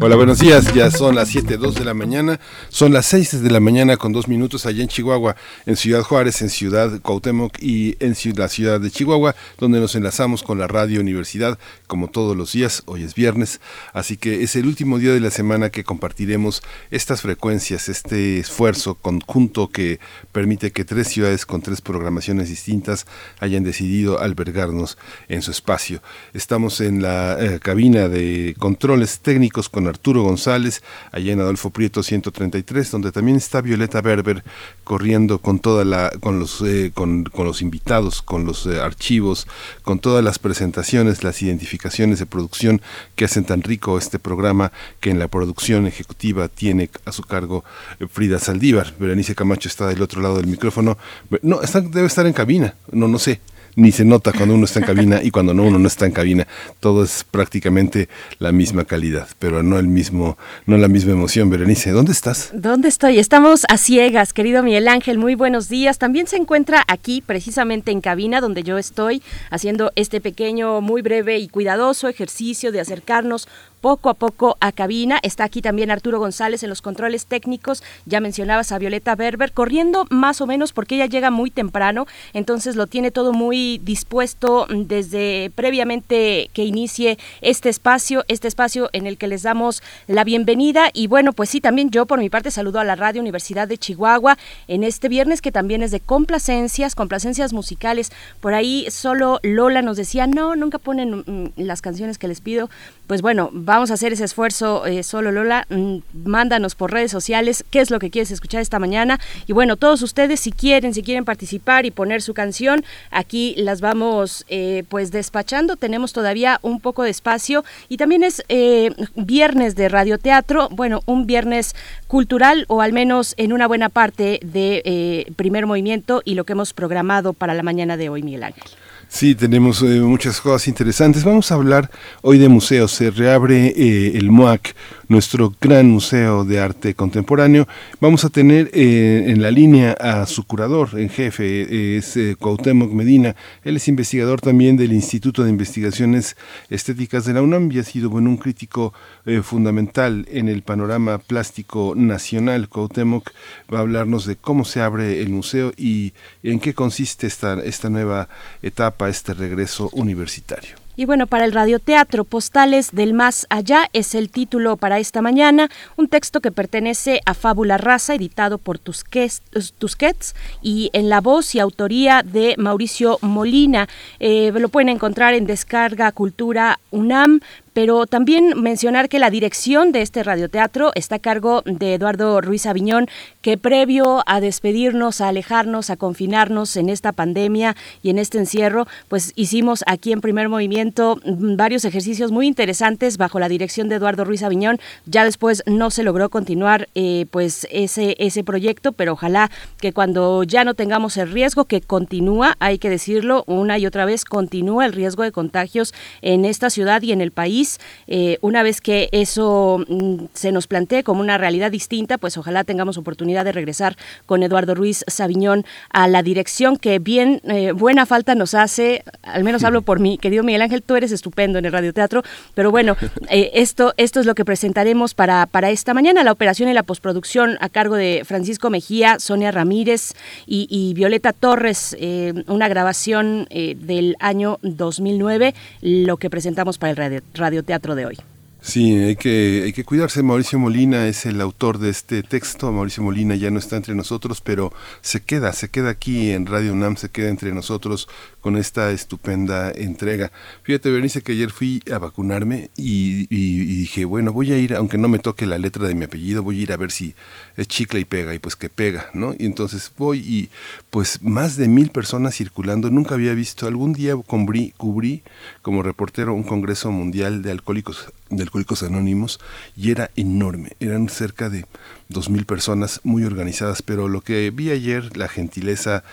Hola, buenos días. Ya son las 7.02 de la mañana. Son las 6 de la mañana con dos minutos allá en Chihuahua, en Ciudad Juárez, en Ciudad Cuauhtémoc y en la ciudad de Chihuahua, donde nos enlazamos con la Radio Universidad, como todos los días. Hoy es viernes, así que es el último día de la semana que compartiremos estas frecuencias, este esfuerzo conjunto que permite que tres ciudades con tres programaciones distintas hayan decidido albergarnos en su espacio. Estamos en la eh, cabina de controles técnicos con Arturo González, allá en Adolfo Prieto 133, donde también está Violeta Berber corriendo con toda la, con los, eh, con, los invitados, con los eh, archivos, con todas las presentaciones, las identificaciones de producción que hacen tan rico este programa que en la producción ejecutiva tiene a su cargo eh, Frida Saldívar. Berenice Camacho está del otro lado del micrófono. No, debe estar en cabina, no, no sé ni se nota cuando uno está en cabina y cuando no uno no está en cabina. Todo es prácticamente la misma calidad, pero no el mismo, no la misma emoción. Berenice, ¿dónde estás? ¿Dónde estoy? Estamos a ciegas, querido Miguel Ángel. Muy buenos días. También se encuentra aquí, precisamente en cabina, donde yo estoy haciendo este pequeño, muy breve y cuidadoso ejercicio de acercarnos poco a poco a cabina. Está aquí también Arturo González en los controles técnicos. Ya mencionabas a Violeta Berber, corriendo más o menos porque ella llega muy temprano, entonces lo tiene todo muy dispuesto desde previamente que inicie este espacio, este espacio en el que les damos la bienvenida. Y bueno, pues sí, también yo por mi parte saludo a la Radio Universidad de Chihuahua en este viernes que también es de complacencias, complacencias musicales. Por ahí solo Lola nos decía, no, nunca ponen mm, las canciones que les pido. Pues bueno, vamos a hacer ese esfuerzo eh, solo, Lola. Mm, mándanos por redes sociales qué es lo que quieres escuchar esta mañana. Y bueno, todos ustedes, si quieren, si quieren participar y poner su canción, aquí las vamos eh, pues despachando. Tenemos todavía un poco de espacio. Y también es eh, viernes de radioteatro. Bueno, un viernes cultural o al menos en una buena parte de primer movimiento y lo que hemos programado para la mañana de hoy, Miguel Ángel. Sí, tenemos eh, muchas cosas interesantes. Vamos a hablar hoy de museos. Se reabre eh, el MOAC, nuestro gran museo de arte contemporáneo. Vamos a tener eh, en la línea a su curador en jefe, es Cuauhtémoc Medina. Él es investigador también del Instituto de Investigaciones Estéticas de la UNAM y ha sido un crítico fundamental en el panorama plástico nacional. Cuauhtémoc va a hablarnos de cómo se abre el museo y en qué consiste esta, esta nueva etapa para este regreso universitario. Y bueno, para el radioteatro, Postales del Más Allá es el título para esta mañana, un texto que pertenece a Fábula Raza, editado por Tusquets, y en la voz y autoría de Mauricio Molina. Eh, lo pueden encontrar en Descarga Cultura UNAM, pero también mencionar que la dirección de este radioteatro está a cargo de Eduardo Ruiz Aviñón, que previo a despedirnos, a alejarnos, a confinarnos en esta pandemia y en este encierro, pues hicimos aquí en primer movimiento mm, varios ejercicios muy interesantes bajo la dirección de Eduardo Ruiz Aviñón. Ya después no se logró continuar eh, pues ese, ese proyecto, pero ojalá que cuando ya no tengamos el riesgo que continúa, hay que decirlo una y otra vez, continúa el riesgo de contagios en esta ciudad y en el país eh, una vez que eso mm, se nos plantee como una realidad distinta, pues ojalá tengamos oportunidad de regresar con Eduardo Ruiz Sabiñón a la dirección que bien eh, buena falta nos hace, al menos hablo por mí, querido Miguel Ángel, tú eres estupendo en el radioteatro, pero bueno, eh, esto, esto es lo que presentaremos para, para esta mañana, la operación y la postproducción a cargo de Francisco Mejía, Sonia Ramírez y, Violeta Torres, una grabación del año 2009, lo que presentamos para el radio radioteatro de hoy. Sí, hay que, hay que cuidarse. Mauricio Molina es el autor de este texto. Mauricio Molina ya no está entre nosotros, pero se queda, se queda aquí en Radio UNAM, se queda entre nosotros con esta estupenda entrega. Fíjate, Bernice, que ayer fui a vacunarme y, dije, bueno, voy a ir, aunque no me toque la letra de mi apellido, voy a ir a ver si es chicle y pega, y pues que pega, ¿no? Y entonces voy y pues más de mil personas circulando. Nunca había visto, algún día cubrí, como reportero un Congreso Mundial de Alcohólicos, de Alcohólicos Anónimos y era enorme, eran cerca de dos mil personas muy organizadas, pero lo que vi ayer, la gentileza,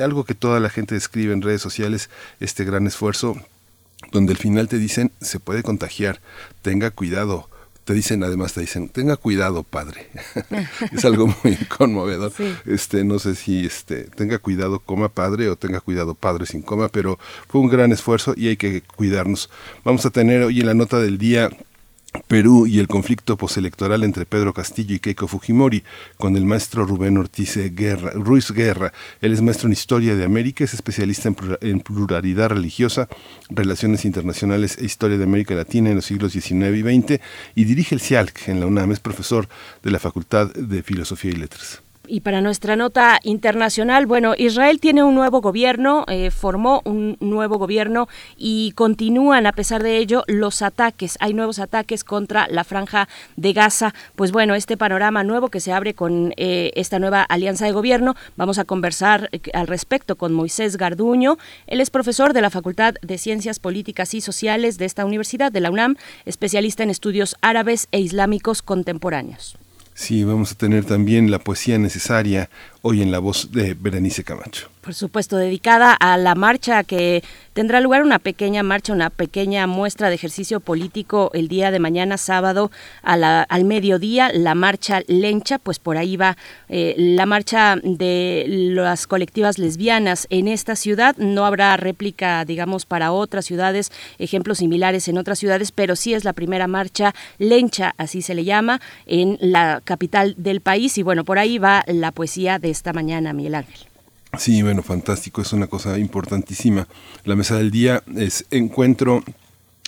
algo que toda la gente describe en redes sociales, este gran esfuerzo, donde al final te dicen se puede contagiar, tenga cuidado, te dicen además te dicen tenga cuidado padre es algo muy conmovedor. Este no sé si este tenga cuidado coma padre o tenga cuidado padre sin coma pero fue un gran esfuerzo y hay que cuidarnos. Vamos a tener hoy en la nota del día Perú y el conflicto postelectoral entre Pedro Castillo y Keiko Fujimori con el maestro Rubén Ortiz Guerra, Ruiz Guerra. Él es maestro en Historia de América, es especialista en pluralidad religiosa, relaciones internacionales e historia de América Latina en los siglos XIX y XX y dirige el CIALC en la UNAM, es profesor de la Facultad de Filosofía y Letras. Y para nuestra nota internacional, bueno, Israel tiene un nuevo gobierno, eh, formó un nuevo gobierno y continúan a pesar de ello los ataques. Hay nuevos ataques contra la franja de Gaza. Pues bueno, este panorama nuevo que se abre con eh, esta nueva alianza de gobierno, vamos a conversar eh, al respecto con Moisés Garduño. Él es profesor de la Facultad de Ciencias Políticas y Sociales de esta universidad, de la UNAM, especialista en estudios árabes e islámicos contemporáneos. Sí, vamos a tener también la poesía necesaria hoy en la voz de Berenice Camacho. Por supuesto, dedicada a la marcha que tendrá lugar una pequeña marcha, una pequeña muestra de ejercicio político el día de mañana sábado al mediodía, la marcha Lencha, pues por ahí va eh, la marcha de las colectivas lesbianas en esta ciudad. No habrá réplica, digamos, para otras ciudades, ejemplos similares en otras ciudades, pero sí es la primera marcha Lencha, así se le llama, en la capital del país. Y bueno, por ahí va la poesía de esta mañana, Miguel Ángel. Sí, bueno, fantástico, es una cosa importantísima. La mesa del día es encuentro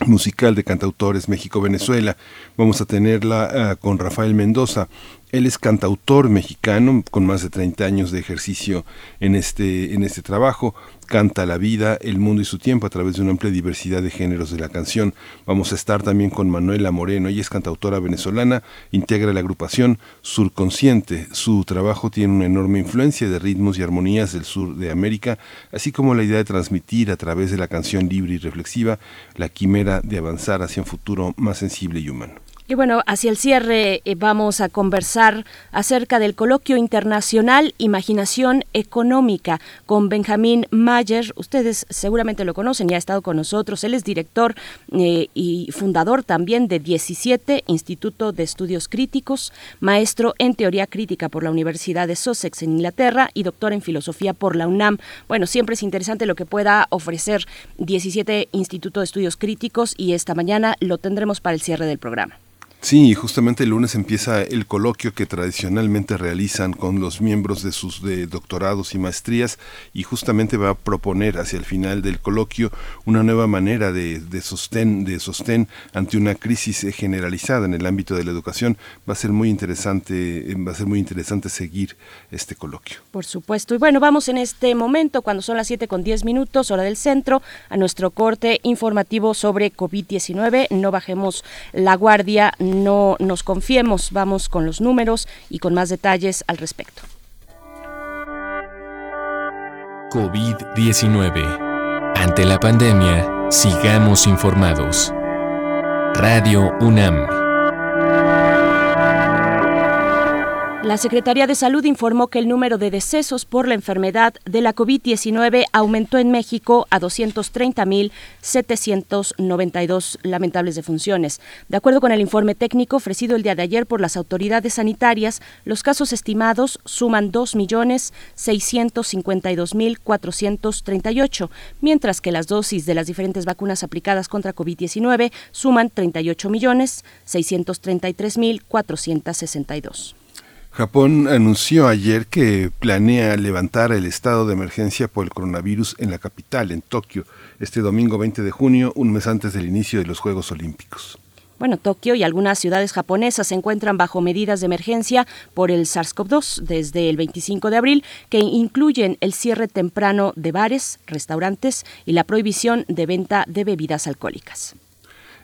musical de cantautores México-Venezuela. Vamos a tenerla ah, con Rafael Mendoza. Él es cantautor mexicano con más de 30 años de ejercicio en este, en este trabajo. Canta la vida, el mundo y su tiempo a través de una amplia diversidad de géneros de la canción. Vamos a estar también con Manuela Moreno. Ella es cantautora venezolana, integra la agrupación Surconsciente. Su trabajo tiene una enorme influencia de ritmos y armonías del sur de América, así como la idea de transmitir a través de la canción libre y reflexiva la quimera de avanzar hacia un futuro más sensible y humano. Y bueno, hacia el cierre eh, vamos a conversar acerca del coloquio internacional Imaginación Económica con Benjamín Mayer. Ustedes seguramente lo conocen, ya ha estado con nosotros. Él es director eh, y fundador también de 17 Instituto de Estudios Críticos, maestro en Teoría Crítica por la Universidad de Sussex en Inglaterra y doctor en Filosofía por la UNAM. Bueno, siempre es interesante lo que pueda ofrecer 17 Instituto de Estudios Críticos y esta mañana lo tendremos para el cierre del programa. Sí, justamente el lunes empieza el coloquio que tradicionalmente realizan con los miembros de sus doctorados y maestrías y justamente va a proponer hacia el final del coloquio una nueva manera de, de, sostén, de sostén ante una crisis generalizada en el ámbito de la educación. Va a ser muy interesante, va a ser muy interesante seguir este coloquio. Por supuesto. Y bueno, vamos en este momento, cuando son las 7 con 10 minutos, hora del centro, a nuestro corte informativo sobre COVID-19. No bajemos la guardia no nos confiemos, vamos con los números y con más detalles al respecto. COVID-19. Ante la pandemia, sigamos informados. Radio UNAM. La Secretaría de Salud informó que el número de decesos por la enfermedad de la COVID-19 aumentó en México a 230.792 lamentables defunciones. De acuerdo con el informe técnico ofrecido el día de ayer por las autoridades sanitarias, los casos estimados suman 2.652.438, mientras que las dosis de las diferentes vacunas aplicadas contra COVID-19 suman 38.633.462. Japón anunció ayer que planea levantar el estado de emergencia por el coronavirus en la capital, en Tokio, este domingo 20 de junio, un mes antes del inicio de los Juegos Olímpicos. Bueno, Tokio y algunas ciudades japonesas se encuentran bajo medidas de emergencia por el SARS-CoV-2 desde el 25 de abril, que incluyen el cierre temprano de bares, restaurantes y la prohibición de venta de bebidas alcohólicas.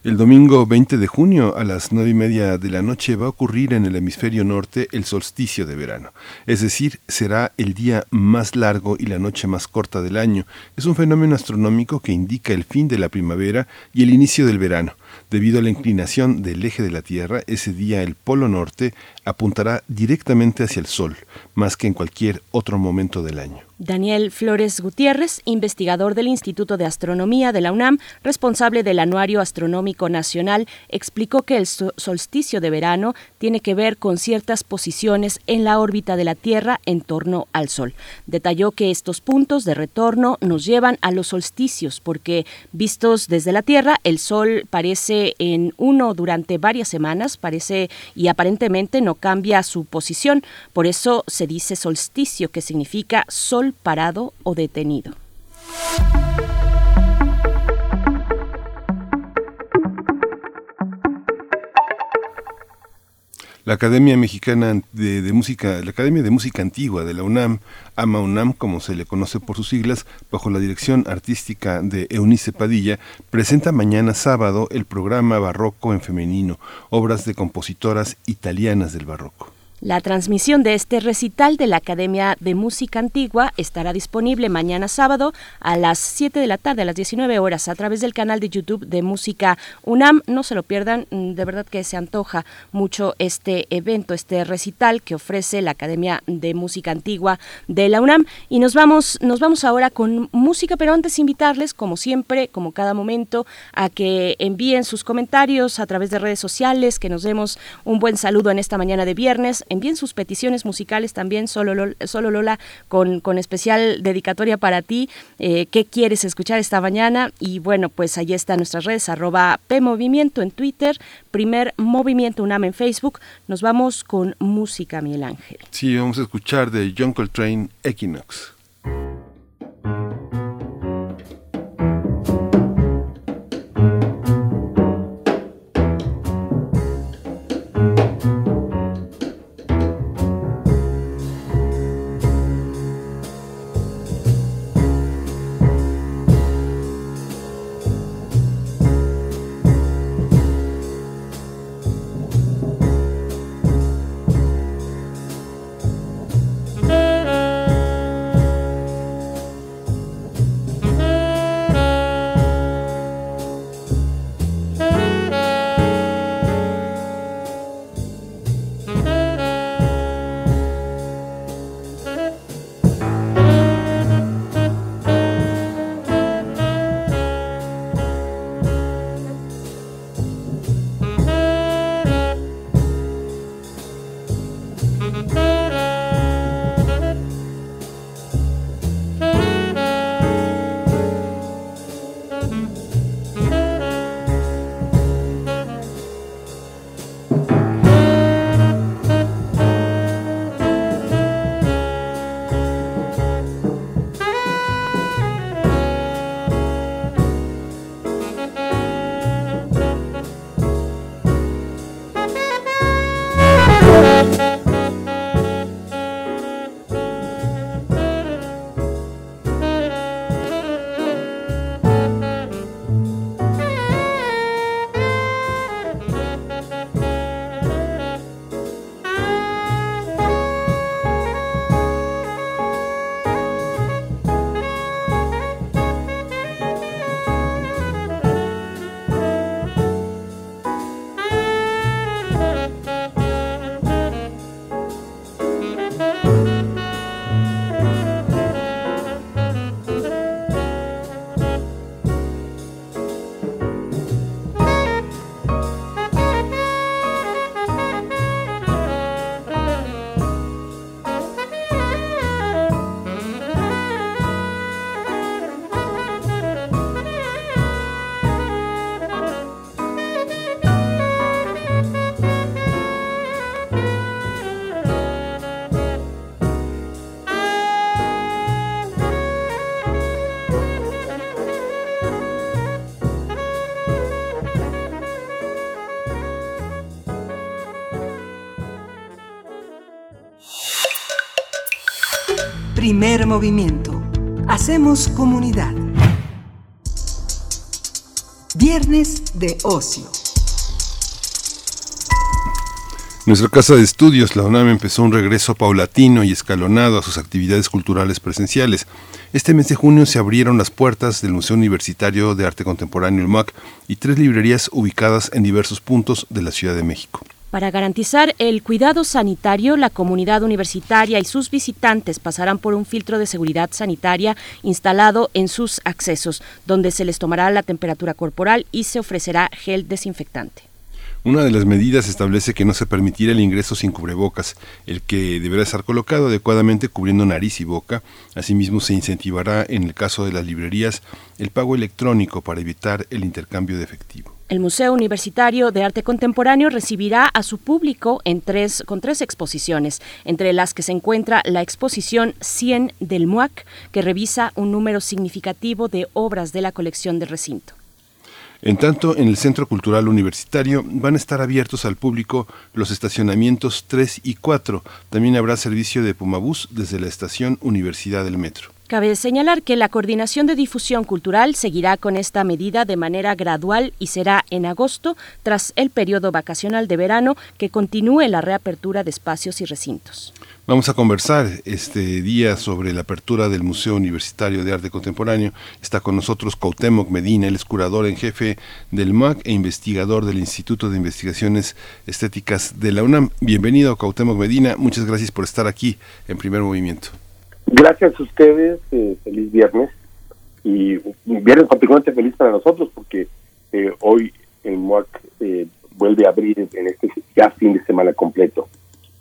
El domingo 20 de junio a las nueve y media de la noche va a ocurrir en el hemisferio norte el solsticio de verano, es decir, será el día más largo y la noche más corta del año. Es un fenómeno astronómico que indica el fin de la primavera y el inicio del verano. Debido a la inclinación del eje de la Tierra, ese día el Polo Norte apuntará directamente hacia el Sol, más que en cualquier otro momento del año. Daniel Flores Gutiérrez, investigador del Instituto de Astronomía de la UNAM, responsable del Anuario Astronómico Nacional, explicó que el solsticio de verano tiene que ver con ciertas posiciones en la órbita de la Tierra en torno al Sol. Detalló que estos puntos de retorno nos llevan a los solsticios porque, vistos desde la Tierra, el Sol parece en uno durante varias semanas, parece y aparentemente no cambia su posición. Por eso se dice solsticio, que significa sol parado o detenido. La Academia Mexicana de, Música, la Academia de Música Antigua de la UNAM, AMA UNAM, como se le conoce por sus siglas, bajo la dirección artística de Eunice Padilla, presenta mañana sábado el programa Barroco en Femenino, obras de compositoras italianas del barroco. La transmisión de este recital de la Academia de Música Antigua estará disponible mañana sábado a las 7 de la tarde, a las 19 horas, a través del canal de YouTube de Música UNAM. No se lo pierdan, mm, de verdad que se antoja mucho este evento, este recital que ofrece la Academia de Música Antigua de la UNAM. Y nos vamos, nos vamos ahora con música, pero antes invitarles, como siempre, como cada momento, a que envíen sus comentarios a través de redes sociales, que nos demos un buen saludo en esta mañana de viernes envíen sus peticiones musicales también, solo Lola, solo Lola con, con especial dedicatoria para ti. Eh, ¿Qué quieres escuchar esta mañana? Y bueno, pues ahí están nuestras redes, arroba PMovimiento en Twitter, primer Movimiento UNAM en Facebook. Nos vamos con música, Miguel Ángel. Sí, vamos a escuchar de John Coltrane Equinox. Movimiento. Hacemos comunidad. Viernes de ocio. Nuestra casa de estudios, la UNAM, empezó un regreso paulatino y escalonado a sus actividades culturales presenciales. Este mes de junio se abrieron las puertas del Museo Universitario de Arte Contemporáneo, el MUAC, y tres librerías ubicadas en diversos puntos de la Ciudad de México. Para garantizar el cuidado sanitario, la comunidad universitaria y sus visitantes pasarán por un filtro de seguridad sanitaria instalado en sus accesos, donde se les tomará la temperatura corporal y se ofrecerá gel desinfectante. Una de las medidas establece que no se permitirá el ingreso sin cubrebocas, el que deberá estar colocado adecuadamente cubriendo nariz y boca. Asimismo, se incentivará, en el caso de las librerías, el pago electrónico para evitar el intercambio de efectivo. El Museo Universitario de Arte Contemporáneo recibirá a su público en tres, con tres exposiciones, entre las que se encuentra la exposición 100 del MUAC, que revisa un número significativo de obras de la colección del recinto. En tanto, en el Centro Cultural Universitario van a estar abiertos al público los estacionamientos 3 y 4. También habrá servicio de Pumabús desde la estación Universidad del Metro. Cabe señalar que la Coordinación de Difusión Cultural seguirá con esta medida de manera gradual y será en agosto, tras el periodo vacacional de verano, que continúe la reapertura de espacios y recintos. Vamos a conversar este día sobre la apertura del Museo Universitario de Arte Contemporáneo. Está con nosotros Cuauhtémoc Medina, él es curador en jefe del MAC e investigador del Instituto de Investigaciones Estéticas de la UNAM. Bienvenido, Cuauhtémoc Medina. Muchas gracias por estar aquí en Primer Movimiento. Gracias a ustedes. Eh, feliz viernes. Y un viernes particularmente feliz para nosotros porque eh, hoy el MAC eh, vuelve a abrir en este ya fin de semana completo,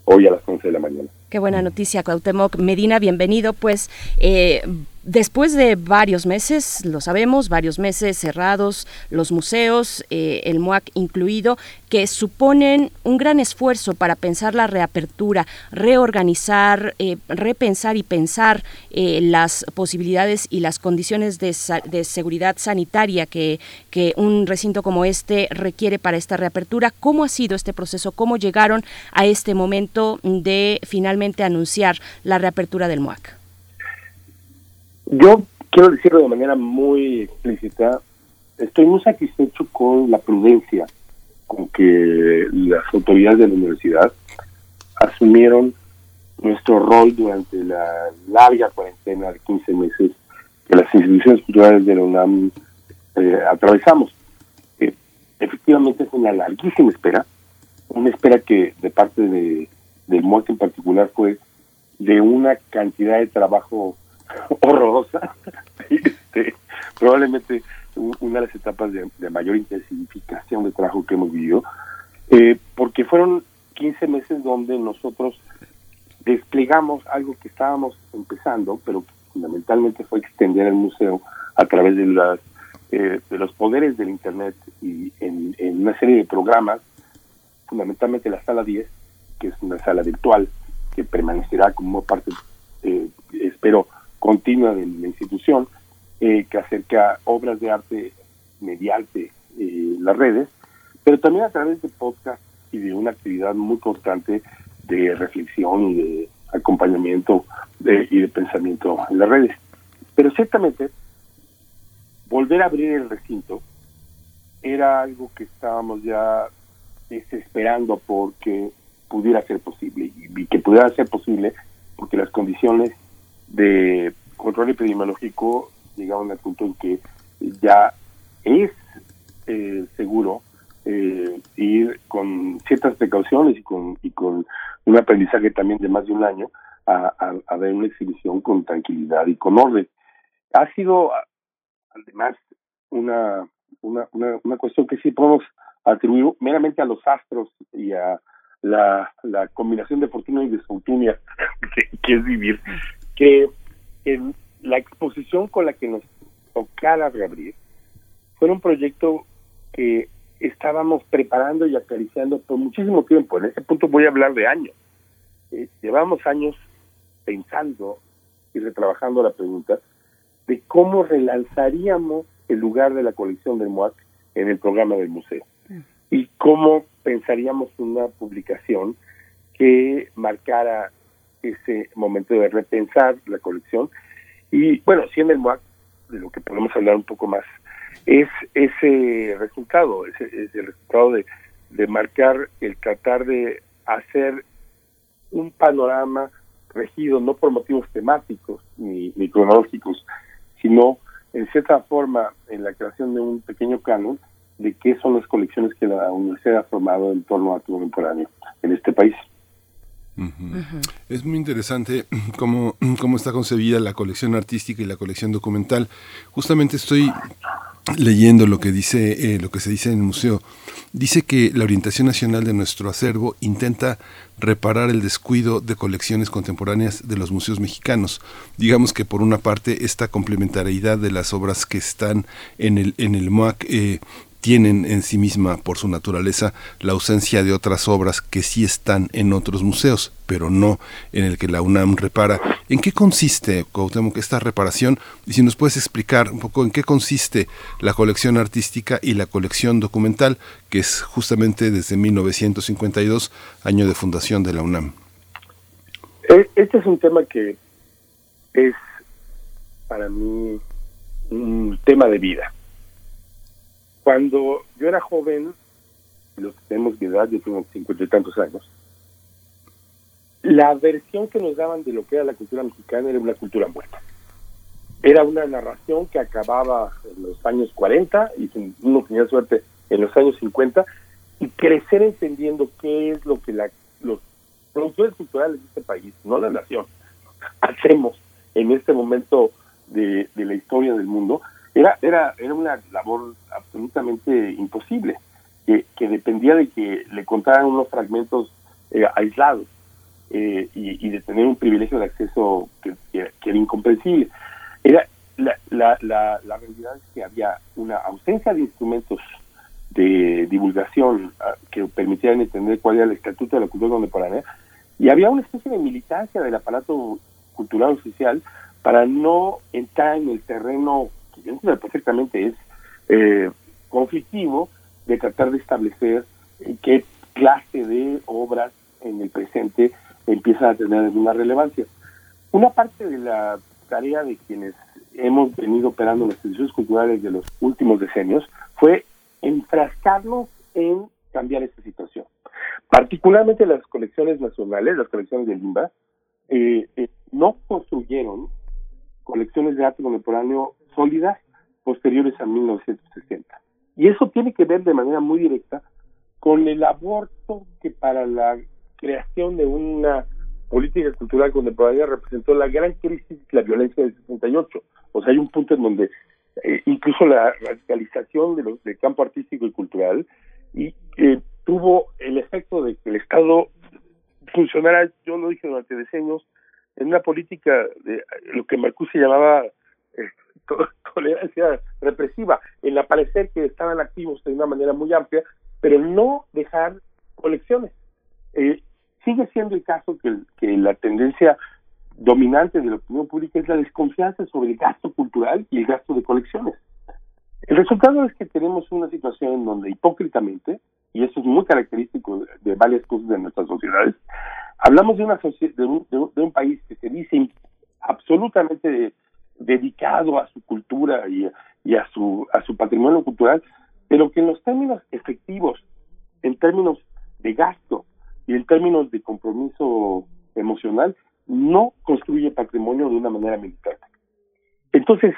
hoy a las 11 de la mañana. Qué buena noticia, Cuauhtémoc Medina, bienvenido. Pues eh, después de varios meses, lo sabemos, varios meses cerrados, los museos, eh, el MUAC incluido, que suponen un gran esfuerzo para pensar la reapertura, reorganizar, eh, repensar y pensar las posibilidades y las condiciones de, de seguridad sanitaria que, que un recinto como este requiere para esta reapertura. ¿Cómo ha sido este proceso? ¿Cómo llegaron a este momento de finalmente anunciar la reapertura del MUAC? Yo quiero decirlo de manera muy explícita, estoy muy satisfecho con la prudencia con que las autoridades de la universidad asumieron nuestro rol durante la larga cuarentena de 15 meses que las instituciones culturales de la UNAM eh, atravesamos. Eh, efectivamente es una larguísima espera, una espera que de parte de del MOAC en particular fue de una cantidad de trabajo horrorosa. este, probablemente una de las etapas de, mayor intensificación de trabajo que hemos vivido, eh, porque fueron 15 meses donde nosotros desplegamos algo que estábamos empezando, pero fundamentalmente fue extender el museo a través de las eh, de los poderes del internet y en, una serie de programas, fundamentalmente la sala 10, que es una sala virtual que permanecerá como parte, eh, espero, continua de la institución, eh, que acerca obras de arte mediante eh, las redes, pero también a través de podcast y de una actividad muy constante de reflexión y de acompañamiento y de pensamiento en las redes. Pero ciertamente, volver a abrir el recinto era algo que estábamos ya esperando porque pudiera ser posible y, que pudiera ser posible porque las condiciones de control epidemiológico llegaron al punto en que ya es eh, seguro eh, ir con ciertas precauciones y con y con un aprendizaje también de más de un año a, a, ver una exhibición con tranquilidad y con orden. Ha sido además una, una, una, una cuestión que sí podemos atribuir meramente a los astros y a la, la combinación de fortuna y de fortuna que, es vivir, que la exposición con la que nos tocara reabrir fue un proyecto que estábamos preparando y acariciando por muchísimo tiempo. En ese punto voy a hablar de años. Eh, llevamos años pensando y retrabajando la pregunta de cómo relanzaríamos el lugar de la colección del MOAC en el programa del museo y cómo pensaríamos una publicación que marcara ese momento de repensar la colección. Y bueno, si en el MOAC, de lo que podemos hablar un poco más es ese resultado, es, es el resultado de, de marcar el tratar de hacer un panorama regido no por motivos temáticos ni, ni cronológicos, sino en cierta forma en la creación de un pequeño canon de qué son las colecciones que la universidad ha formado en torno a tu contemporáneo en este país. Es muy interesante cómo, cómo está concebida la colección artística y la colección documental. Justamente estoy leyendo lo que dice eh, lo que se dice en el museo. Dice que la orientación nacional de nuestro acervo intenta reparar el descuido de colecciones contemporáneas de los museos mexicanos. Digamos que por una parte esta complementariedad de las obras que están en el en el MOAC eh, tienen en sí misma, por su naturaleza, la ausencia de otras obras que sí están en otros museos, pero no en el que la UNAM repara. ¿En qué consiste, Cuauhtémoc, esta reparación? Y si nos puedes explicar un poco en qué consiste la colección artística y la colección documental, que es justamente desde 1952, año de fundación de la UNAM. E, este es un tema que es para mí un tema de vida cuando yo era joven, los que tenemos mi edad, yo tengo cincuenta y tantos años, la versión que nos daban de lo que era la cultura mexicana era una cultura muerta. Era una narración que acababa en los años 40 y uno tenía suerte en los años 50 y crecer entendiendo qué es lo que la, los productores culturales de este país, no la nación, hacemos en este momento de, de la historia del mundo, era, era, era una labor absolutamente imposible, que, que dependía de que le contaran unos fragmentos eh, aislados eh, y, de tener un privilegio de acceso que, era incomprensible. Era, la, la, la, la, realidad es que había una ausencia de instrumentos de divulgación ah, que permitieran entender cuál era el estatuto de la cultura contemporánea y había una especie de militancia del aparato cultural oficial para no entrar en el terreno perfectamente es eh, conflictivo de tratar de establecer qué clase de obras en el presente empiezan a tener alguna relevancia. Una parte de la tarea de quienes hemos venido operando las instituciones culturales de los últimos decenios fue enfrascarnos en cambiar esta situación. Particularmente las colecciones nacionales, las colecciones de Limba, eh, eh, no construyeron colecciones de arte contemporáneo sólidas posteriores a 1960. Y eso tiene que ver de manera muy directa con el aborto que para la creación de una política cultural contemporánea representó la gran crisis la violencia del 68. O sea, hay un punto en donde eh, incluso la radicalización de los, del campo artístico y cultural y eh, tuvo el efecto de que el Estado funcionara, yo lo dije durante decenios, en una política de lo que Marcuse llamaba tolerancia represiva, en la parecer que estaban activos de una manera muy amplia, pero no dejar colecciones. Eh, sigue siendo el caso que, que la tendencia dominante de la opinión pública es la desconfianza sobre el gasto cultural y el gasto de colecciones. El resultado es que tenemos una situación en donde hipócritamente, y eso es muy característico de, varias cosas de nuestras sociedades, hablamos de, una de, un, de, un, país que se dice absolutamente dedicado a su cultura y, y a su a su patrimonio cultural, pero que en los términos efectivos, en términos de gasto y en términos de compromiso emocional, no construye patrimonio de una manera militar. Entonces,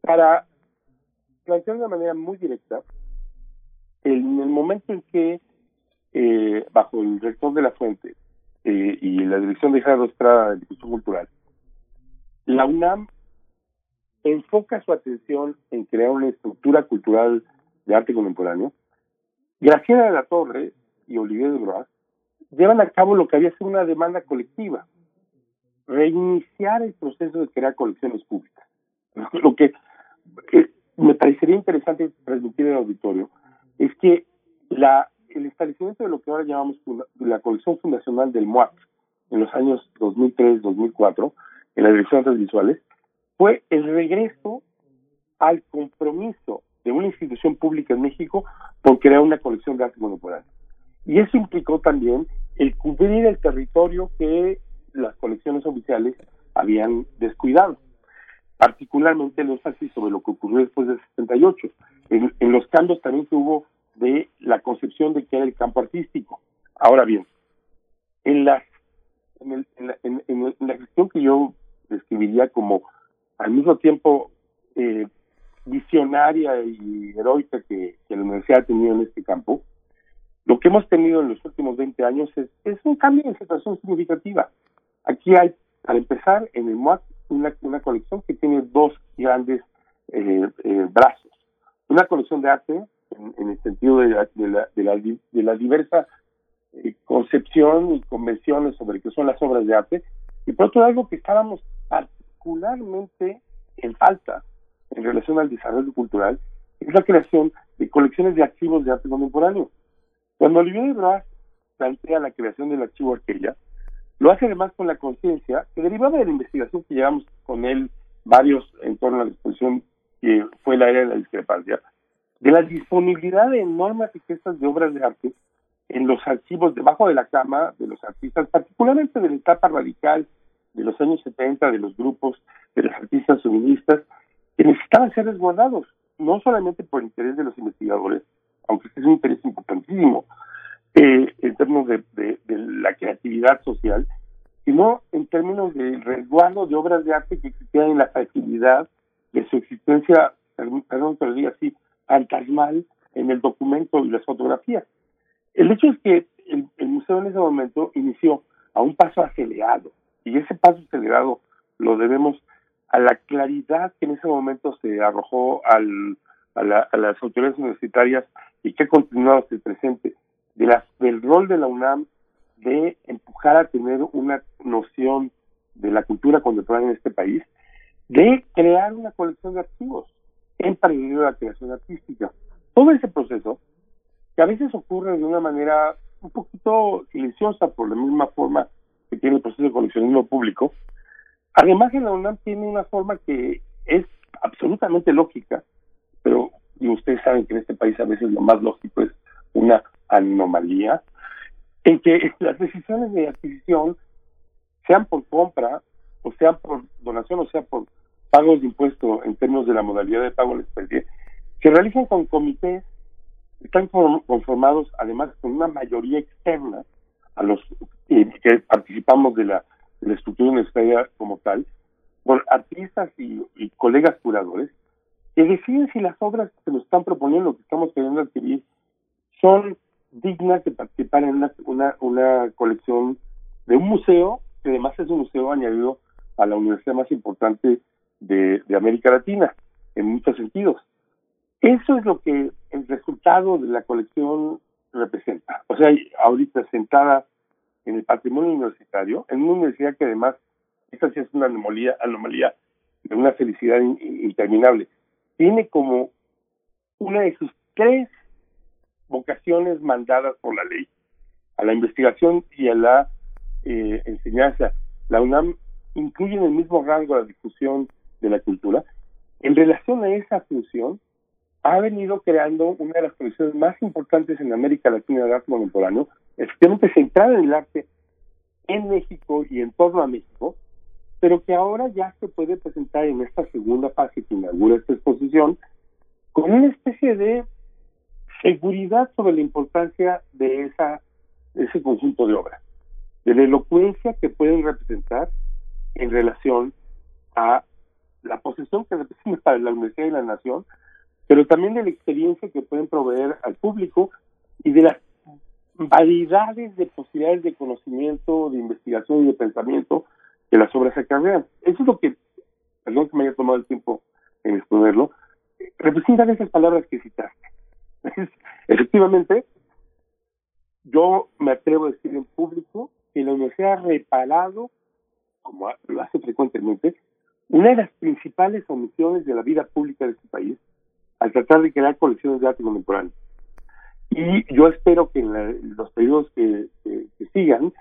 para plantear de una manera muy directa, en el momento en que, eh, bajo el rector de la fuente eh, y la dirección de Gerardo Estrada de Difusión Cultural, la UNAM enfoca su atención en crear una estructura cultural de arte contemporáneo, Graciela de la Torre y Olivier de Groas llevan a cabo lo que había sido una demanda colectiva, reiniciar el proceso de crear colecciones públicas. Lo que eh, me parecería interesante transmitir el auditorio es que la, el establecimiento de lo que ahora llamamos la colección fundacional del MUAC en los años 2003-2004, en las direcciones visuales, fue el regreso al compromiso de una institución pública en México por crear una colección de arte contemporáneo. Y eso implicó también el cubrir el territorio que las colecciones oficiales habían descuidado. particularmente el énfasis sobre lo que ocurrió después del 68, en, en los cambios también que hubo de la concepción de qué era el campo artístico. Ahora bien, en la, en, el, en, la, en, la gestión que yo describiría como al mismo tiempo eh, visionaria y heroica que, que, la universidad ha tenido en este campo, lo que hemos tenido en los últimos 20 años es, es un cambio de situación significativa. Aquí hay, para empezar, en el MOAC una, una colección que tiene dos grandes eh, eh, brazos. Una colección de arte, en, en el sentido de la, de la, de la, de la diversa eh, concepción y convenciones sobre qué son las obras de arte, y por otro algo que estábamos particularmente en falta en relación al desarrollo cultural, es la creación de colecciones de archivos de arte contemporáneo. Cuando Olivier Bras plantea la creación del archivo Arquella, lo hace además con la conciencia que derivaba de la investigación que llevamos con él varios en torno a la exposición que fue la era de la discrepancia, de la disponibilidad de enormes riquezas de obras de arte en los archivos debajo de la cama de los artistas, particularmente de la etapa radical de los años 70, de los grupos de los artistas feministas, que necesitaban ser resguardados, no solamente por interés de los investigadores, aunque este es un interés importantísimo eh, en términos de, la creatividad social, sino en términos de resguardo de obras de arte que existían en la facilidad de su existencia, perdón que lo diga así, fantasmal en el documento y las fotografías. El hecho es que el, el museo en ese momento inició a un paso acelerado, y ese paso acelerado lo debemos a la claridad que en ese momento se arrojó al, a, la, a, las autoridades universitarias y que ha continuado hasta el presente, de las, del rol de la UNAM de empujar a tener una noción de la cultura contemporánea en este país, de crear una colección de archivos en paralelo a la creación artística. Todo ese proceso, que a veces ocurre de una manera un poquito silenciosa por la misma forma que tiene el proceso de coleccionismo público, además en la UNAM tiene una forma que es absolutamente lógica, pero y ustedes saben que en este país a veces lo más lógico es una anomalía, en que las decisiones de adquisición, sean por compra, o sean por donación, o sea por pagos de impuesto en términos de la modalidad de pago en especie, se realizan con comités, están conformados además con una mayoría externa a los eh, que participamos de la, de la estructura universitaria como tal, por artistas y, y, colegas curadores, que deciden si las obras que nos están proponiendo, que estamos queriendo adquirir, son dignas de participar en una, una, una colección de un museo, que además es un museo añadido a la universidad más importante de, de América Latina, en muchos sentidos. Eso es lo que el resultado de la colección representa. O sea, ahorita sentada en el patrimonio universitario, en una universidad que además, esta sí es una anomalía, anomalía de una felicidad in, interminable, tiene como una de sus tres vocaciones mandadas por la ley, a la investigación y a la eh, enseñanza. La UNAM incluye en el mismo rango la difusión de la cultura. En relación a esa función, ha venido creando una de las colecciones más importantes en América Latina de arte contemporáneo, efectivamente centrada en el arte en México y en torno a México, pero que ahora ya se puede presentar en esta segunda fase que inaugura esta exposición con una especie de seguridad sobre la importancia de esa ese conjunto de obras, de la elocuencia que pueden representar en relación a la posesión que representa para la Universidad y la Nación, pero también de la experiencia que pueden proveer al público y de las variedades de posibilidades de conocimiento, de investigación y de pensamiento que las obras acarrean. Eso es lo que, perdón que me haya tomado el tiempo en exponerlo, representan esas palabras que citaste. Efectivamente, yo me atrevo a decir en público que la universidad ha reparado, como lo hace frecuentemente, una de las principales omisiones de la vida pública de este país al tratar de crear colecciones de arte contemporáneo. Y yo espero que en, la, los periodos que, que, que, sigan,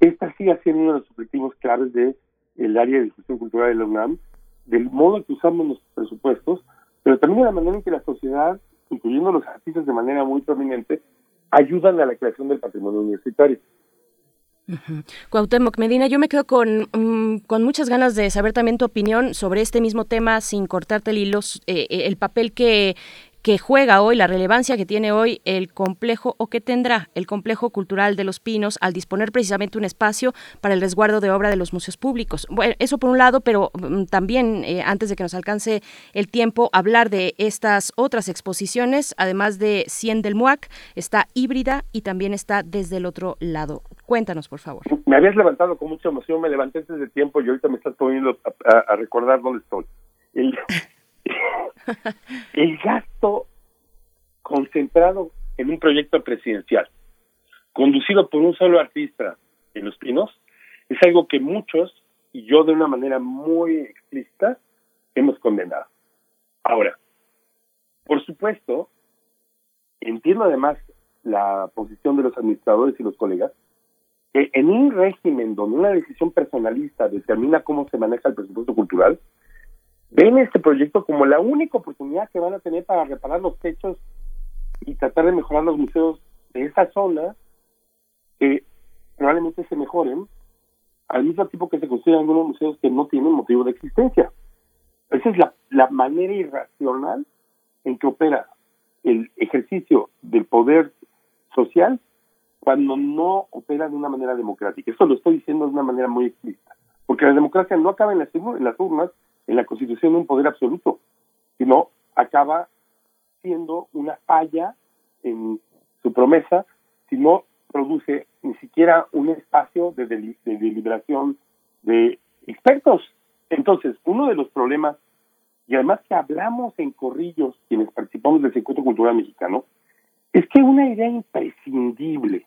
esta siga siendo uno de los objetivos claves del el área de difusión cultural de la UNAM, del modo que usamos los presupuestos, pero también de la manera en que la sociedad, incluyendo los artistas de manera muy prominente, ayudan a la creación del patrimonio universitario. Cuauhtémoc Medina, yo me quedo con, mm, con muchas ganas de saber también tu opinión sobre este mismo tema, sin cortarte el hilo, eh, eh, el papel que que juega hoy, la relevancia que tiene hoy el complejo o que tendrá el complejo cultural de los Pinos al disponer precisamente un espacio para el resguardo de obra de los museos públicos. Bueno, eso por un lado, pero mm, también eh, antes de que nos alcance el tiempo, hablar de estas otras exposiciones, además de 100 del MUAC, está híbrida y también está desde el otro lado. Cuéntanos, por favor. Me habías levantado con mucha emoción, me levanté desde tiempo y ahorita me estás poniendo a, recordar dónde estoy. el gasto concentrado en un proyecto presidencial, conducido por un solo artista en Los Pinos, es algo que muchos, y yo de una manera muy explícita, hemos condenado. Ahora, por supuesto, entiendo además la posición de los administradores y los colegas, que en un régimen donde una decisión personalista determina cómo se maneja el presupuesto cultural, ven este proyecto como la única oportunidad que van a tener para reparar los techos y tratar de mejorar los museos de esa zona que probablemente se mejoren al mismo tiempo que se construyen algunos museos que no tienen motivo de existencia. Esa es la, la manera irracional en que opera el ejercicio del poder social cuando no opera de una manera democrática. Eso lo estoy diciendo de una manera muy explícita. Porque la democracia no acaba en las, en las urnas, en la constitución un poder absoluto, sino acaba siendo una falla en su promesa si no produce ni siquiera un espacio de, deliberación de expertos. Entonces, uno de los problemas, y además que hablamos en corrillos quienes participamos del circuito cultural mexicano, es que una idea imprescindible,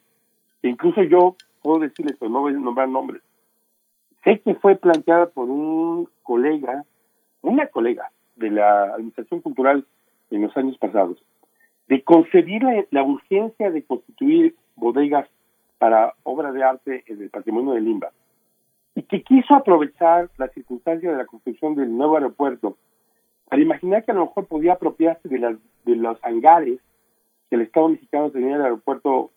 que incluso yo puedo decirles, pero no voy a nombrar nombres, sé que fue planteada por un colega una colega de la Administración Cultural en los años pasados, de concebir la, urgencia de constituir bodegas para obra de arte en el patrimonio de Limba, y que quiso aprovechar la circunstancia de la construcción del nuevo aeropuerto para imaginar que a lo mejor podía apropiarse de, de los hangares que el Estado mexicano tenía en el aeropuerto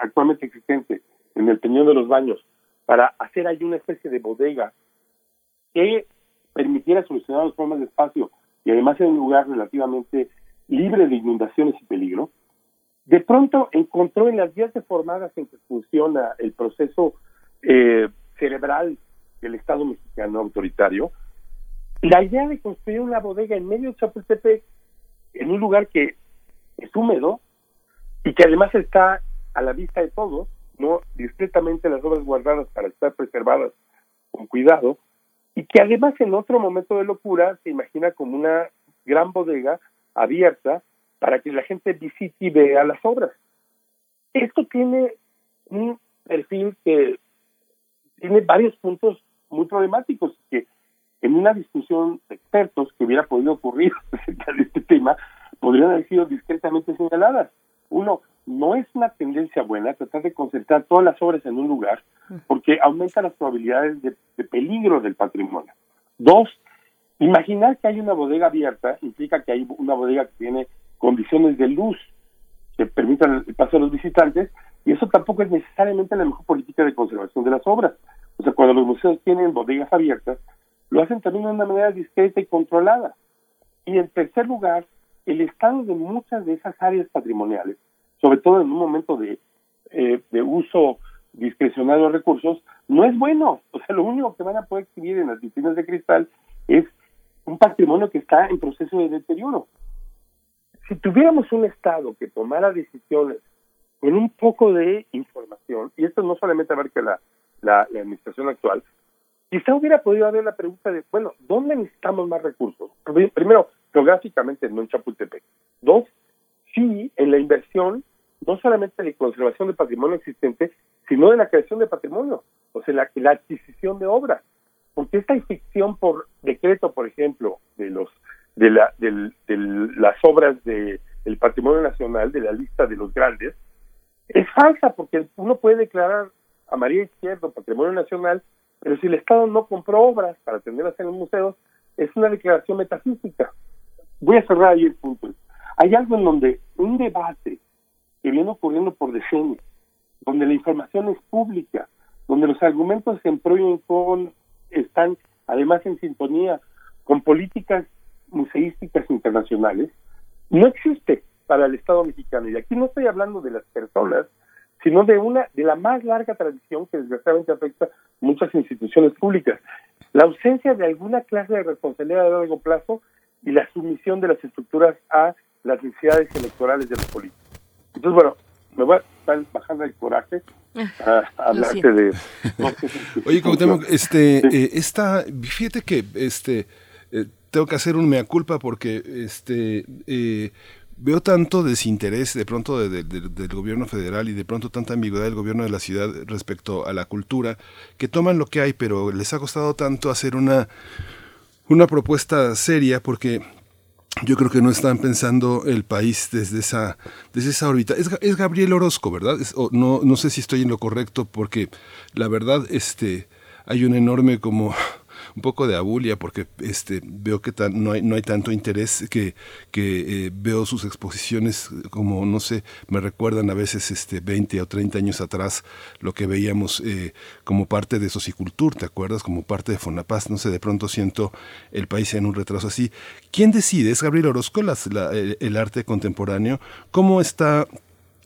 actualmente existente en el Peñón de los Baños, para hacer ahí una especie de bodega que permitiera solucionar los problemas de espacio y además en un lugar relativamente libre de inundaciones y peligro, de pronto encontró en las vías deformadas en que funciona el proceso eh, cerebral del Estado mexicano autoritario, la idea de construir una bodega en medio de Chapultepec, en un lugar que es húmedo y que además está a la vista de todos, no discretamente las obras guardadas para estar preservadas con cuidado, y que además en otro momento de locura se imagina como una gran bodega abierta para que la gente visite y vea las obras. Esto tiene un perfil que tiene varios puntos muy problemáticos que en una discusión de expertos que hubiera podido ocurrir acerca de este tema podrían haber sido discretamente señaladas. Uno, no es una tendencia buena tratar de concentrar todas las obras en un lugar porque aumenta las probabilidades de, peligro del patrimonio. Dos, imaginar que hay una bodega abierta implica que hay una bodega que tiene condiciones de luz que permitan el paso de los visitantes y eso tampoco es necesariamente la mejor política de conservación de las obras. O sea, cuando los museos tienen bodegas abiertas, lo hacen también de una manera discreta y controlada. Y en tercer lugar, el estado de muchas de esas áreas patrimoniales sobre todo en un momento de, eh, de uso discrecional de recursos, no es bueno. O sea, lo único que van a poder exhibir en las vitrinas de cristal es un patrimonio que está en proceso de deterioro. Si tuviéramos un Estado que tomara decisiones con un poco de información, y esto no solamente abarca la, la, la administración actual, quizá hubiera podido haber la pregunta de, bueno, ¿dónde necesitamos más recursos? Primero, geográficamente, no en Chapultepec. Dos, sí en la inversión, no solamente de conservación del patrimonio existente, sino de la creación de patrimonio, o sea, la, adquisición de obras. Porque esta infección por decreto, por ejemplo, de los de, la, las obras del patrimonio nacional, de la lista de los grandes, es falsa porque uno puede declarar a María Izquierdo patrimonio nacional, pero si el Estado no compró obras para tenerlas en los museos, es una declaración metafísica. Voy a cerrar ahí el punto. Hay algo en donde un debate que viene ocurriendo por decenios, donde la información es pública, donde los argumentos en pro con están además en sintonía con políticas museísticas internacionales, no existe para el Estado mexicano. Y aquí no estoy hablando de las personas, sino de una de la más larga tradición que desgraciadamente afecta muchas instituciones públicas. La ausencia de alguna clase de responsabilidad a largo plazo y la sumisión de las estructuras a las necesidades electorales de los políticos. Entonces, bueno, me voy a estar bajando el coraje a, hablarte de... Oye, como este, eh, esta, fíjate que este, eh, tengo que hacer un mea culpa porque este, eh, veo tanto desinterés de pronto del gobierno federal y de pronto tanta ambigüedad del gobierno de la ciudad respecto a la cultura, que toman lo que hay, pero les ha costado tanto hacer una, una propuesta seria porque yo creo que no están pensando el país desde esa, desde esa órbita. Es, es Gabriel Orozco, ¿verdad? no, no sé si estoy en lo correcto porque la verdad este, hay un enorme como un poco de abulia porque este veo que no hay no hay tanto interés que que eh, veo sus exposiciones como no sé me recuerdan a veces este 20 o 30 años atrás lo que veíamos eh, como parte de Socicultur te acuerdas como parte de Fonapaz no sé de pronto siento el país en un retraso así. Quién decide es Gabriel Orozco el arte contemporáneo cómo está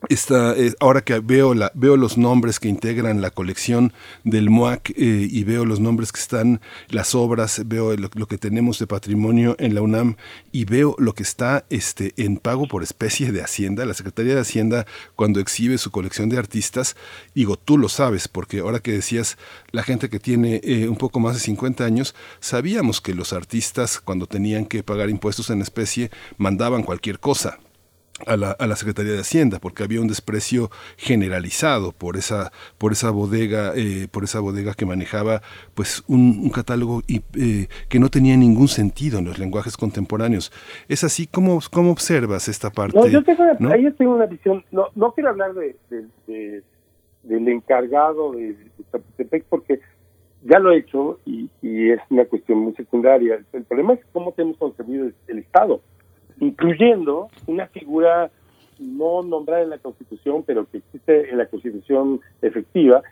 esta, eh, ahora que veo, la, veo los nombres que integran la colección del MOAC eh, y veo los nombres que están, las obras, veo lo, que tenemos de patrimonio en la UNAM y veo lo que está este, en pago por especie de Hacienda. La Secretaría de Hacienda, cuando exhibe su colección de artistas, digo, tú lo sabes, porque ahora que decías la gente que tiene eh, un poco más de 50 años, sabíamos que los artistas, cuando tenían que pagar impuestos en especie, mandaban cualquier cosa a la, a la, Secretaría de Hacienda porque había un desprecio generalizado por esa por esa bodega eh, por esa bodega que manejaba pues un, catálogo y, eh, que no tenía ningún sentido en los lenguajes contemporáneos. Es así como cómo observas esta parte no, yo tengo una, ahí tengo una visión. No no quiero hablar de, del encargado de, Chapultepec porque ya lo he hecho y, y, es una cuestión muy secundaria. El problema es cómo tenemos concebido el Estado incluyendo una figura no nombrada en la Constitución, pero que existe en la Constitución efectiva,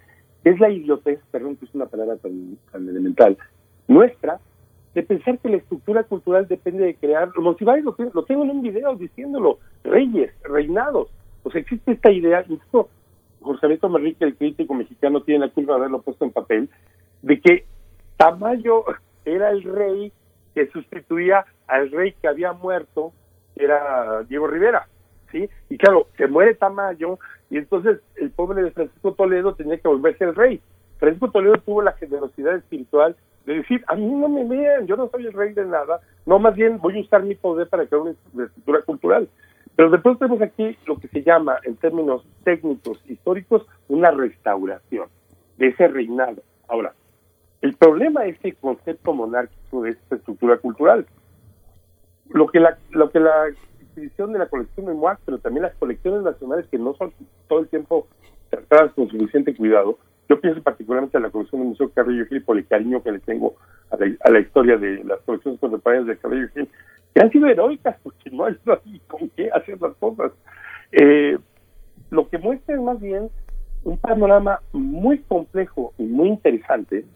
que es la idiotez, perdón que es una palabra tan, elemental, nuestra, de pensar que la estructura cultural depende de crear, lo, lo tengo en un video diciéndolo, reyes, reinados, o sea, existe esta idea, incluso José Alberto Merrique, el crítico mexicano, tiene la culpa de haberlo puesto en papel, de que Tamayo era el rey que sustituía al rey que había muerto, era Diego Rivera, ¿sí? Y claro, se muere Tamayo, y entonces el pobre de Francisco Toledo tenía que volverse el rey. Francisco Toledo tuvo la generosidad espiritual de decir, a mí no me vean, yo no soy el rey de nada, no, más bien voy a usar mi poder para crear una estructura cultural. Pero después tenemos aquí lo que se llama, en términos técnicos, históricos, una restauración de ese reinado. Ahora, el problema es el concepto monárquico de esta estructura cultural. Lo que la, lo que la exhibición de la colección de MOAC, pero también las colecciones nacionales que no son todo el tiempo tratadas con suficiente cuidado, yo pienso particularmente en la colección del Museo Carrillo Gil por el cariño que le tengo a la, historia de las colecciones contemporáneas de Carrillo Gil, que han sido heroicas porque no hay con qué hacer las cosas. Eh, lo que muestra es más bien un panorama muy complejo y muy interesante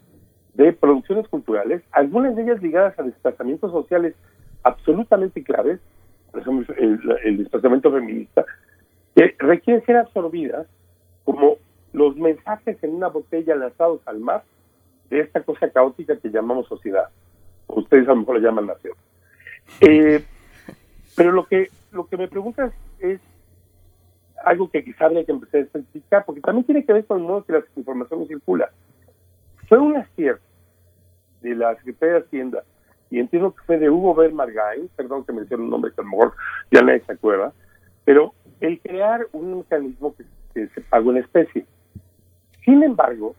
de producciones culturales, algunas de ellas ligadas a desplazamientos sociales absolutamente claves, por ejemplo el, desplazamiento feminista, que requieren ser absorbidas como los mensajes en una botella lanzados al mar de esta cosa caótica que llamamos sociedad. Ustedes a lo mejor lo llaman nación. Eh, pero lo que lo que me preguntas es algo que quizá habría que empezar a explicar, porque también tiene que ver con el modo que la información circula. Fue un acierto de la Secretaría de Hacienda, y entiendo que fue de Hugo Bermargain, perdón que mencione un nombre que a lo mejor ya nadie se acuerda, pero el crear un mecanismo que, se pagó en especie. Sin embargo,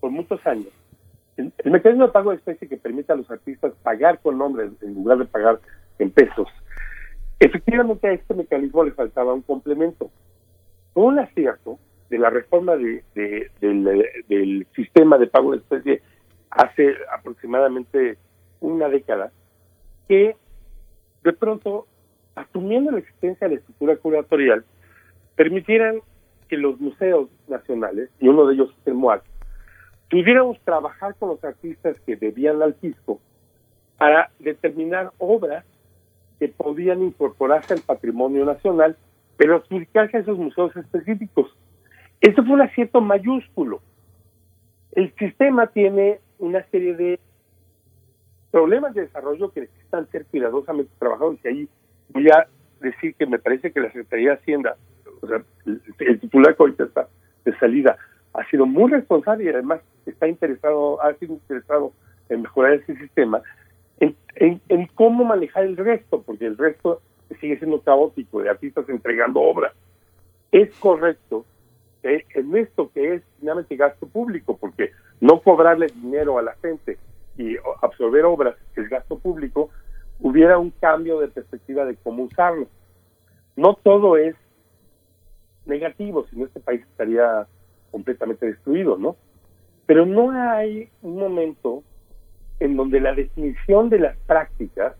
por muchos años, el, mecanismo de pago en especie que permite a los artistas pagar con nombres en lugar de pagar en pesos, efectivamente a este mecanismo le faltaba un complemento. Fue un acierto de la reforma de, del, sistema de pago de especie hace aproximadamente una década que de pronto, asumiendo la existencia de la estructura curatorial, permitieran que los museos nacionales, y uno de ellos es el MOAC, pudiéramos trabajar con los artistas que debían al fisco para determinar obras que podían incorporarse al patrimonio nacional, pero adjudicarse a esos museos específicos. Esto fue un acierto mayúsculo. El sistema tiene una serie de problemas de desarrollo que necesitan ser cuidadosamente trabajados y ahí voy a decir que me parece que la Secretaría de Hacienda, o sea, el, titular que ahorita está de salida, ha sido muy responsable y además está interesado, ha sido interesado en mejorar ese sistema, en, cómo manejar el resto, porque el resto sigue siendo caótico, de artistas entregando obras. Es correcto en esto que es finalmente gasto público, porque no cobrarle dinero a la gente y absorber obras, es gasto público, hubiera un cambio de perspectiva de cómo usarlo. No todo es negativo, si no este país estaría completamente destruido, ¿no? Pero no hay un momento en donde la definición de las prácticas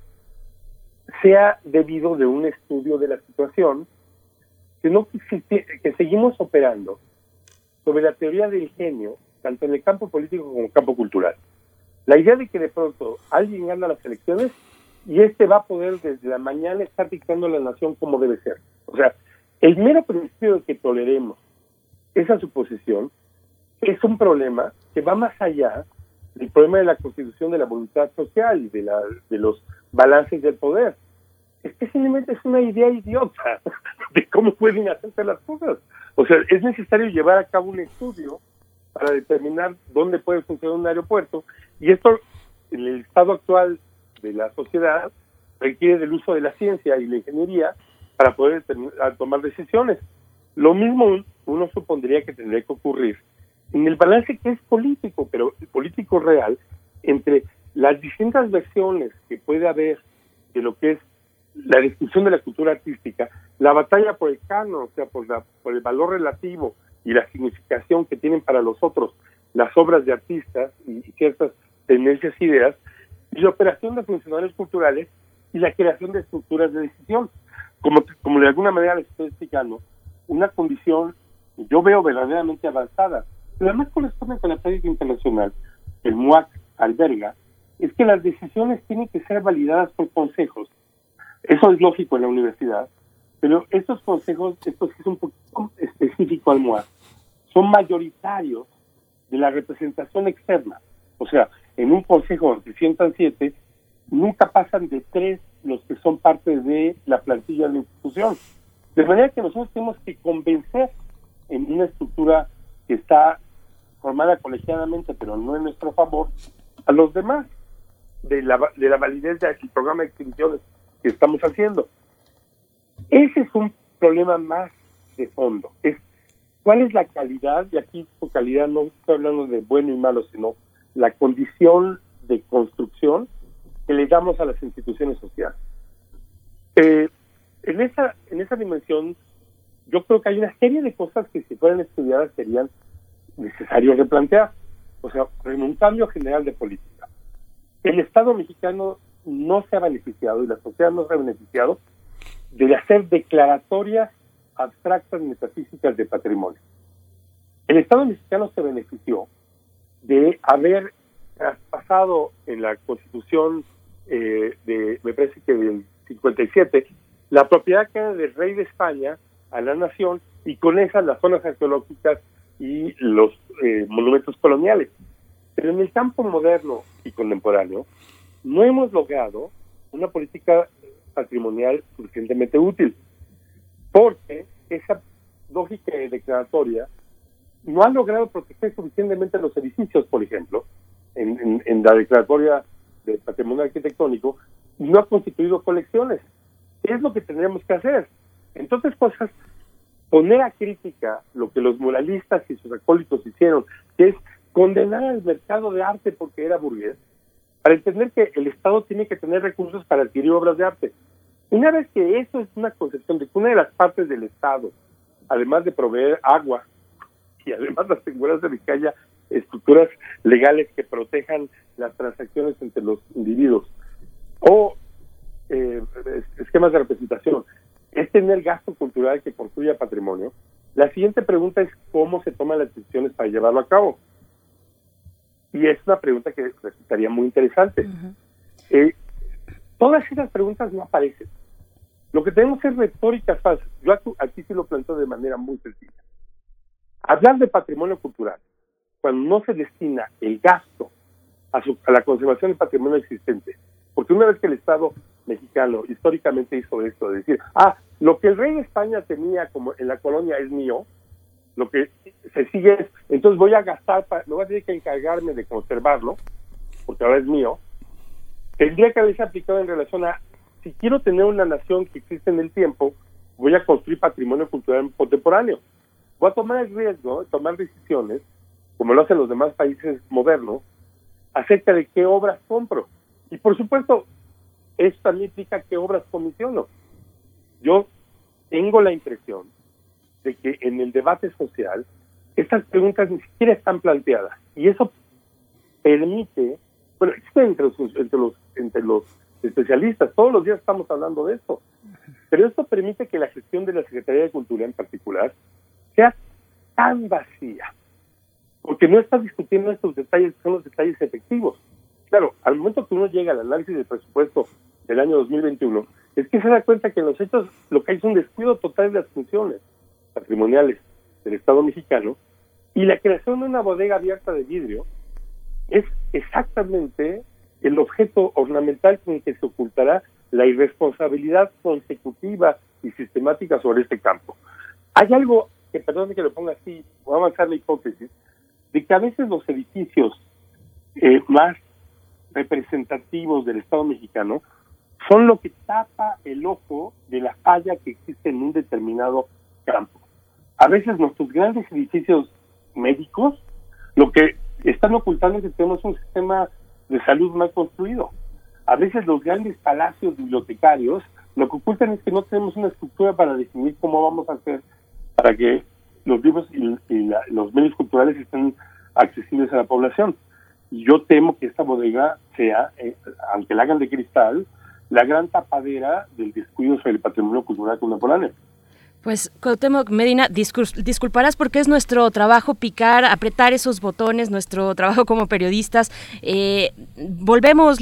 sea debido de un estudio de la situación, sino que, que seguimos operando sobre la teoría del genio, tanto en el campo político como en el campo cultural. La idea de que de pronto alguien gana las elecciones y este va a poder desde la mañana estar dictando a la nación como debe ser. O sea, el mero principio de que toleremos esa suposición es un problema que va más allá del problema de la constitución de la voluntad social y de, la, de los balances del poder. Es que simplemente es una idea idiota de cómo pueden hacerse las cosas. O sea, es necesario llevar a cabo un estudio para determinar dónde puede funcionar un aeropuerto y esto en el estado actual de la sociedad requiere del uso de la ciencia y la ingeniería para poder tomar decisiones. Lo mismo uno supondría que tendría que ocurrir en el balance que es político, pero político real, entre las distintas versiones que puede haber de lo que es la discusión de la cultura artística, la batalla por el canon, o sea, por, la, por el valor relativo y la significación que tienen para los otros las obras de artistas y ciertas tendencias e ideas, y la operación de funcionarios culturales y la creación de estructuras de decisión. Como, como de alguna manera les estoy explicando, una condición yo veo verdaderamente avanzada, pero además corresponde con la práctica internacional que el MUAC alberga, es que las decisiones tienen que ser validadas por consejos. Eso es lógico en la universidad, pero estos consejos, esto sí es un poco específico al MUAC, son mayoritarios de la representación externa. O sea, en un consejo de 107 nunca pasan de tres los que son parte de la plantilla de la institución. De manera que nosotros tenemos que convencer en una estructura que está formada colegiadamente, pero no en nuestro favor, a los demás de la, de la validez del programa de extinciones que estamos haciendo. Ese es un problema más de fondo. Es cuál es la calidad, y aquí por calidad no estoy hablando de bueno y malo, sino la condición de construcción que le damos a las instituciones sociales. Eh, en esa en esa dimensión, yo creo que hay una serie de cosas que si fueran estudiadas serían necesarios replantear. O sea, en un cambio general de política. El Estado mexicano no se ha beneficiado y la sociedad no se ha beneficiado de hacer declaratorias abstractas metafísicas de patrimonio. El Estado mexicano se benefició de haber traspasado en la Constitución eh, de, me parece que del 57, la propiedad que era del rey de España a la nación y con esas las zonas arqueológicas y los eh, monumentos coloniales. Pero en el campo moderno y contemporáneo no hemos logrado una política patrimonial suficientemente útil, porque esa lógica declaratoria no ha logrado proteger suficientemente los edificios, por ejemplo, en, en, la declaratoria de patrimonio arquitectónico, no ha constituido colecciones. ¿Qué es lo que tendríamos que hacer? Entonces, cosas, poner a crítica lo que los muralistas y sus acólitos hicieron, que es condenar al mercado de arte porque era burgués, para entender que el Estado tiene que tener recursos para adquirir obras de arte. Una vez que eso es una concepción de que una de las partes del Estado, además de proveer agua, y además las seguras de que haya estructuras legales que protejan las transacciones entre los individuos o eh, esquemas de representación es tener gasto cultural que construya patrimonio. La siguiente pregunta es cómo se toman las decisiones para llevarlo a cabo. Y es una pregunta que resultaría muy interesante. Eh, todas esas preguntas no aparecen. Lo que tenemos es retórica falsa. Yo aquí sí lo planteo de manera muy sencilla. Hablar de patrimonio cultural, cuando no se destina el gasto a, a la conservación del patrimonio existente, porque una vez que el Estado mexicano históricamente hizo esto, de decir, ah, lo que el rey de España tenía como en la colonia es mío, lo que se sigue es, entonces voy a gastar, para, no voy a tener que encargarme de conservarlo, porque ahora es mío, tendría que haberse aplicado en relación a, si quiero tener una nación que existe en el tiempo, voy a construir patrimonio cultural contemporáneo. Voy a tomar el riesgo tomar decisiones, como lo hacen los demás países modernos, acerca de qué obras compro. Y por supuesto, esto también implica qué obras comisiono. Yo tengo la impresión de que en el debate social estas preguntas ni siquiera están planteadas y eso permite, bueno, existe entre los, entre los, entre los especialistas, todos los días estamos hablando de esto, pero esto permite que la gestión de la Secretaría de Cultura en particular sea tan vacía, porque no está discutiendo estos detalles, son los detalles efectivos. Claro, al momento que uno llega al análisis del presupuesto del año 2021, es que se da cuenta que en los hechos lo que hay es un descuido total de las funciones patrimoniales del Estado mexicano y la creación de una bodega abierta de vidrio es exactamente el objeto ornamental con el que se ocultará la irresponsabilidad consecutiva y sistemática sobre este campo. Hay algo que, perdón que lo ponga así, voy a avanzar la hipótesis, de que a veces los edificios eh, más representativos del Estado mexicano son lo que tapa el ojo de la falla que existe en un determinado campo. A veces nuestros grandes edificios médicos lo que están ocultando es que tenemos un sistema de salud mal construido. A veces los grandes palacios bibliotecarios lo que ocultan es que no tenemos una estructura para definir cómo vamos a hacer para que los libros y, los medios culturales estén accesibles a la población. Yo temo que esta bodega sea, eh, aunque la hagan de cristal, la gran tapadera del descuido sobre el patrimonio cultural contemporáneo. Pues Cuauhtémoc Medina, disculparás porque es nuestro trabajo picar, apretar esos botones, nuestro trabajo como periodistas. Eh, volvemos,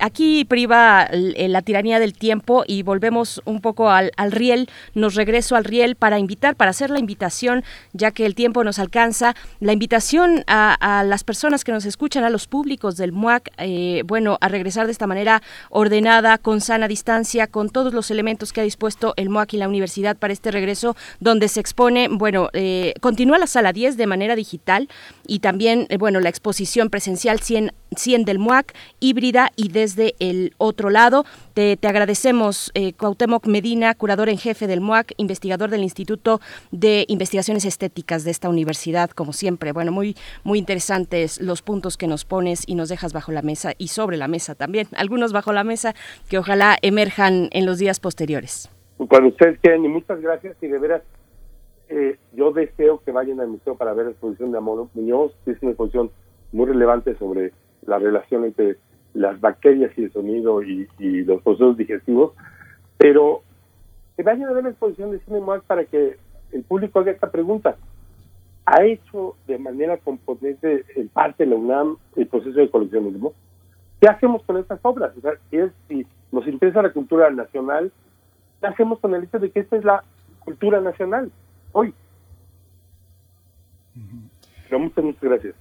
aquí priva la tiranía del tiempo y volvemos un poco al, riel, nos regreso al riel para invitar, para hacer la invitación, ya que el tiempo nos alcanza, la invitación a, las personas que nos escuchan, a los públicos del MUAC, eh, bueno, a regresar de esta manera ordenada, con sana distancia, con todos los elementos que ha dispuesto el MUAC y la universidad para este este regreso, donde se expone, bueno, eh, continúa la sala 10 de manera digital y también, eh, bueno, la exposición presencial 100, 100 del MUAC, híbrida y desde el otro lado. Te, agradecemos, eh, Cuauhtémoc Medina, curador en jefe del MUAC, investigador del Instituto de Investigaciones Estéticas de esta universidad, como siempre. Bueno, muy, muy interesantes los puntos que nos pones y nos dejas bajo la mesa y sobre la mesa también, algunos bajo la mesa que ojalá emerjan en los días posteriores cuando ustedes quieran, y muchas gracias, y de veras, eh, yo deseo que vayan al museo para ver la exposición de Amor Muñoz, que es una exposición muy relevante sobre la relación entre las bacterias y el sonido y, los procesos digestivos, pero que vayan a ver la exposición de Cine para que el público haga esta pregunta. ¿Ha hecho de manera componente en parte la UNAM el proceso de coleccionismo? ¿Qué hacemos con estas obras? O sea, es, si nos interesa la cultura nacional, ¿Qué hacemos con el hecho de que esta es la cultura nacional hoy? Pero muchas, muchas gracias.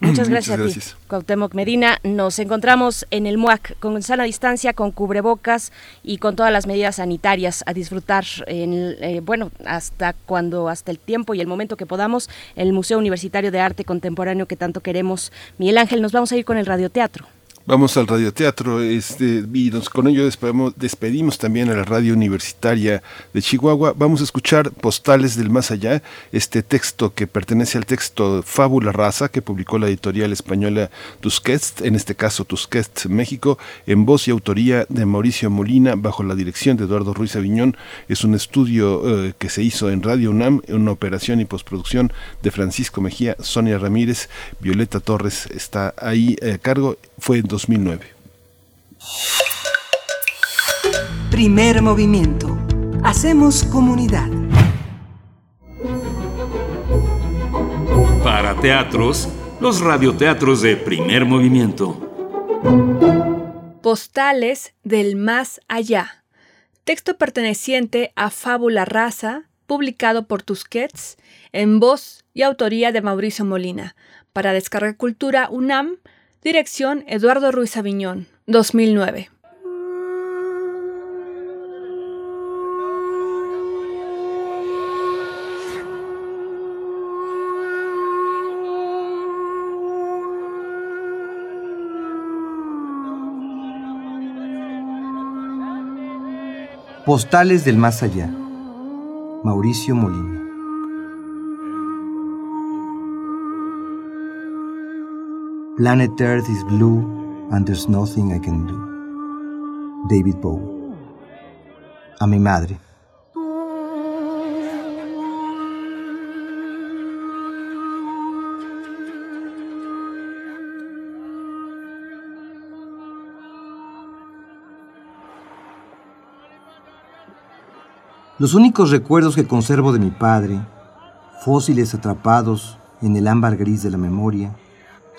Muchas gracias, a ti, Cuauhtémoc Medina. Nos encontramos en el MUAC con sana distancia, con cubrebocas y con todas las medidas sanitarias a disfrutar, en, eh, bueno, hasta cuando, hasta el tiempo y el momento que podamos, el Museo Universitario de Arte Contemporáneo que tanto queremos. Miguel Ángel, nos vamos a ir con el radioteatro. Vamos al radioteatro este, y con ello despedimos, despedimos, también a la radio universitaria de Chihuahua. Vamos a escuchar Postales del Más Allá, este texto que pertenece al texto Fábula Raza que publicó la editorial española Tusquets, en este caso Tusquets México, en voz y autoría de Mauricio Molina, bajo la dirección de Eduardo Ruiz Aviñón. Es un estudio eh, que se hizo en Radio UNAM, una operación y postproducción de Francisco Mejía, Sonia Ramírez, Violeta Torres está ahí a cargo. Fue en 2009. Primer movimiento. Hacemos comunidad. Para teatros los radioteatros de primer movimiento. Postales del Más Allá. Texto perteneciente a Fábula Raza, publicado por Tusquets, en voz y autoría de Mauricio Molina. Para Descarga Cultura UNAM, dirección Eduardo Ruiz Aviñón, 2009. Postales del Más Allá. Mauricio Molina. Planet Earth is blue and there's nothing I can do. David Bowie. A mi madre. Los únicos recuerdos que conservo de mi padre, fósiles atrapados en el ámbar gris de la memoria,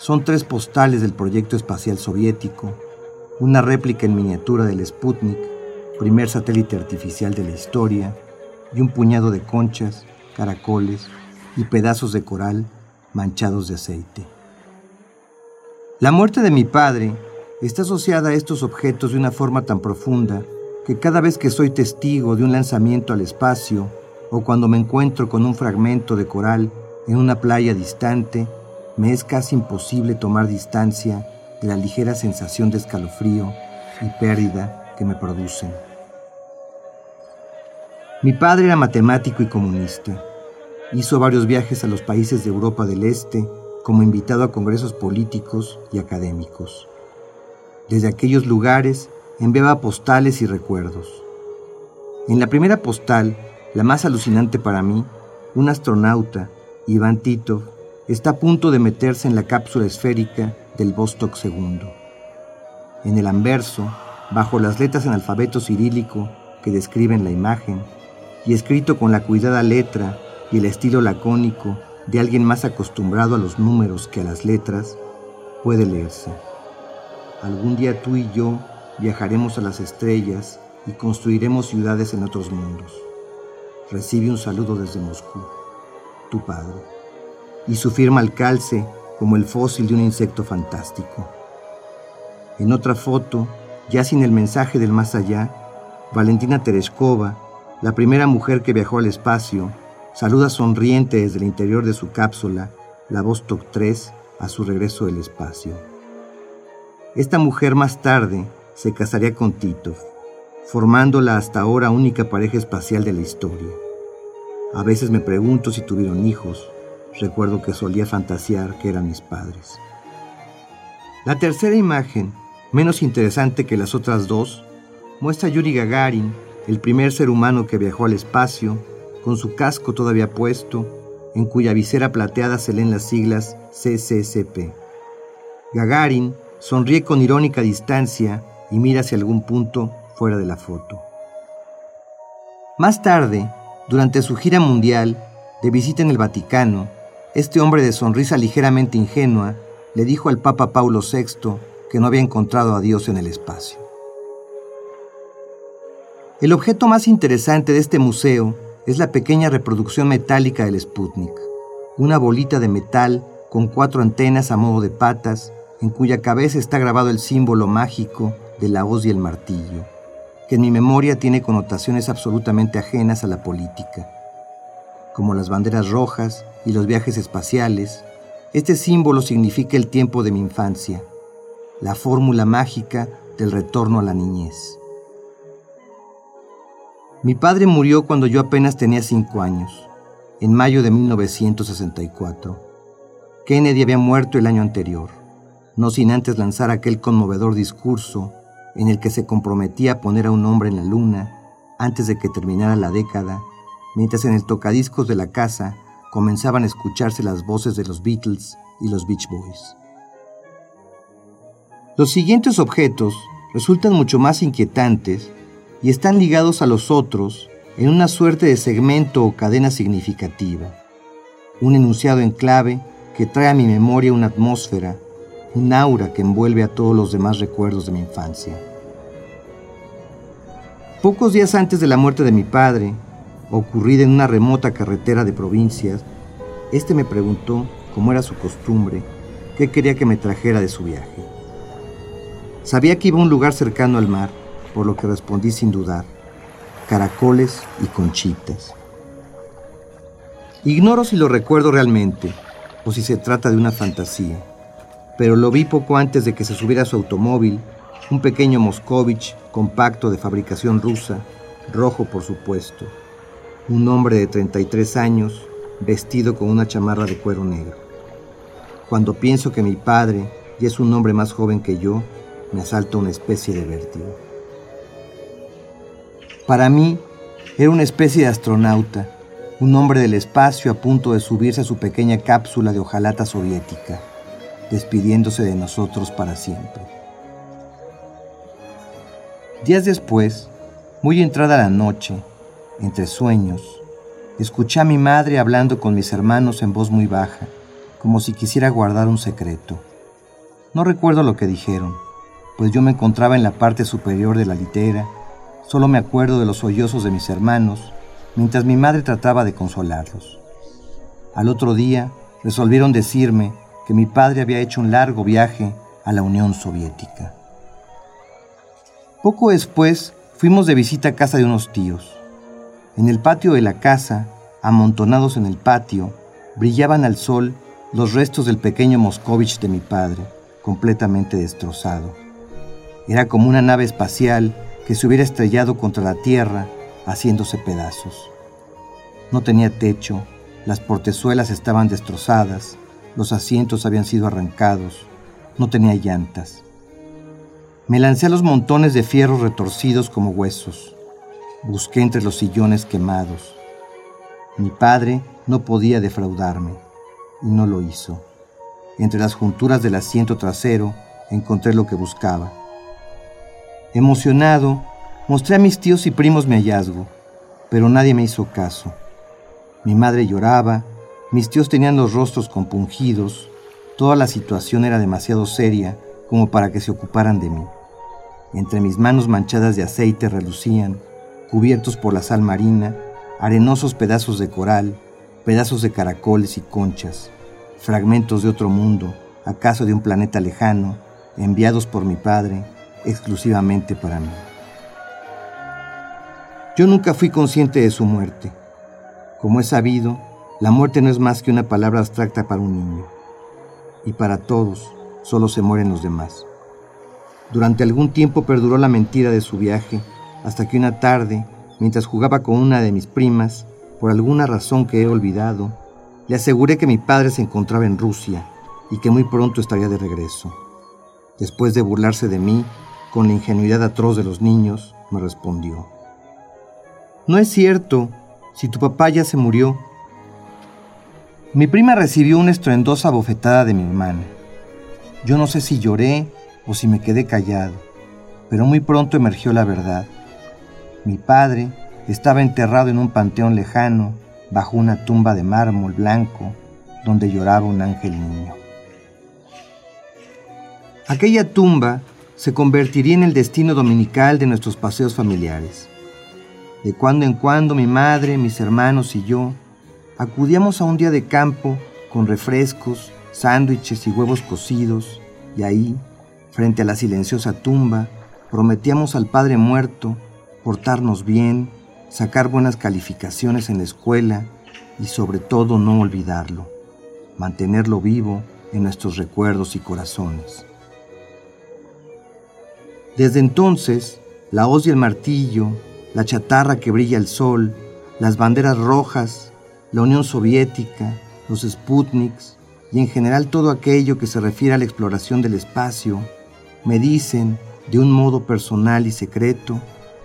son tres postales del proyecto espacial soviético, una réplica en miniatura del Sputnik, primer satélite artificial de la historia, y un puñado de conchas, caracoles y pedazos de coral manchados de aceite. La muerte de mi padre está asociada a estos objetos de una forma tan profunda que cada vez que soy testigo de un lanzamiento al espacio o cuando me encuentro con un fragmento de coral en una playa distante, me es casi imposible tomar distancia de la ligera sensación de escalofrío y pérdida que me producen. Mi padre era matemático y comunista. Hizo varios viajes a los países de Europa del Este como invitado a congresos políticos y académicos. Desde aquellos lugares enviaba postales y recuerdos. En la primera postal, la más alucinante para mí, un astronauta, Iván Titov, está a punto de meterse en la cápsula esférica del Vostok II. En el anverso, bajo las letras en alfabeto cirílico que describen la imagen, y escrito con la cuidada letra y el estilo lacónico de alguien más acostumbrado a los números que a las letras, puede leerse. Algún día tú y yo viajaremos a las estrellas y construiremos ciudades en otros mundos. Recibe un saludo desde Moscú, tu padre, y su firma al calce como el fósil de un insecto fantástico. En otra foto, ya sin el mensaje del más allá, Valentina Tereshkova, la primera mujer que viajó al espacio, saluda sonriente desde el interior de su cápsula, la Vostok 3, a su regreso del espacio. Esta mujer más tarde se casaría con Tito, formando la hasta ahora única pareja espacial de la historia. A veces me pregunto si tuvieron hijos. Recuerdo que solía fantasear que eran mis padres. La tercera imagen, menos interesante que las otras dos, muestra a Yuri Gagarin, el primer ser humano que viajó al espacio, con su casco todavía puesto, en cuya visera plateada se leen las siglas CCCP. Gagarin sonríe con irónica distancia y mira hacia algún punto fuera de la foto. Más tarde, durante su gira mundial de visita en el Vaticano, este hombre de sonrisa ligeramente ingenua le dijo al Papa Paulo VI que no había encontrado a Dios en el espacio. El objeto más interesante de este museo es la pequeña reproducción metálica del Sputnik, una bolita de metal con cuatro antenas a modo de patas, en cuya cabeza está grabado el símbolo mágico de la hoz y el martillo, que en mi memoria tiene connotaciones absolutamente ajenas a la política. Como las banderas rojas y los viajes espaciales, este símbolo significa el tiempo de mi infancia, la fórmula mágica del retorno a la niñez. Mi padre murió cuando yo apenas tenía cinco años, en mayo de 1964. Kennedy había muerto el año anterior, no sin antes lanzar aquel conmovedor discurso en el que se comprometía a poner a un hombre en la luna antes de que terminara la década, mientras en el tocadiscos de la casa comenzaban a escucharse las voces de los Beatles y los Beach Boys. Los siguientes objetos resultan mucho más inquietantes y están ligados a los otros en una suerte de segmento o cadena significativa. Un enunciado en clave que trae a mi memoria una atmósfera, un aura que envuelve a todos los demás recuerdos de mi infancia. Pocos días antes de la muerte de mi padre, ocurrida en una remota carretera de provincias, este me preguntó, como era su costumbre, qué quería que me trajera de su viaje. Sabía que iba a un lugar cercano al mar, por lo que respondí sin dudar, caracoles y conchitas. Ignoro si lo recuerdo realmente o si se trata de una fantasía, pero lo vi poco antes de que se subiera a su automóvil, un pequeño Moscovich compacto de fabricación rusa, rojo por supuesto, un hombre de 33 años vestido con una chamarra de cuero negro. Cuando pienso que mi padre ya es un hombre más joven que yo, me asalta una especie de vértigo. Para mí, era una especie de astronauta, un hombre del espacio a punto de subirse a su pequeña cápsula de hojalata soviética, despidiéndose de nosotros para siempre. Días después, muy entrada la noche, entre sueños, escuché a mi madre hablando con mis hermanos en voz muy baja, como si quisiera guardar un secreto. No recuerdo lo que dijeron, pues yo me encontraba en la parte superior de la litera, solo me acuerdo de los sollozos de mis hermanos, mientras mi madre trataba de consolarlos. Al otro día resolvieron decirme que mi padre había hecho un largo viaje a la Unión Soviética. Poco después fuimos de visita a casa de unos tíos. En el patio de la casa, amontonados en el patio, brillaban al sol los restos del pequeño Moscovich de mi padre, completamente destrozado. Era como una nave espacial que se hubiera estrellado contra la Tierra, haciéndose pedazos. No tenía techo, las portezuelas estaban destrozadas, los asientos habían sido arrancados, no tenía llantas. Me lancé a los montones de fierros retorcidos como huesos. Busqué entre los sillones quemados. Mi padre no podía defraudarme y no lo hizo. Entre las junturas del asiento trasero encontré lo que buscaba. Emocionado, mostré a mis tíos y primos mi hallazgo, pero nadie me hizo caso. Mi madre lloraba, mis tíos tenían los rostros compungidos, toda la situación era demasiado seria como para que se ocuparan de mí. Entre mis manos manchadas de aceite relucían, cubiertos por la sal marina, arenosos pedazos de coral, pedazos de caracoles y conchas, fragmentos de otro mundo, acaso de un planeta lejano, enviados por mi padre exclusivamente para mí. Yo nunca fui consciente de su muerte. Como he sabido, la muerte no es más que una palabra abstracta para un niño. Y para todos, solo se mueren los demás. Durante algún tiempo perduró la mentira de su viaje, hasta que una tarde, mientras jugaba con una de mis primas, por alguna razón que he olvidado, le aseguré que mi padre se encontraba en Rusia y que muy pronto estaría de regreso. Después de burlarse de mí, con la ingenuidad atroz de los niños, me respondió. No es cierto, si tu papá ya se murió. Mi prima recibió una estruendosa bofetada de mi hermana. Yo no sé si lloré o si me quedé callado, pero muy pronto emergió la verdad. Mi padre estaba enterrado en un panteón lejano, bajo una tumba de mármol blanco, donde lloraba un ángel niño. Aquella tumba se convertiría en el destino dominical de nuestros paseos familiares. De cuando en cuando mi madre, mis hermanos y yo acudíamos a un día de campo con refrescos, sándwiches y huevos cocidos, y ahí, Frente a la silenciosa tumba, prometíamos al Padre muerto portarnos bien, sacar buenas calificaciones en la escuela y sobre todo no olvidarlo, mantenerlo vivo en nuestros recuerdos y corazones. Desde entonces, la hoz y el martillo, la chatarra que brilla el sol, las banderas rojas, la Unión Soviética, los Sputniks y en general todo aquello que se refiere a la exploración del espacio, me dicen, de un modo personal y secreto,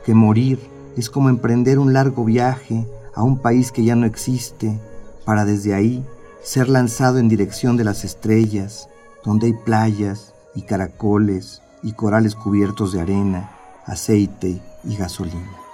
que morir es como emprender un largo viaje a un país que ya no existe, para desde ahí ser lanzado en dirección de las estrellas, donde hay playas y caracoles y corales cubiertos de arena, aceite y gasolina.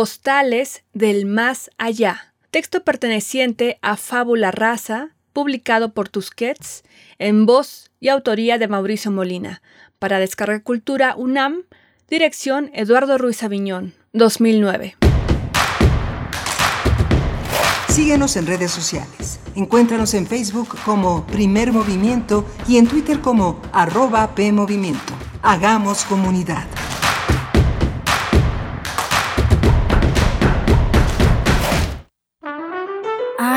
Postales del Más Allá, texto perteneciente a Fábula Raza, publicado por Tusquets, en voz y autoría de Mauricio Molina, para Descarga Cultura UNAM, dirección Eduardo Ruiz Aviñón, 2009. Síguenos en redes sociales. Encuéntranos en Facebook como Primer Movimiento y en Twitter como arroba PMovimiento. Hagamos comunidad.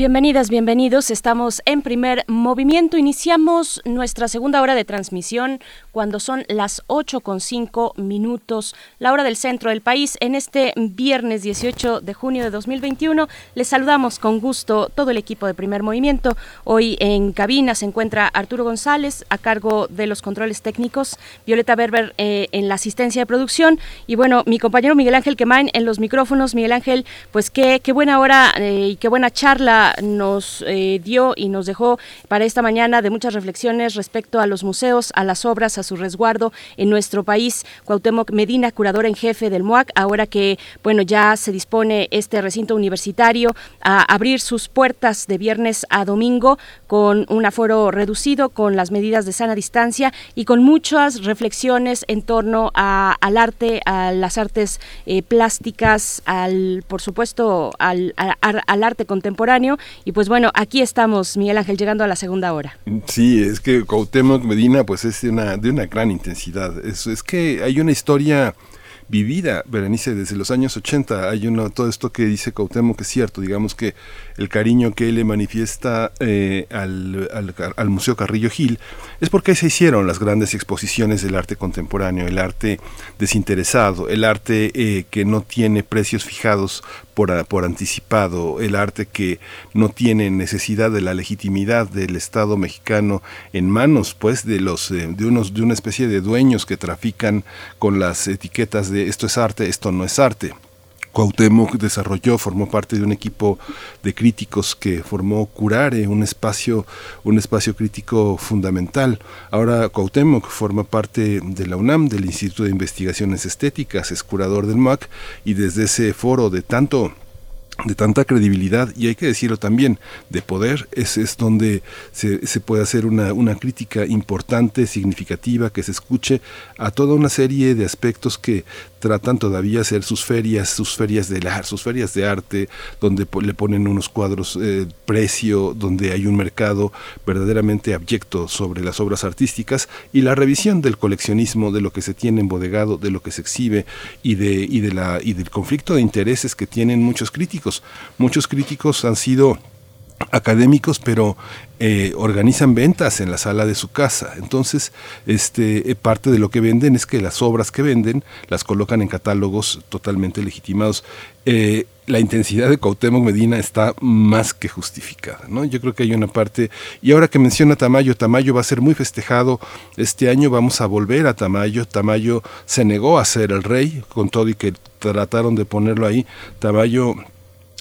Bienvenidas, bienvenidos. Estamos en primer movimiento. Iniciamos nuestra segunda hora de transmisión cuando son las 8 con 5 minutos, la hora del centro del país. En este viernes 18 de junio de 2021 les saludamos con gusto todo el equipo de primer movimiento. Hoy en cabina se encuentra Arturo González a cargo de los controles técnicos, Violeta Berber eh, en la asistencia de producción y bueno, mi compañero Miguel Ángel Quemain en los micrófonos. Miguel Ángel, pues qué, qué buena hora eh, y qué buena charla nos eh, dio y nos dejó para esta mañana de muchas reflexiones respecto a los museos, a las obras, a su resguardo en nuestro país. Cuauhtémoc Medina, curador en jefe del MOAC, ahora que bueno ya se dispone este recinto universitario a abrir sus puertas de viernes a domingo con un aforo reducido, con las medidas de sana distancia y con muchas reflexiones en torno al arte, a las artes eh, plásticas, al por supuesto al arte contemporáneo y pues bueno, aquí estamos, Miguel Ángel, llegando a la segunda hora. Sí, es que Cuauhtémoc Medina pues es de una, de una gran intensidad. Es, es que hay una historia vivida, Berenice, desde los años 80. Hay uno, todo esto que dice Cuauhtémoc que es cierto, digamos que el cariño que él le manifiesta eh, al, al, al, Museo Carrillo Gil es porque se hicieron las grandes exposiciones del arte contemporáneo, el arte desinteresado, el arte eh, que no tiene precios fijados por, anticipado, el arte que no tiene necesidad de la legitimidad del Estado mexicano en manos pues de los eh, de unos de una especie de dueños que trafican con las etiquetas de esto es arte, esto no es arte. Cuauhtémoc desarrolló, formó parte de un equipo de críticos que formó Curare, un espacio, un espacio crítico fundamental. Ahora Cuauhtémoc forma parte de la UNAM, del Instituto de Investigaciones Estéticas, es curador del MAC y desde ese foro de tanto de tanta credibilidad y hay que decirlo también, de poder, es, es donde se, puede hacer una, una, crítica importante, significativa, que se escuche a toda una serie de aspectos que tratan todavía de hacer sus ferias, sus ferias de sus ferias de arte, donde le ponen unos cuadros eh, precio, donde hay un mercado verdaderamente abyecto sobre las obras artísticas y la revisión del coleccionismo, de lo que se tiene embodegado, de lo que se exhibe y de, y de la y del conflicto de intereses que tienen muchos críticos. Muchos críticos han sido académicos, pero eh, organizan ventas en la sala de su casa. Entonces, este, eh, parte de lo que venden es que las obras que venden las colocan en catálogos totalmente legitimados. Eh, la intensidad de Cuauhtémoc Medina está más que justificada, ¿no? Yo creo que hay una parte, y ahora que menciona Tamayo, Tamayo va a ser muy festejado este año, vamos a volver a Tamayo, Tamayo se negó a ser el rey, con todo y que trataron de ponerlo ahí, Tamayo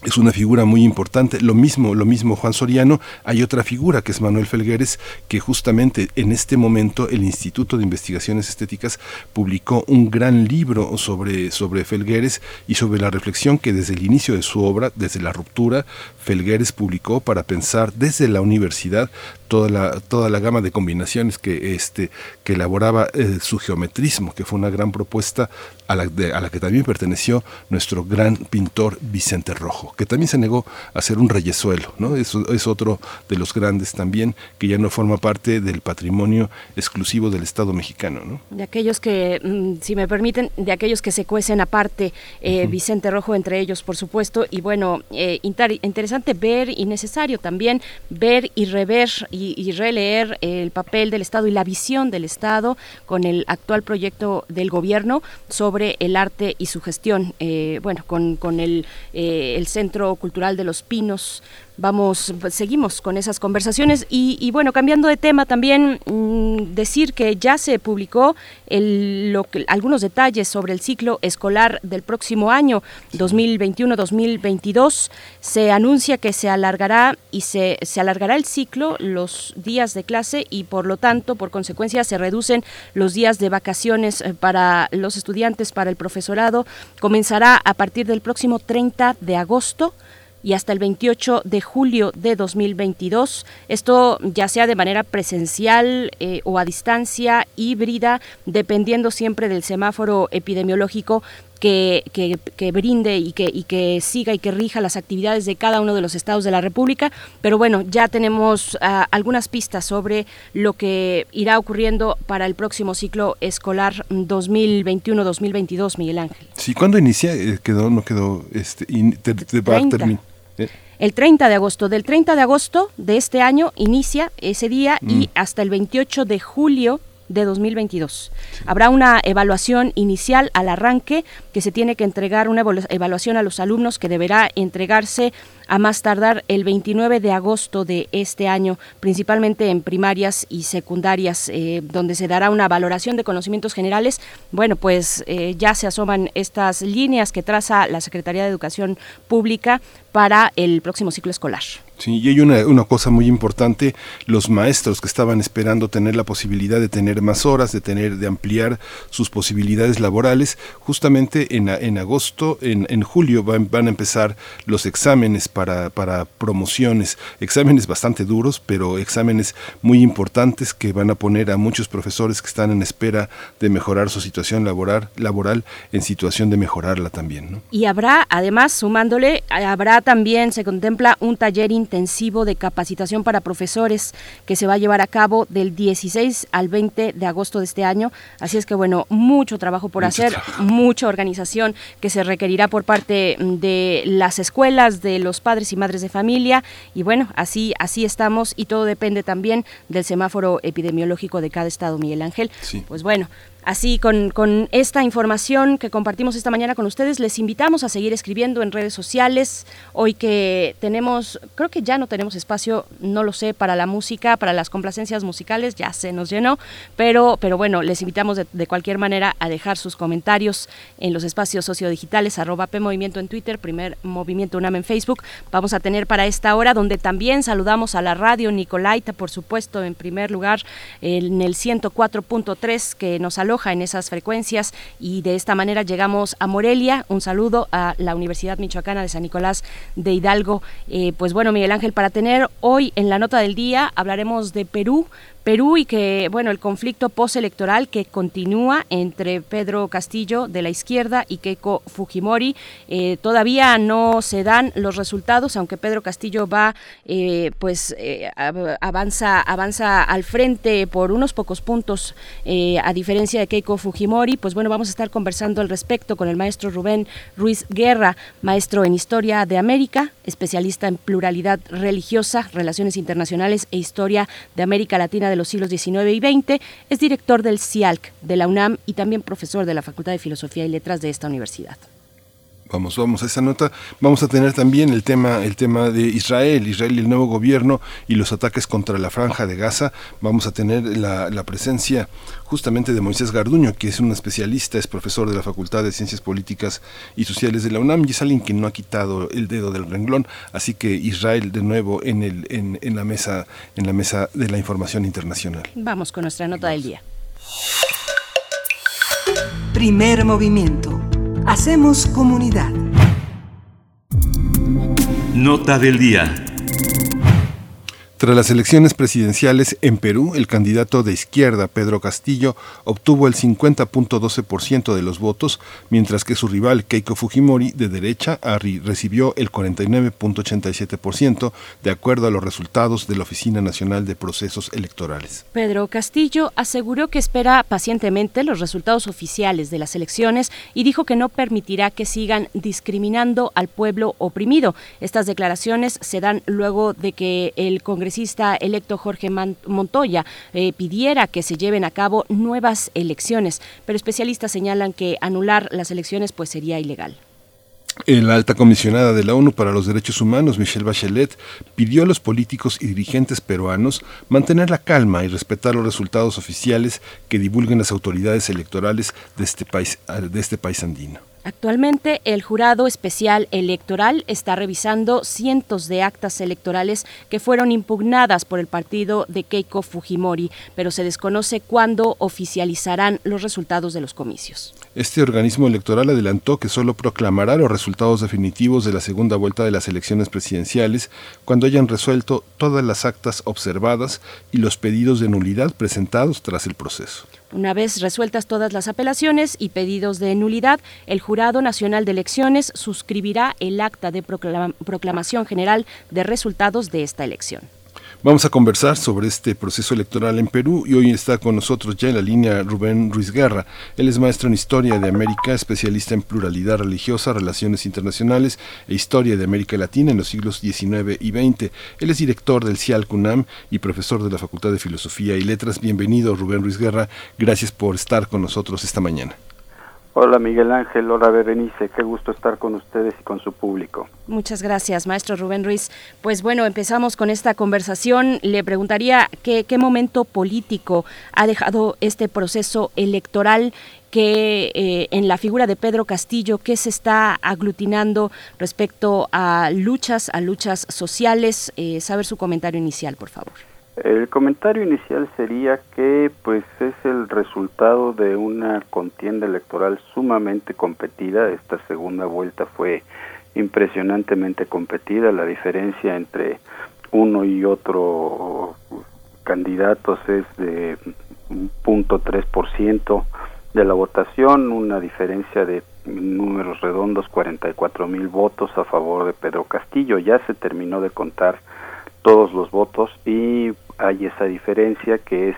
es una figura muy importante. Lo mismo, lo mismo Juan Soriano. Hay otra figura que es Manuel Felgueres, que justamente en este momento el Instituto de Investigaciones Estéticas publicó un gran libro sobre, sobre Felgueres y sobre la reflexión que desde el inicio de su obra, desde la ruptura, Felgueres publicó para pensar desde la universidad toda la, toda la gama de combinaciones que, este, que elaboraba eh, su geometrismo, que fue una gran propuesta a la, a la que también perteneció nuestro gran pintor Vicente Rojo, que también se negó a hacer un reyesuelo, ¿no? Es, es otro de los grandes también, que ya no forma parte del patrimonio exclusivo del Estado mexicano, ¿no? De aquellos que, mm, si me permiten, de aquellos que se cuecen aparte, eh, Vicente Rojo entre ellos, por supuesto, y bueno, eh, interesante ver y necesario también ver y rever y, releer el papel del Estado y la visión del Estado con el actual proyecto del gobierno sobre el arte y su gestión. Eh, bueno, con, con el, eh, el Centro Cultural de los Pinos vamos, seguimos con esas conversaciones y, bueno, cambiando de tema también mm, decir que ya se publicó el, lo que, algunos detalles sobre el ciclo escolar del próximo año 2021-2022. Se anuncia que se alargará y se, se alargará el ciclo, los días de clase y por lo tanto, por consecuencia, se reducen los días de vacaciones eh, para los estudiantes, para el profesorado. Comenzará a partir del próximo 30 de agosto y hasta el 28 de julio de 2022. Esto ya sea de manera presencial eh, o a distancia, híbrida, dependiendo siempre del semáforo epidemiológico que, que, brinde y que, y que siga y que rija las actividades de cada uno de los estados de la República. Pero bueno, ya tenemos ah, algunas pistas sobre lo que irá ocurriendo para el próximo ciclo escolar 2021-2022, Miguel Ángel. Sí, ¿cuándo inicia? Eh, quedó, no quedó, este, el 30 de agosto. Del 30 de agosto de este año inicia ese día y mm. hasta el 28 de julio de 2022. Habrá una evaluación inicial al arranque que se tiene que entregar una evaluación a los alumnos que deberá entregarse a más tardar el 29 de agosto de este año, principalmente en primarias y secundarias, eh, donde se dará una valoración de conocimientos generales. Bueno, pues eh, ya se asoman estas líneas que traza la Secretaría de Educación Pública para el próximo ciclo escolar. Sí, y hay una, una, cosa muy importante, los maestros que estaban esperando tener la posibilidad de tener más horas, de tener, de ampliar sus posibilidades laborales, justamente en, en agosto, en, en julio van, van, a empezar los exámenes para, para promociones, exámenes bastante duros, pero exámenes muy importantes que van a poner a muchos profesores que están en espera de mejorar su situación laboral, laboral en situación de mejorarla también. ¿no? Y habrá, además, sumándole, habrá también, se contempla un taller intensivo de capacitación para profesores que se va a llevar a cabo del 16 al 20 de agosto de este año. Así es que, bueno, mucho trabajo por hacer, mucha organización que se requerirá por parte de las escuelas, de los padres y madres de familia. Y bueno, así, así estamos y todo depende también del semáforo epidemiológico de cada estado, Miguel Ángel. Pues bueno, Así, con, con, esta información que compartimos esta mañana con ustedes, les invitamos a seguir escribiendo en redes sociales. Hoy que tenemos, creo que ya no tenemos espacio, no lo sé, para la música, para las complacencias musicales, ya se nos llenó, pero, pero bueno, les invitamos de, de cualquier manera a dejar sus comentarios en los espacios sociodigitales, arroba P Movimiento en Twitter, primer Movimiento UNAM en Facebook. Vamos a tener para esta hora, donde también saludamos a la radio Nicolaita, por supuesto, en primer lugar, en el 104.3 que nos aloja en esas frecuencias y de esta manera llegamos a Morelia. Un saludo a la Universidad Michoacana de San Nicolás de Hidalgo. Eh, pues bueno, Miguel Ángel, para tener hoy en la nota del día hablaremos de Perú, Perú y que, bueno, el conflicto postelectoral que continúa entre Pedro Castillo de la izquierda y Keiko Fujimori. Eh, todavía no se dan los resultados, aunque Pedro Castillo va, eh, pues, eh, avanza, avanza al frente por unos pocos puntos, a diferencia de Keiko Fujimori. Pues bueno, vamos a estar conversando al respecto con el maestro Rubén Ruiz Guerra, maestro en Historia de América, especialista en pluralidad religiosa, relaciones internacionales e historia de América Latina de los siglos XIX y XX, es director del CIALC de la UNAM y también profesor de la Facultad de Filosofía y Letras de esta universidad. Vamos, vamos a esa nota. Vamos a tener también el tema, el tema de Israel, Israel y el nuevo gobierno y los ataques contra la franja de Gaza. Vamos a tener la, la, presencia justamente de Moisés Garduño, que es un especialista, es profesor de la Facultad de Ciencias Políticas y Sociales de la UNAM y es alguien que no ha quitado el dedo del renglón. Así que Israel de nuevo en, el, en, en la mesa, en la mesa de la información internacional. Vamos con nuestra nota del día. Primer movimiento Hacemos comunidad. Nota del día. Tras las elecciones presidenciales en Perú, el candidato de izquierda, Pedro Castillo, obtuvo el 50.12% de los votos, mientras que su rival, Keiko Fujimori, de derecha, recibió el 49.87%, de acuerdo a los resultados de la Oficina Nacional de Procesos Electorales. Pedro Castillo aseguró que espera pacientemente los resultados oficiales de las elecciones y dijo que no permitirá que sigan discriminando al pueblo oprimido. Estas declaraciones se dan luego de que el Congreso congresista electo Jorge Montoya eh, pidiera que se lleven a cabo nuevas elecciones, pero especialistas señalan que anular las elecciones pues sería ilegal. La alta comisionada de la ONU para los Derechos Humanos, Michelle Bachelet, pidió a los políticos y dirigentes peruanos mantener la calma y respetar los resultados oficiales que divulguen las autoridades electorales de este país, de este país andino. Actualmente, el jurado especial electoral está revisando cientos de actas electorales que fueron impugnadas por el partido de Keiko Fujimori, pero se desconoce cuándo oficializarán los resultados de los comicios. Este organismo electoral adelantó que solo proclamará los resultados definitivos de la segunda vuelta de las elecciones presidenciales cuando hayan resuelto todas las actas observadas y los pedidos de nulidad presentados tras el proceso. Una vez resueltas todas las apelaciones y pedidos de nulidad, el Jurado Nacional de Elecciones suscribirá el acta de proclamación general de resultados de esta elección. Vamos a conversar sobre este proceso electoral en Perú y hoy está con nosotros ya en la línea Rubén Ruiz Guerra. Él es maestro en Historia de América, especialista en pluralidad religiosa, relaciones internacionales e historia de América Latina en los siglos XIX y XX. Él es director del CIAL CUNAM y profesor de la Facultad de Filosofía y Letras. Bienvenido Rubén Ruiz Guerra, gracias por estar con nosotros esta mañana. Hola Miguel Ángel, hola Berenice, qué gusto estar con ustedes y con su público. Muchas gracias, maestro Rubén Ruiz. Pues bueno, empezamos con esta conversación. Le preguntaría qué, momento político ha dejado este proceso electoral que eh, en la figura de Pedro Castillo, qué se está aglutinando respecto a luchas, a luchas sociales. Eh, saber su comentario inicial, por favor. El comentario inicial sería que pues es el resultado de una contienda electoral sumamente competida. Esta segunda vuelta fue impresionantemente competida. La diferencia entre uno y otro candidatos es de un punto tres por ciento de la votación, una diferencia de números redondos, 44 mil votos a favor de Pedro Castillo. Ya se terminó de contar todos los votos y hay esa diferencia que es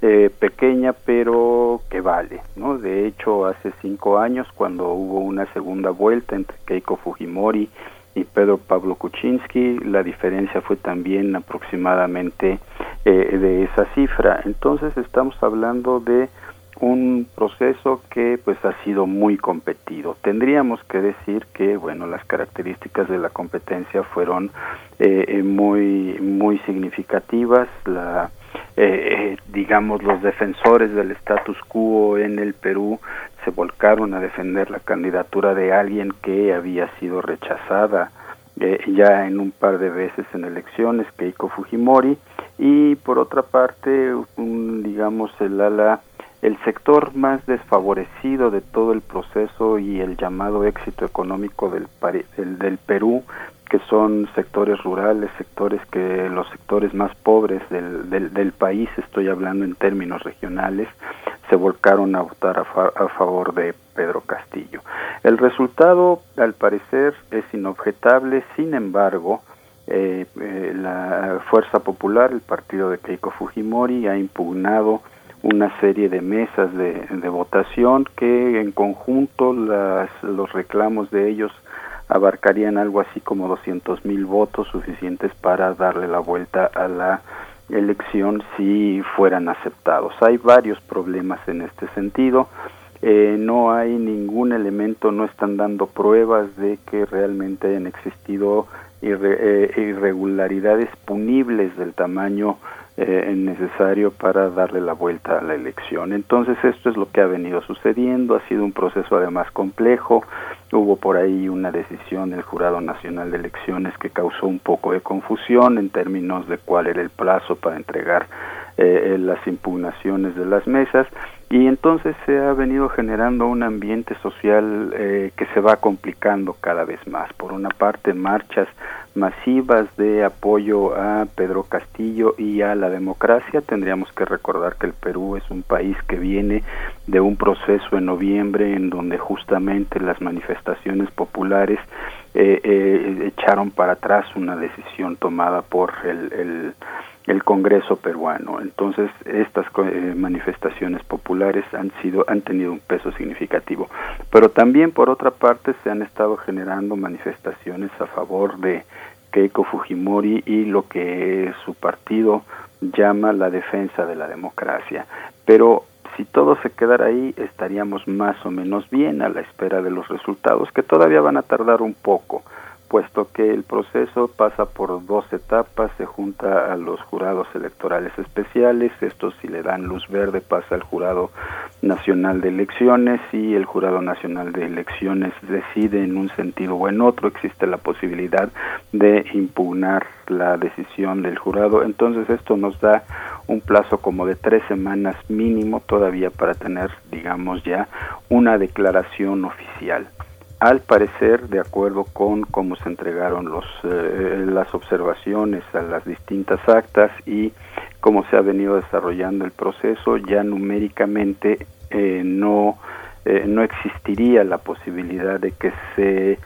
eh, pequeña pero que vale, ¿no? De hecho, hace cinco años cuando hubo una segunda vuelta entre Keiko Fujimori y Pedro Pablo Kuczynski, la diferencia fue también aproximadamente eh, de esa cifra. Entonces estamos hablando de un proceso que pues ha sido muy competido. Tendríamos que decir que bueno las características de la competencia fueron eh, eh, muy muy significativas. La eh, digamos los defensores del status quo en el Perú se volcaron a defender la candidatura de alguien que había sido rechazada ya en un par de veces en elecciones, Keiko Fujimori, y por otra parte, un, digamos, el ala el sector más desfavorecido de todo el proceso y el llamado éxito económico del, del, Perú, que son sectores rurales, sectores que los sectores más pobres del, del, país, estoy hablando en términos regionales, se volcaron a votar a, favor de Pedro Castillo. El resultado, al parecer, es inobjetable, sin embargo, eh, eh, la Fuerza Popular, el partido de Keiko Fujimori, ha impugnado una serie de mesas de, votación que en conjunto las, los reclamos de ellos abarcarían algo así como 200 mil votos suficientes para darle la vuelta a la elección si fueran aceptados. Hay varios problemas en este sentido. Eh, no hay ningún elemento, no están dando pruebas de que realmente hayan existido eh, irregularidades punibles del tamaño eh, necesario para darle la vuelta a la elección. Entonces esto es lo que ha venido sucediendo, ha sido un proceso además complejo, hubo por ahí una decisión del Jurado Nacional de Elecciones que causó un poco de confusión en términos de cuál era el plazo para entregar eh, las impugnaciones de las mesas y entonces se ha venido generando un ambiente social eh, que se va complicando cada vez más. Por una parte, marchas masivas de apoyo a Pedro Castillo y a la democracia. Tendríamos que recordar que el Perú es un país que viene de un proceso en noviembre en donde justamente las manifestaciones populares eh, eh, echaron para atrás una decisión tomada por el, el el Congreso peruano. Entonces, estas eh, manifestaciones populares han sido han tenido un peso significativo, pero también por otra parte se han estado generando manifestaciones a favor de Keiko Fujimori y lo que su partido llama la defensa de la democracia. Pero si todo se quedara ahí, estaríamos más o menos bien a la espera de los resultados, que todavía van a tardar un poco puesto que el proceso pasa por dos etapas, se junta a los jurados electorales especiales, estos si le dan luz verde pasa al Jurado Nacional de Elecciones y el Jurado Nacional de Elecciones decide en un sentido o en otro, existe la posibilidad de impugnar la decisión del jurado, entonces esto nos da un plazo como de tres semanas mínimo todavía para tener, digamos ya, una declaración oficial al parecer, de acuerdo con cómo se entregaron los, eh, las observaciones a las distintas actas y cómo se ha venido desarrollando el proceso, ya numéricamente eh, no, eh, no existiría la posibilidad de que se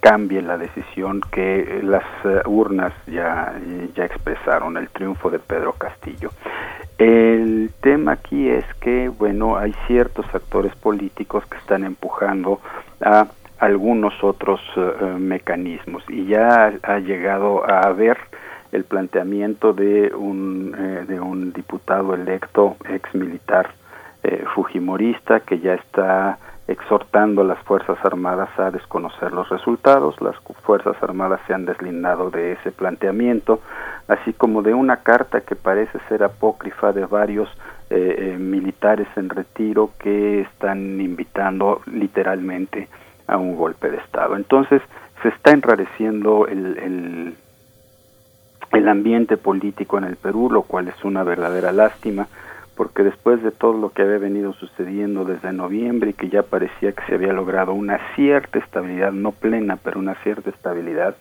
cambie la decisión que las urnas ya, ya expresaron, el triunfo de Pedro Castillo. El tema aquí es que, bueno, hay ciertos actores políticos que están empujando a algunos otros eh, mecanismos y ya ha llegado a haber el planteamiento de un, eh, de un diputado electo ex militar eh, fujimorista que ya está exhortando a las Fuerzas Armadas a desconocer los resultados. Las Fuerzas Armadas se han deslindado de ese planteamiento, así como de una carta que parece ser apócrifa de varios eh, eh, militares en retiro que están invitando literalmente a un golpe de Estado. Entonces, se está enrareciendo el, el, el ambiente político en el Perú, lo cual es una verdadera lástima porque después de todo lo que había venido sucediendo desde noviembre y que ya parecía que se había logrado una cierta estabilidad, no plena, pero una cierta estabilidad,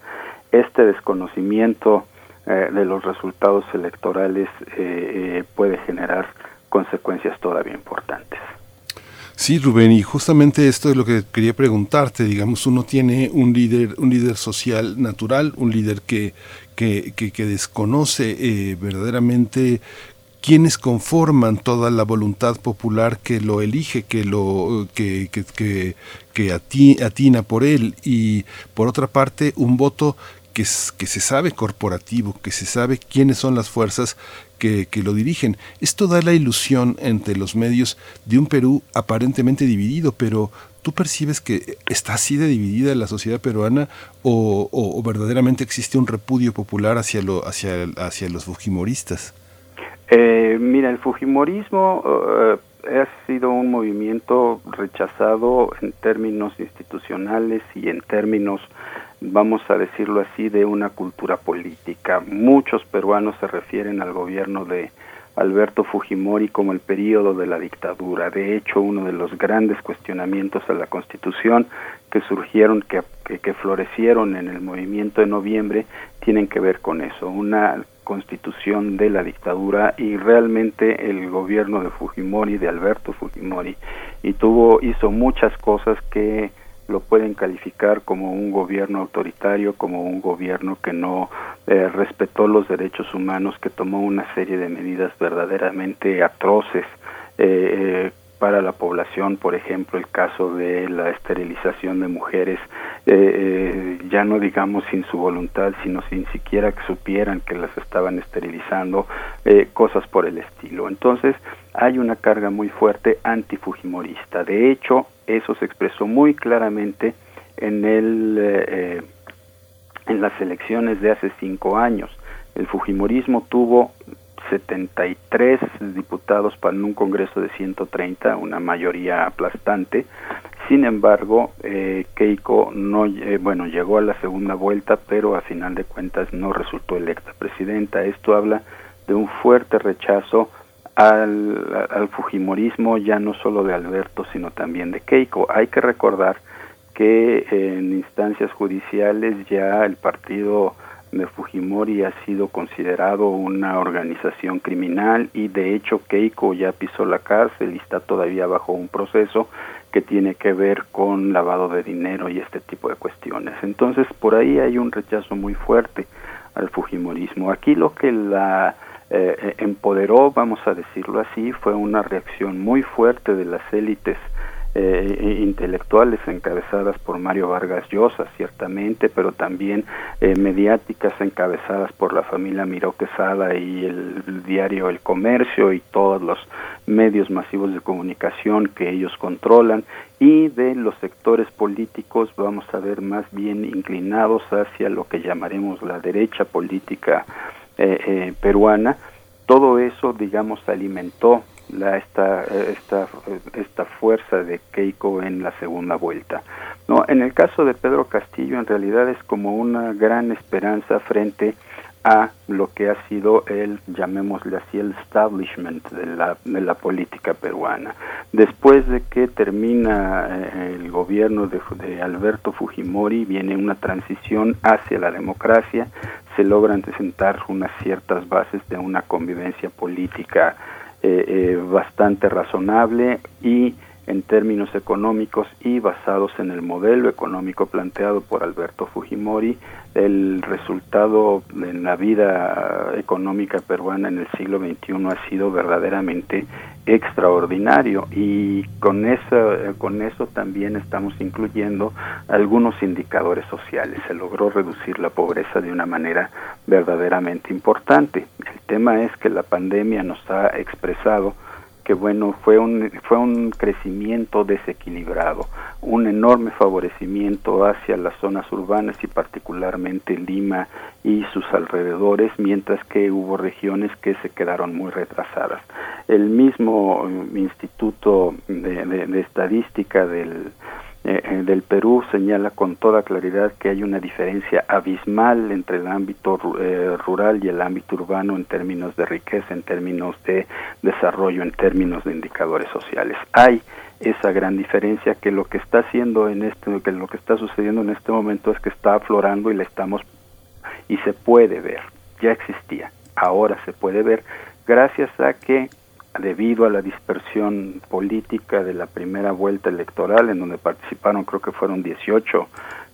este desconocimiento eh, de los resultados electorales eh, eh, puede generar consecuencias todavía importantes. Sí, Rubén, y justamente esto es lo que quería preguntarte. Digamos, uno tiene un líder, un líder social natural, un líder que, que, que, desconoce verdaderamente quienes conforman toda la voluntad popular que lo elige, que lo que, que, que, atina por él y por otra parte un voto que, que se sabe corporativo, que se sabe quiénes son las fuerzas que, que, lo dirigen. Esto da la ilusión entre los medios de un Perú aparentemente dividido, pero ¿tú percibes que está así de dividida la sociedad peruana o, o, verdaderamente existe un repudio popular hacia, lo, hacia, hacia los fujimoristas? Eh, mira, el fujimorismo uh, ha sido un movimiento rechazado en términos institucionales y en términos, vamos a decirlo así, de una cultura política. Muchos peruanos se refieren al gobierno de Alberto Fujimori como el periodo de la dictadura. De hecho, uno de los grandes cuestionamientos a la Constitución que surgieron, que, que, que florecieron en el movimiento de noviembre, tienen que ver con eso. Una constitución de la dictadura y realmente el gobierno de Fujimori, de Alberto Fujimori, y tuvo, hizo muchas cosas que lo pueden calificar como un gobierno autoritario, como un gobierno que no eh, respetó los derechos humanos, que tomó una serie de medidas verdaderamente atroces eh, eh para la población, por ejemplo, el caso de la esterilización de mujeres, eh, eh, ya no digamos sin su voluntad, sino sin siquiera que supieran que las estaban esterilizando, eh, cosas por el estilo. Entonces, hay una carga muy fuerte antifujimorista. De hecho, eso se expresó muy claramente en el en las elecciones de hace cinco años. El fujimorismo tuvo 73 diputados para un Congreso de 130, una mayoría aplastante. Sin embargo, eh, Keiko no, eh, bueno, llegó a la segunda vuelta, pero a final de cuentas no resultó electa presidenta. Esto habla de un fuerte rechazo al, al Fujimorismo, ya no solo de Alberto, sino también de Keiko. Hay que recordar que en instancias judiciales ya el partido de Fujimori ha sido considerado una organización criminal y de hecho Keiko ya pisó la cárcel y está todavía bajo un proceso que tiene que ver con lavado de dinero y este tipo de cuestiones. Entonces, por ahí hay un rechazo muy fuerte al Fujimorismo. Aquí lo que la eh, empoderó, vamos a decirlo así, fue una reacción muy fuerte de las élites eh, intelectuales encabezadas por Mario Vargas Llosa, ciertamente, pero también eh, mediáticas encabezadas por la familia Miró Quesada y el, diario El Comercio y todos los medios masivos de comunicación que ellos controlan. Y de los sectores políticos vamos a ver más bien inclinados hacia lo que llamaremos la derecha política eh, peruana. Todo eso digamos alimentó la, esta, esta, esta fuerza de Keiko en la segunda vuelta. No, en el caso de Pedro Castillo en realidad es como una gran esperanza frente a lo que ha sido el, llamémosle así, el establishment de la, de la política peruana. Después de que termina eh, el gobierno de, de, Alberto Fujimori, viene una transición hacia la democracia, se logran sentar unas ciertas bases de una convivencia política eh, eh, bastante razonable y en términos económicos y basados en el modelo económico planteado por Alberto Fujimori, el resultado en la vida económica peruana en el siglo XXI ha sido verdaderamente extraordinario y con eso, con eso también estamos incluyendo algunos indicadores sociales. Se logró reducir la pobreza de una manera verdaderamente importante. El tema es que la pandemia nos ha expresado que bueno, fue un, fue un crecimiento desequilibrado, un enorme favorecimiento hacia las zonas urbanas y particularmente Lima y sus alrededores, mientras que hubo regiones que se quedaron muy retrasadas. El mismo Instituto de Estadística del, eh, eh, del Perú señala con toda claridad que hay una diferencia abismal entre el ámbito eh, rural y el ámbito urbano en términos de riqueza, en términos de desarrollo, en términos de indicadores sociales. Hay esa gran diferencia que lo que está haciendo en este que lo que está sucediendo en este momento es que está aflorando y la estamos y se puede ver, ya existía, ahora se puede ver gracias a que debido a la dispersión política de la primera vuelta electoral, en donde participaron creo que fueron 18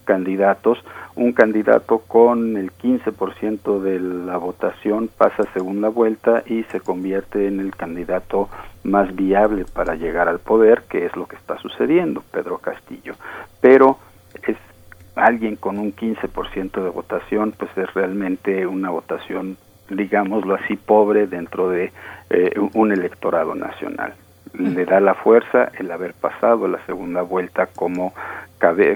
candidatos, un candidato con el 15% de la votación pasa a segunda vuelta y se convierte en el candidato más viable para llegar al poder, que es lo que está sucediendo, Pedro Castillo. Pero es alguien con un 15% de votación, pues es realmente una votación, digámoslo así, pobre dentro de eh, un electorado nacional. Le da la fuerza el haber pasado la segunda vuelta como,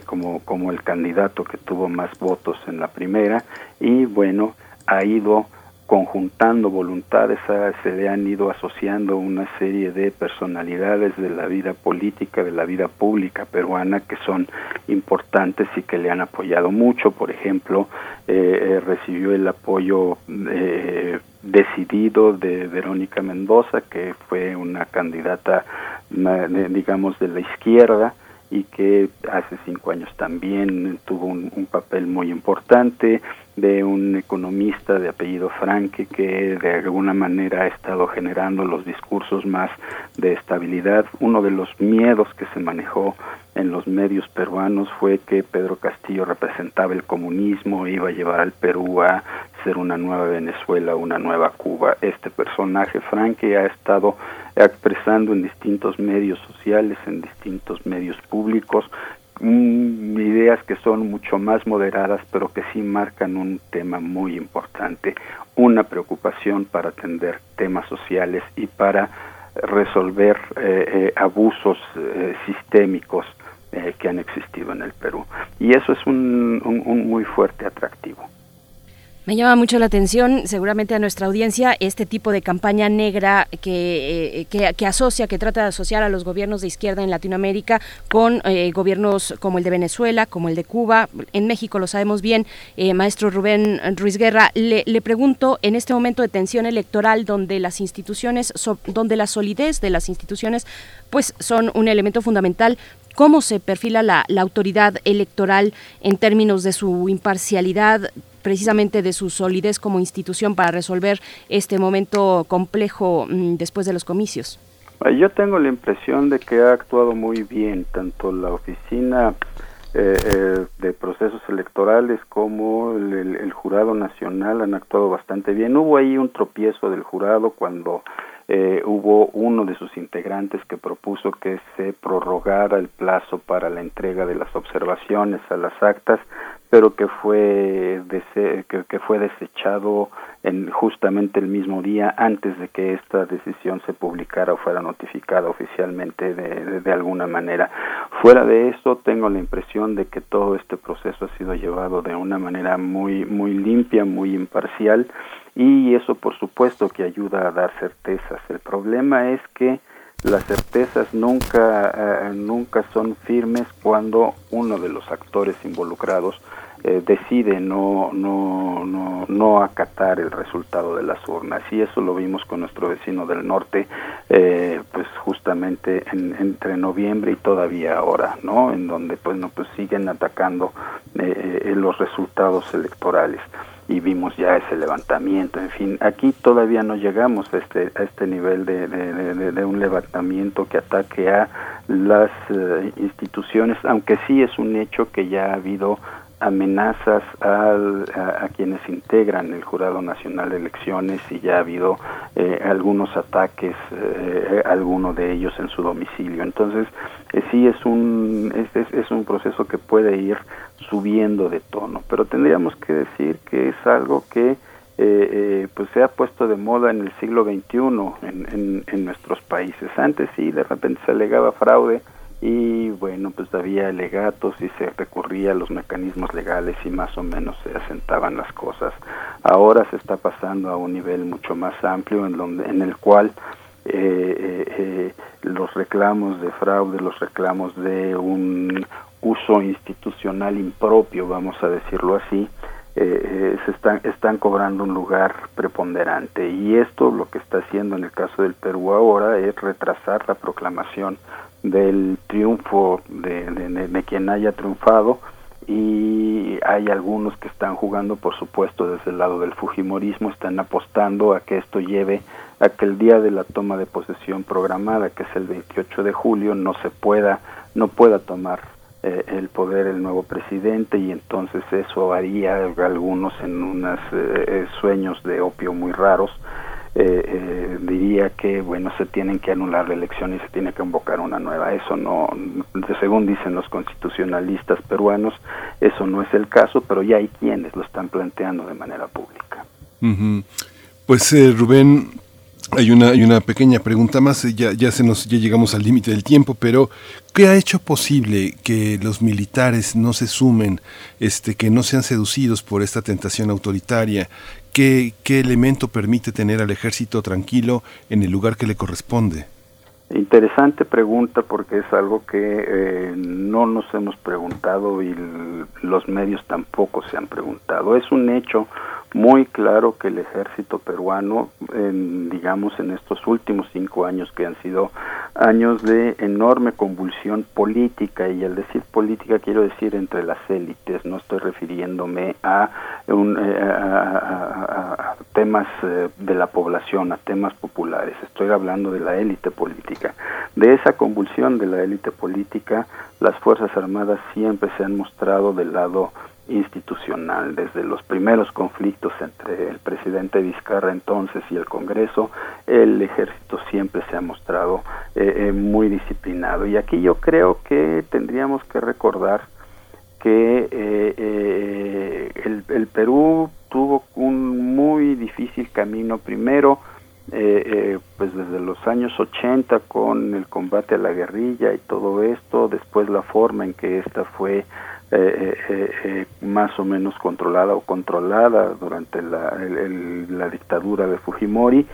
como, como el candidato que tuvo más votos en la primera y bueno, ha ido conjuntando voluntades, se le han ido asociando una serie de personalidades de la vida política, de la vida pública peruana que son importantes y que le han apoyado mucho. Por ejemplo, eh, eh, recibió el apoyo eh, decidido de Verónica Mendoza, que fue una candidata, digamos, de la izquierda y que hace cinco años también tuvo un papel muy importante de un economista de apellido Franke que de alguna manera ha estado generando los discursos más de estabilidad. Uno de los miedos que se manejó en los medios peruanos fue que Pedro Castillo representaba el comunismo, iba a llevar al Perú a ser una nueva Venezuela, una nueva Cuba. Este personaje, Franke, ha estado expresando en distintos medios sociales, en distintos medios públicos, Mm, ideas que son mucho más moderadas, pero que sí marcan un tema muy importante, una preocupación para atender temas sociales y para resolver eh, eh, abusos eh, sistémicos que han existido en el Perú. Y eso es un muy fuerte atractivo. Me llama mucho la atención, seguramente a nuestra audiencia, este tipo de campaña negra que, eh, que, asocia, que trata de asociar a los gobiernos de izquierda en Latinoamérica con eh, gobiernos como el de Venezuela, como el de Cuba. En México lo sabemos bien. Eh, maestro Rubén Ruiz Guerra, le, le, pregunto, en este momento de tensión electoral donde las instituciones, donde la solidez de las instituciones pues son un elemento fundamental, ¿cómo se perfila la, la autoridad electoral en términos de su imparcialidad? Precisamente de su solidez como institución para resolver este momento complejo mm, después de los comicios? Yo tengo la impresión de que ha actuado muy bien tanto la oficina eh, eh, de procesos electorales como el, jurado nacional han actuado bastante bien. Hubo ahí un tropiezo del jurado cuando eh, hubo uno de sus integrantes que propuso que se prorrogara el plazo para la entrega de las observaciones a las actas pero que fue que, fue desechado en justamente el mismo día antes de que esta decisión se publicara o fuera notificada oficialmente de, alguna manera. Fuera de eso, tengo la impresión de que todo este proceso ha sido llevado de una manera muy muy limpia, muy imparcial y eso por supuesto que ayuda a dar certezas. El problema es que las certezas nunca, eh, nunca son firmes cuando uno de los actores involucrados eh, decide no, no, no, no acatar el resultado de las urnas. Y eso lo vimos con nuestro vecino del norte eh, pues justamente en, entre noviembre y todavía ahora no en donde pues no pues siguen atacando eh, los resultados electorales. Y vimos ya ese levantamiento en fin aquí todavía no llegamos a este a este nivel de, de, de un levantamiento que ataque a las instituciones aunque sí es un hecho que ya ha habido amenazas a, quienes integran el Jurado Nacional de Elecciones y ya ha habido eh, algunos ataques, eh, alguno de ellos en su domicilio. Entonces, eh, sí es un, es, es, un proceso que puede ir subiendo de tono, pero tendríamos que decir que es algo que eh, pues se ha puesto de moda en el siglo XXI en, en nuestros países. Antes sí, de repente se alegaba fraude, y bueno, pues había alegatos y se recurría a los mecanismos legales y más o menos se asentaban las cosas. Ahora se está pasando a un nivel mucho más amplio en, donde, en el cual eh, eh, eh, los reclamos de fraude, los reclamos de un uso institucional impropio, vamos a decirlo así, se están, están cobrando un lugar preponderante y esto lo que está haciendo en el caso del Perú ahora es retrasar la proclamación del triunfo de, de, quien haya triunfado. Y hay algunos que están jugando, por supuesto, desde el lado del Fujimorismo, están apostando a que esto lleve a que el día de la toma de posesión programada, que es el 28 de julio, no se pueda, no pueda tomar eh, el poder el nuevo presidente y entonces eso haría algunos en unos eh, sueños de opio muy raros eh, eh, diría que bueno se tienen que anular la elección y se tiene que convocar una nueva eso no según dicen los constitucionalistas peruanos eso no es el caso pero ya hay quienes lo están planteando de manera pública pues eh, Rubén hay una, hay una pequeña pregunta más, ya, ya, se nos, ya llegamos al límite del tiempo, pero ¿qué ha hecho posible que los militares no se sumen, este, que no sean seducidos por esta tentación autoritaria? ¿Qué, qué elemento permite tener al ejército tranquilo en el lugar que le corresponde? Interesante pregunta porque es algo que eh, no nos hemos preguntado y los medios tampoco se han preguntado. Es un hecho muy claro que el ejército peruano, en, digamos, en estos últimos cinco años que han sido años de enorme convulsión política, y al decir política quiero decir entre las élites, no estoy refiriéndome a, un, eh, a, temas eh, de la población, a temas populares, estoy hablando de la élite política. De esa convulsión de la élite política, las Fuerzas Armadas siempre se han mostrado del lado institucional. Desde los primeros conflictos entre el presidente Vizcarra entonces y el Congreso, el ejército siempre se ha mostrado eh, eh, muy disciplinado. Y aquí yo creo que tendríamos que recordar que eh, el, el, Perú tuvo un muy difícil camino primero pues desde los años 80 con el combate a la guerrilla y todo esto después la forma en que esta fue eh, eh, eh, más o menos controlada o controlada durante la, la dictadura de Fujimori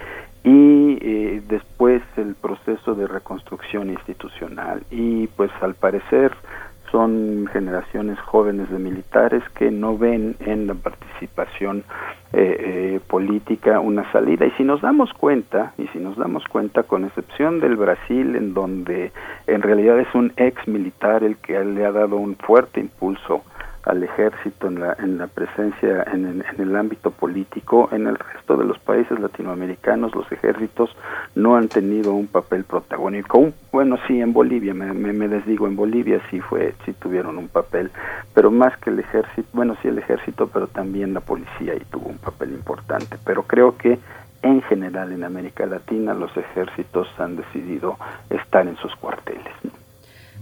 y eh, después el proceso de reconstrucción institucional. Y pues al parecer son generaciones jóvenes de militares que no ven en la participación eh, eh, política una salida. Y si nos damos cuenta, y si nos damos cuenta, con excepción del Brasil, en donde en realidad es un ex militar el que le ha dado un fuerte impulso al ejército en la, en la presencia en, el ámbito político. En el resto de los países latinoamericanos los ejércitos no han tenido un papel protagónico. bueno, sí, en Bolivia, me, me, desdigo, en Bolivia sí fue, sí tuvieron un papel, pero más que el ejército, bueno, sí el ejército, pero también la policía y tuvo un papel importante. Pero creo que en general en América Latina los ejércitos han decidido estar en sus cuarteles.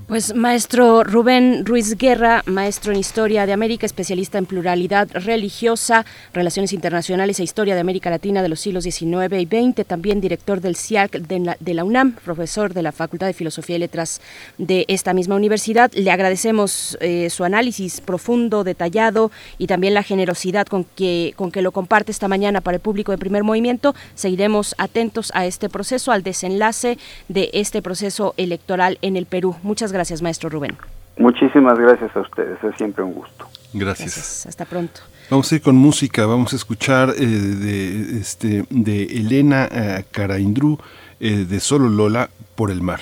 Pues maestro Rubén Ruiz Guerra, maestro en Historia de América, especialista en pluralidad religiosa, relaciones internacionales e historia de América Latina de los siglos XIX y XX, también director del CIAC de la, UNAM, profesor de la Facultad de Filosofía y Letras de esta misma universidad. Le agradecemos eh, su análisis profundo, detallado y también la generosidad con que, con que lo comparte esta mañana para el público de primer movimiento. Seguiremos atentos a este proceso, al desenlace de este proceso electoral en el Perú. Muchas gracias gracias, maestro Rubén. Muchísimas gracias a ustedes, es siempre un gusto. Gracias. Hasta pronto. Vamos a ir con música, vamos a escuchar eh, de, este, de Elena eh, Caraindru eh, de Solo Lola por el mar.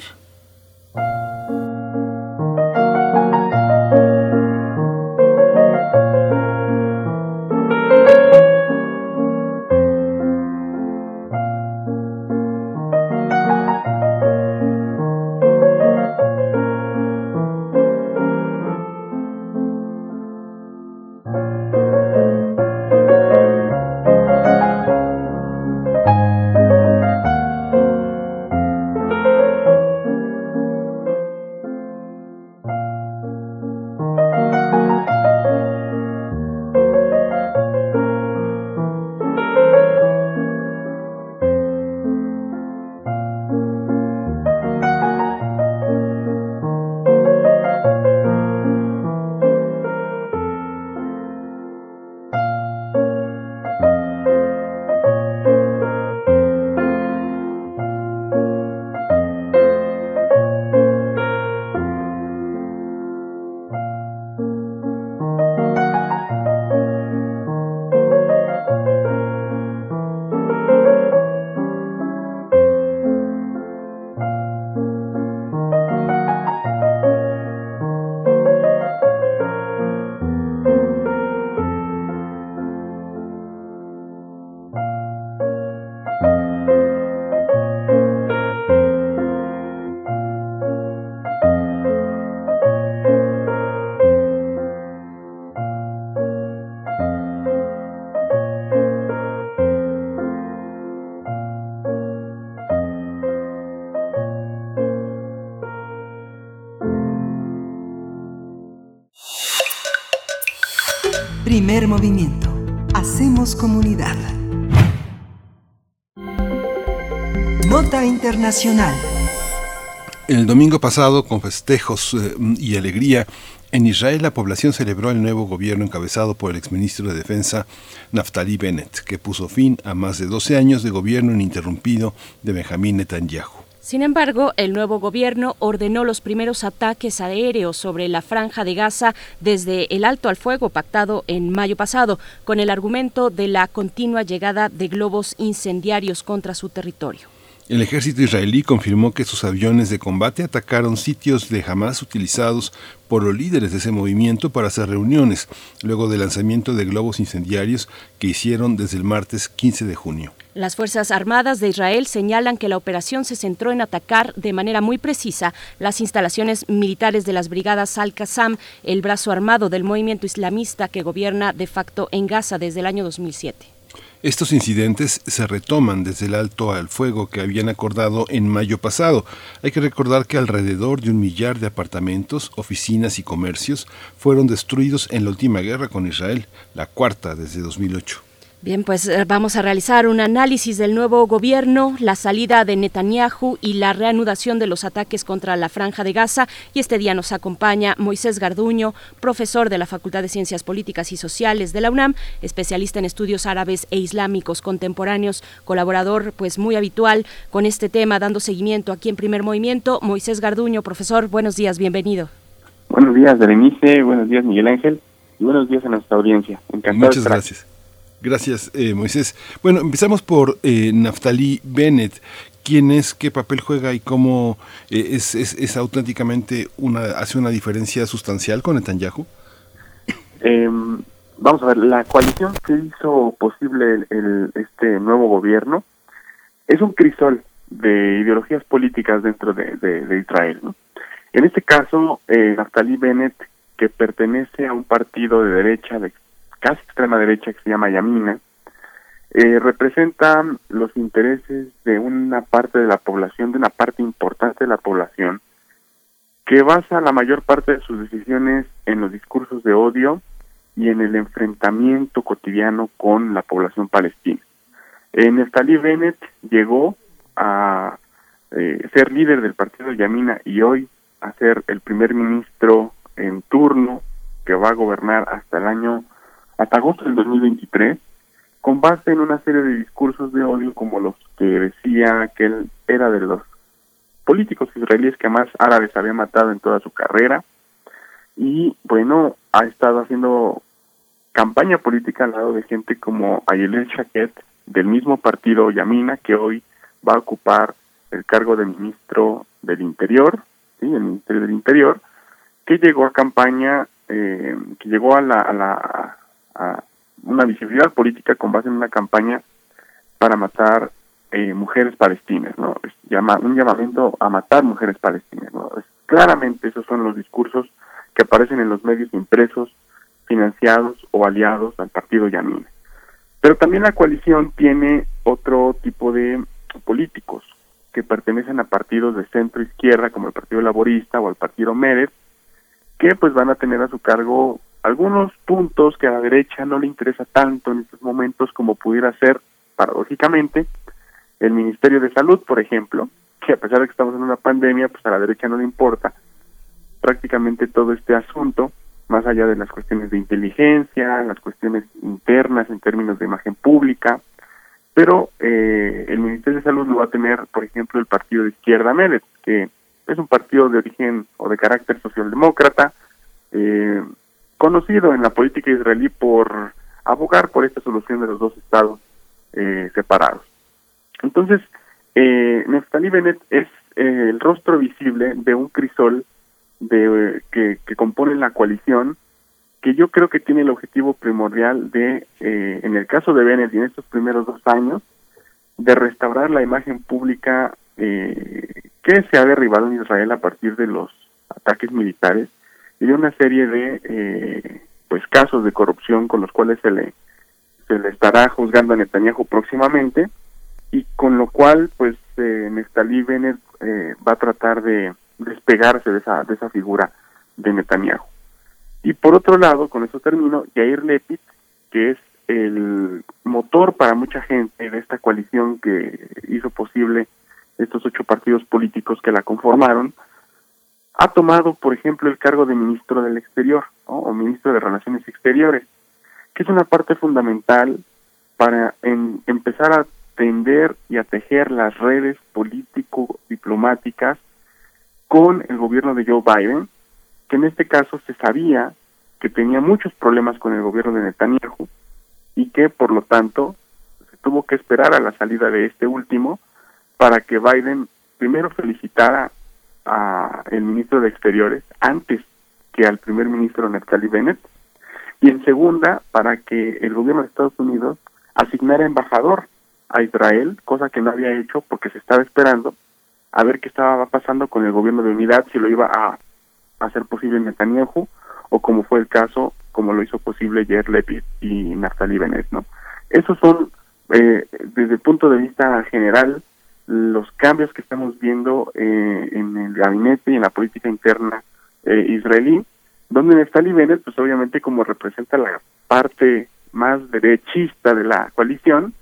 Internacional. El domingo pasado, con festejos eh, y alegría, en Israel la población celebró el nuevo gobierno encabezado por el exministro de Defensa Naftali Bennett, que puso fin a más de 12 años de gobierno ininterrumpido de Benjamín Netanyahu. Sin embargo, el nuevo gobierno ordenó los primeros ataques aéreos sobre la franja de Gaza desde el alto al fuego pactado en mayo pasado, con el argumento de la continua llegada de globos incendiarios contra su territorio. El ejército israelí confirmó que sus aviones de combate atacaron sitios de Hamas utilizados por los líderes de ese movimiento para hacer reuniones, luego del lanzamiento de globos incendiarios que hicieron desde el martes 15 de junio. Las Fuerzas Armadas de Israel señalan que la operación se centró en atacar de manera muy precisa las instalaciones militares de las brigadas Al-Qassam, el brazo armado del movimiento islamista que gobierna de facto en Gaza desde el año 2007. Estos incidentes se retoman desde el alto al fuego que habían acordado en mayo pasado. Hay que recordar que alrededor de un millar de apartamentos, oficinas y comercios fueron destruidos en la última guerra con Israel, la cuarta desde 2008. Bien, pues eh, vamos a realizar un análisis del nuevo gobierno, la salida de Netanyahu y la reanudación de los ataques contra la franja de Gaza. Y este día nos acompaña Moisés Garduño, profesor de la Facultad de Ciencias Políticas y Sociales de la UNAM, especialista en estudios árabes e islámicos contemporáneos, colaborador pues muy habitual con este tema, dando seguimiento aquí en Primer Movimiento. Moisés Garduño, profesor, buenos días, bienvenido. Buenos días, Berenice, buenos días, Miguel Ángel, y buenos días a nuestra audiencia. Encantado Muchas gracias. Gracias, eh, Moisés. Bueno, empezamos por eh, Naftali Bennett. ¿Quién es, qué papel juega y cómo eh, es, es, auténticamente una, hace una diferencia sustancial con Netanyahu? Eh, vamos a ver, la coalición que hizo posible el, este nuevo gobierno es un crisol de ideologías políticas dentro de, Israel. En este caso, eh, Naftali Bennett, que pertenece a un partido de derecha, de casi extrema derecha que se llama Yamina, eh, representa los intereses de una parte de la población, de una parte importante de la población, que basa la mayor parte de sus decisiones en los discursos de odio y en el enfrentamiento cotidiano con la población palestina. Eh, Neftali Bennett llegó a eh, ser líder del partido Yamina y hoy a ser el primer ministro en turno que va a gobernar hasta el año hasta agosto del 2023, con base en una serie de discursos de odio como los que decía que él era de los políticos israelíes que más árabes había matado en toda su carrera y bueno, ha estado haciendo campaña política al lado de gente como Ayelel Shaket del mismo partido Yamina que hoy va a ocupar el cargo de ministro del Interior, sí, el Ministerio del Interior, que llegó a campaña, eh, que llegó a la, a la a una visibilidad política con base en una campaña para matar eh, mujeres palestinas, ¿no? Es un llamamiento a matar mujeres palestinas, ¿no? Claramente esos son los discursos que aparecen en los medios impresos, financiados o aliados al partido Yamina. Pero también la coalición tiene otro tipo de políticos que pertenecen a partidos de centro izquierda como el Partido Laborista o el Partido Meretz, que pues van a tener a su cargo algunos puntos que a la derecha no le interesa tanto en estos momentos como pudiera ser, paradójicamente, el Ministerio de Salud, por ejemplo, que a pesar de que estamos en una pandemia, pues a la derecha no le importa prácticamente todo este asunto, más allá de las cuestiones de inteligencia, las cuestiones internas en términos de imagen pública, pero eh, el Ministerio de Salud lo va a tener, por ejemplo, el partido de izquierda Meretz, que es un partido de origen o de carácter socialdemócrata, eh, conocido en la política israelí por abogar por esta solución de los dos estados eh, separados. Entonces, eh, Neftali Bennett es eh, el rostro visible de un crisol de que, que compone la coalición que yo creo que tiene el objetivo primordial de, eh, en el caso de Bennett y en estos primeros dos años, de restaurar la imagen pública eh, que se ha derribado en Israel a partir de los ataques militares y una serie de eh, pues casos de corrupción con los cuales se le se le estará juzgando a Netanyahu próximamente y con lo cual pues eh, Neftali Bennett eh, va a tratar de despegarse de esa de esa figura de Netanyahu. Y por otro lado, con eso termino, Yair Lepit, que es el motor para mucha gente de esta coalición que hizo posible estos ocho partidos políticos que la conformaron, ha tomado, por ejemplo, el cargo de ministro del Exterior o ministro de Relaciones Exteriores, que es una parte fundamental para empezar a tender y a tejer las redes político-diplomáticas con el gobierno de Joe Biden, que en este caso se sabía que tenía muchos problemas con el gobierno de Netanyahu y que por lo tanto se tuvo que esperar a la salida de este último para que Biden primero felicitara a el ministro de Exteriores antes que al primer ministro Naftali Bennett y en segunda para que el gobierno de Estados Unidos asignara embajador a Israel, cosa que no había hecho porque se estaba esperando a ver qué estaba pasando con el gobierno de unidad, si lo iba a hacer posible Netanyahu o como fue el caso, como lo hizo posible Yair Lepid y Naftali Bennett, ¿no? Esos son, eh, desde el punto de vista general, los cambios que estamos viendo eh, en el gabinete y en la política interna eh, israelí, donde Naftali Bennett, pues obviamente como representa la parte más derechista de la coalición,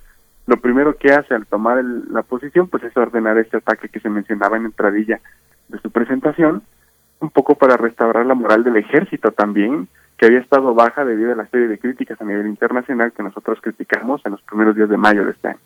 lo primero que hace al tomar la posición, pues es ordenar este ataque que se mencionaba en entradilla de su presentación, un poco para restaurar la moral del ejército también, que había estado baja debido a la serie de críticas a nivel internacional que nosotros criticamos en los primeros días de mayo de este año.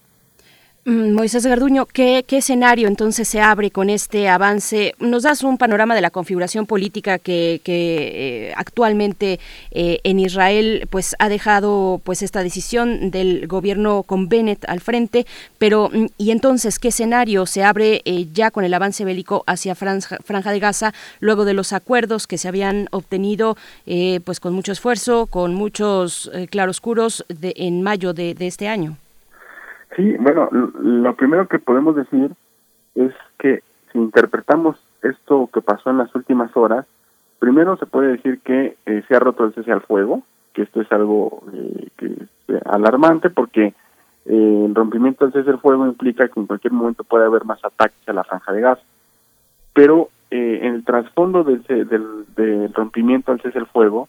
Mm, Moisés Garduño, ¿qué, escenario entonces se abre con este avance? Nos das un panorama de la configuración política que, eh, actualmente eh, en Israel pues ha dejado pues esta decisión del gobierno con Bennett al frente, pero mm, y entonces qué escenario se abre eh, ya con el avance bélico hacia Franja, de Gaza luego de los acuerdos que se habían obtenido pues con mucho esfuerzo, con muchos claroscuros de, en mayo de este año? Sí, bueno, lo primero que podemos decir es que si interpretamos esto que pasó en las últimas horas, primero se puede decir que eh, se ha roto el cese al fuego, que esto es algo eh, que es eh, alarmante porque el rompimiento del cese al fuego implica que en cualquier momento puede haber más ataques a la franja de gas. Pero en el trasfondo del, del, rompimiento del cese al fuego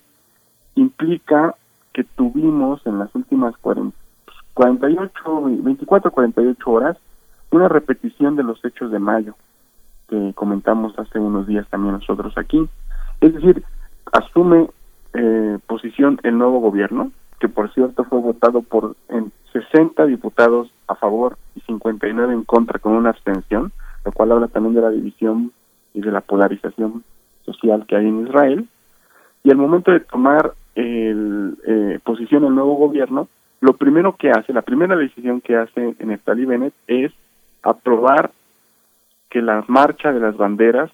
implica que tuvimos en las últimas 40, 48, 24, 48 horas, una repetición de los hechos de mayo que comentamos hace unos días también nosotros aquí. Es decir, asume eh, posición el nuevo gobierno, que por cierto fue votado por en 60 diputados a favor y 59 en contra con una abstención, lo cual habla también de la división y de la polarización social que hay en Israel. Y al momento de tomar el, eh, posición el nuevo gobierno, lo primero que hace, la primera decisión que hace en Estali Bennett es aprobar que la marcha de las banderas,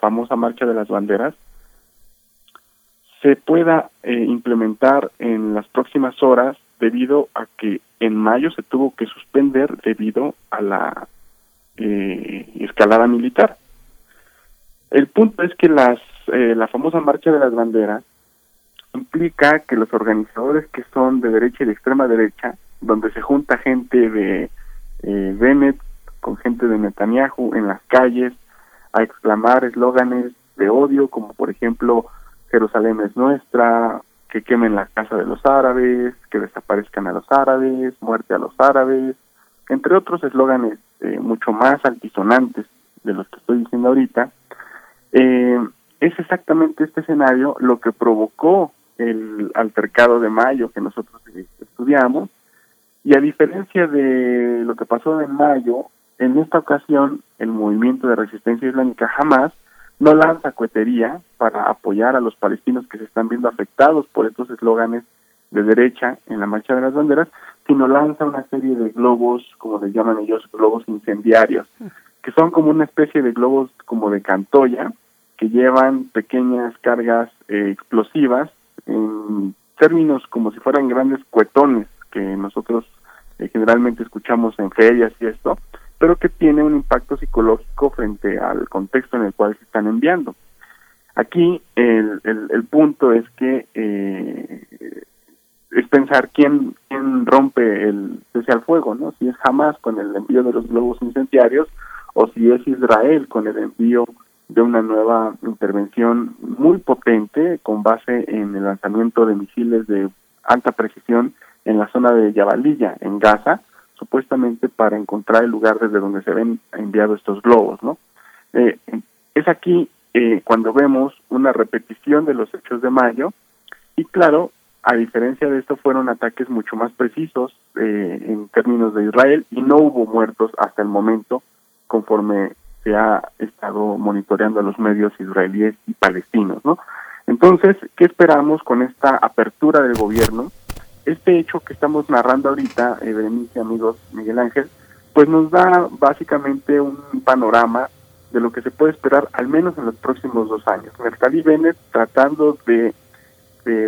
famosa marcha de las banderas, se pueda eh, implementar en las próximas horas debido a que en mayo se tuvo que suspender debido a la eh, escalada militar. El punto es que las eh, la famosa marcha de las banderas implica que los organizadores que son de derecha y de extrema derecha, donde se junta gente de eh, Bennett con gente de Netanyahu en las calles a exclamar eslóganes de odio, como por ejemplo Jerusalén es nuestra, que quemen la casa de los árabes, que desaparezcan a los árabes, muerte a los árabes, entre otros eslóganes eh, mucho más altisonantes de los que estoy diciendo ahorita, eh, es exactamente este escenario lo que provocó el altercado de mayo que nosotros estudiamos. Y a diferencia de lo que pasó en mayo, en esta ocasión el movimiento de resistencia islámica jamás no lanza cohetería para apoyar a los palestinos que se están viendo afectados por estos eslóganes de derecha en la marcha de las banderas, sino lanza una serie de globos, como les llaman ellos, globos incendiarios, que son como una especie de globos como de cantoya, que llevan pequeñas cargas eh, explosivas en términos como si fueran grandes cuetones que nosotros eh, generalmente escuchamos en ferias y esto, pero que tiene un impacto psicológico frente al contexto en el cual se están enviando. Aquí el, el, punto es que eh, es pensar quién, quién rompe el cese al fuego, ¿no? Si es jamás con el envío de los globos incendiarios o si es Israel con el envío de una nueva intervención muy potente con base en el lanzamiento de misiles de alta precisión en la zona de Yabalilla, en Gaza, supuestamente para encontrar el lugar desde donde se ven enviados estos globos, ¿no? Eh, es aquí eh, cuando vemos una repetición de los hechos de mayo y claro, a diferencia de esto fueron ataques mucho más precisos eh, en términos de Israel y no hubo muertos hasta el momento conforme se ha estado monitoreando a los medios israelíes y palestinos, ¿no? Entonces, ¿qué esperamos con esta apertura del gobierno? Este hecho que estamos narrando ahorita, eh, amigos, Miguel Ángel, pues nos da básicamente un panorama de lo que se puede esperar al menos en los próximos dos años. Mercalí Bennett tratando de,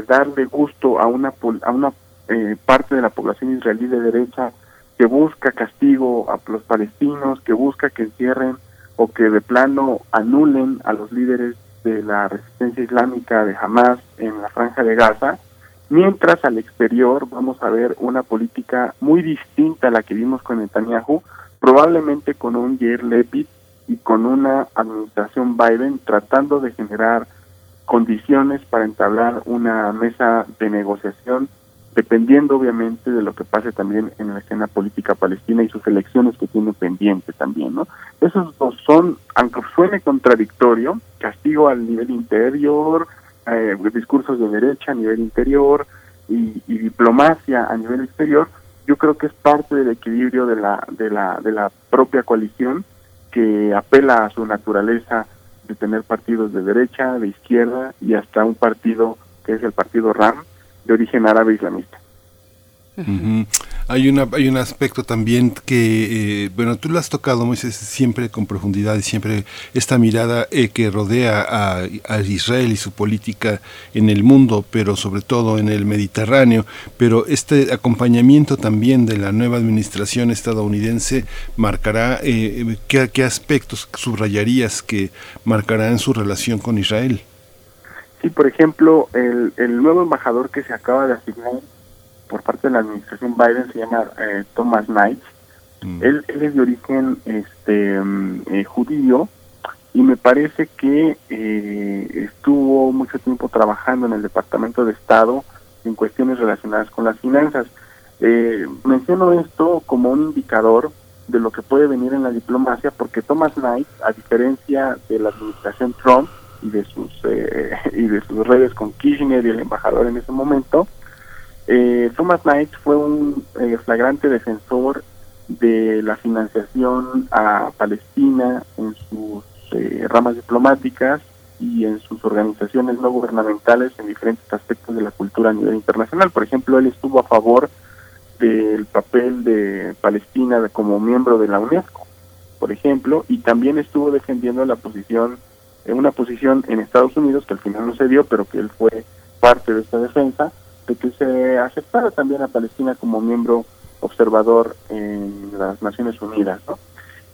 darle gusto a una, a una eh, parte de la población israelí de derecha que busca castigo a los palestinos, que busca que encierren o que de plano anulen a los líderes de la resistencia islámica de Hamas en la franja de Gaza, mientras al exterior vamos a ver una política muy distinta a la que vimos con Netanyahu, probablemente con un Yair Lepid y con una administración Biden tratando de generar condiciones para entablar una mesa de negociación, dependiendo obviamente de lo que pase también en la escena política palestina y sus elecciones que tiene pendiente también, ¿no? Esos dos son, aunque suene contradictorio, castigo al nivel interior, eh, discursos de derecha a nivel interior y, y diplomacia a nivel exterior, yo creo que es parte del equilibrio de la, de la, de la propia coalición que apela a su naturaleza de tener partidos de derecha, de izquierda y hasta un partido que es el partido RAM de origen árabe islamista. Hay una hay un aspecto también que eh, bueno tú lo has tocado Moisés siempre con profundidad y siempre esta mirada eh, que rodea a, a, Israel y su política en el mundo pero sobre todo en el Mediterráneo. Pero este acompañamiento también de la nueva administración estadounidense marcará eh, ¿qué, qué aspectos subrayarías que marcarán su relación con Israel Sí, por ejemplo, el, el nuevo embajador que se acaba de asignar por parte de la administración Biden se llama eh, Thomas Knight. Mm. Él, es de origen este mm, eh, judío y me parece que eh, estuvo mucho tiempo trabajando en el Departamento de Estado en cuestiones relacionadas con las finanzas. menciono esto como un indicador de lo que puede venir en la diplomacia porque Thomas Knight, a diferencia de la administración Trump y de sus y de sus redes con Kirchner y el embajador en ese momento, eh, Thomas Knight fue un eh, flagrante defensor de la financiación a Palestina en sus eh, ramas diplomáticas y en sus organizaciones no gubernamentales en diferentes aspectos de la cultura a nivel internacional. Por ejemplo, él estuvo a favor del papel de Palestina como miembro de la UNESCO, por ejemplo, y también estuvo defendiendo la posición, una posición en Estados Unidos que al final no se dio, pero que él fue parte de esta defensa, que se aceptara también a Palestina como miembro observador en las Naciones Unidas. ¿no?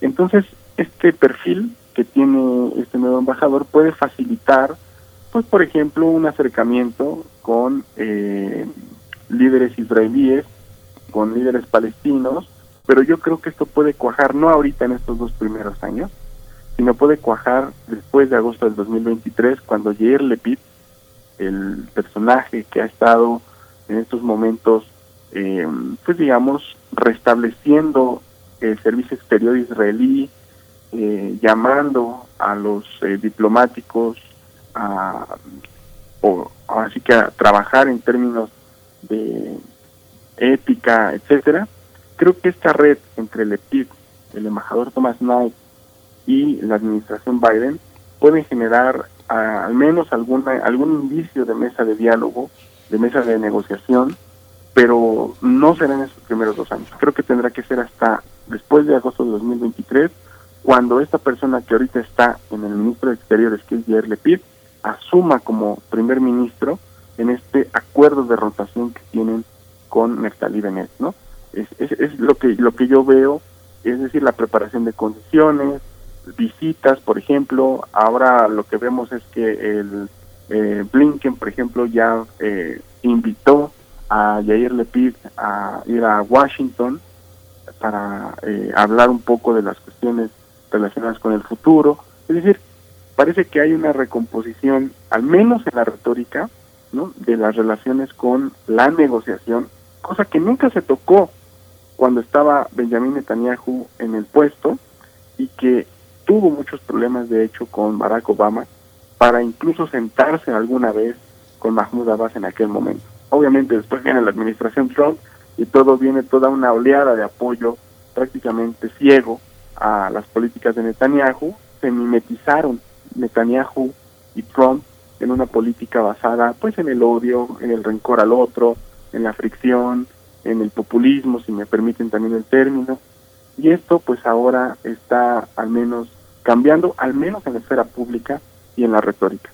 Entonces, este perfil que tiene este nuevo embajador puede facilitar, pues, por ejemplo, un acercamiento con eh, líderes israelíes, con líderes palestinos, pero yo creo que esto puede cuajar no ahorita en estos dos primeros años, sino puede cuajar después de agosto del 2023, cuando Yair Lepid, el personaje que ha estado en estos momentos, eh, pues digamos, restableciendo el servicio exterior israelí, eh, llamando a los eh, diplomáticos a, o así que a trabajar en términos de ética, etcétera. Creo que esta red entre el EPID, el embajador Thomas Knight y la administración Biden puede generar al menos alguna, algún indicio de mesa de diálogo de mesa de negociación, pero no será en esos primeros dos años. Creo que tendrá que ser hasta después de agosto de 2023, cuando esta persona que ahorita está en el ministro de Exteriores, que es Jair Lepid, asuma como primer ministro en este acuerdo de rotación que tienen con Neftali Bennett, ¿no? Es, es, es, lo que lo que yo veo, es decir, la preparación de condiciones, visitas, por ejemplo. Ahora lo que vemos es que el eh, Blinken, por ejemplo, ya eh, invitó a Yair Lepid a ir a Washington para eh, hablar un poco de las cuestiones relacionadas con el futuro. Es decir, parece que hay una recomposición, al menos en la retórica, ¿no? de las relaciones con la negociación, cosa que nunca se tocó cuando estaba Benjamin Netanyahu en el puesto y que tuvo muchos problemas de hecho con Barack Obama para incluso sentarse alguna vez con Mahmoud Abbas en aquel momento. Obviamente después viene la administración Trump y todo viene toda una oleada de apoyo prácticamente ciego a las políticas de Netanyahu, se mimetizaron Netanyahu y Trump en una política basada pues en el odio, en el rencor al otro, en la fricción, en el populismo, si me permiten también el término. Y esto pues ahora está al menos cambiando, al menos en la esfera pública y en la retórica.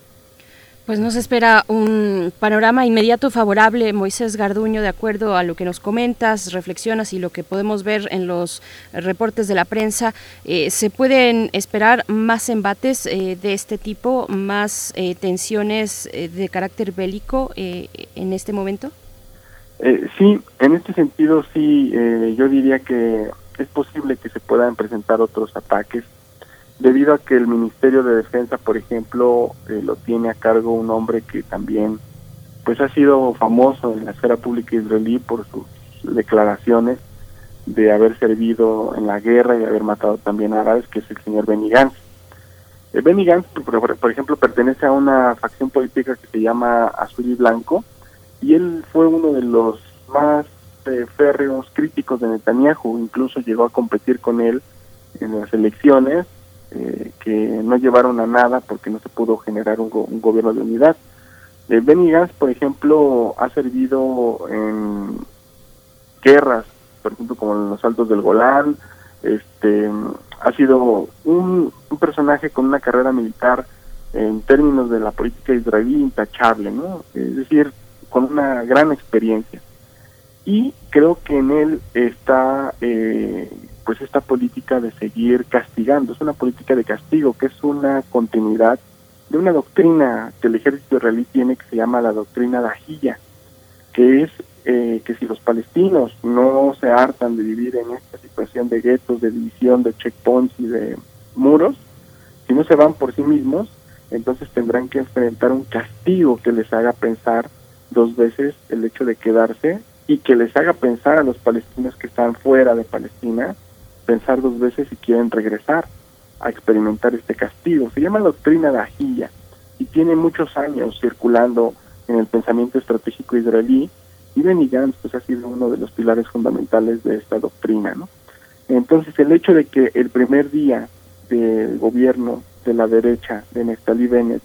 Pues nos espera un panorama inmediato favorable, Moisés Garduño, de acuerdo a lo que nos comentas, reflexionas y lo que podemos ver en los reportes de la prensa. Eh, ¿Se pueden esperar más embates eh, de este tipo, más eh, tensiones de carácter bélico en este momento? sí, en este sentido sí, yo diría que es posible que se puedan presentar otros ataques debido a que el Ministerio de Defensa, por ejemplo, eh, lo tiene a cargo un hombre que también pues ha sido famoso en la esfera pública israelí por sus declaraciones de haber servido en la guerra y haber matado también a árabes, que es el señor Benny Gantz. El Benny Gantz, por, ejemplo, pertenece a una facción política que se llama Azul y Blanco, y él fue uno de los más eh, férreos críticos de Netanyahu, incluso llegó a competir con él en las elecciones eh, que no llevaron a nada porque no se pudo generar un, gobierno de unidad. Eh, Benny Gantz, por ejemplo, ha servido en guerras, por ejemplo, como en los Altos del Golán, este, ha sido un, personaje con una carrera militar en términos de la política israelí intachable, ¿no? Es decir, con una gran experiencia. Y creo que en él está eh, pues esta política de seguir castigando, es una política de castigo que es una continuidad de una doctrina que el ejército israelí tiene que se llama la doctrina Dajilla, que es eh, que si los palestinos no se hartan de vivir en esta situación de guetos, de división, de checkpoints y de muros, si no se van por sí mismos, entonces tendrán que enfrentar un castigo que les haga pensar dos veces el hecho de quedarse y que les haga pensar a los palestinos que están fuera de Palestina pensar dos veces si quieren regresar a experimentar este castigo. Se llama doctrina de Ajilla y tiene muchos años circulando en el pensamiento estratégico israelí y Benny Gantz pues, ha sido uno de los pilares fundamentales de esta doctrina. ¿no? Entonces el hecho de que el primer día del gobierno de la derecha de Neftali Bennett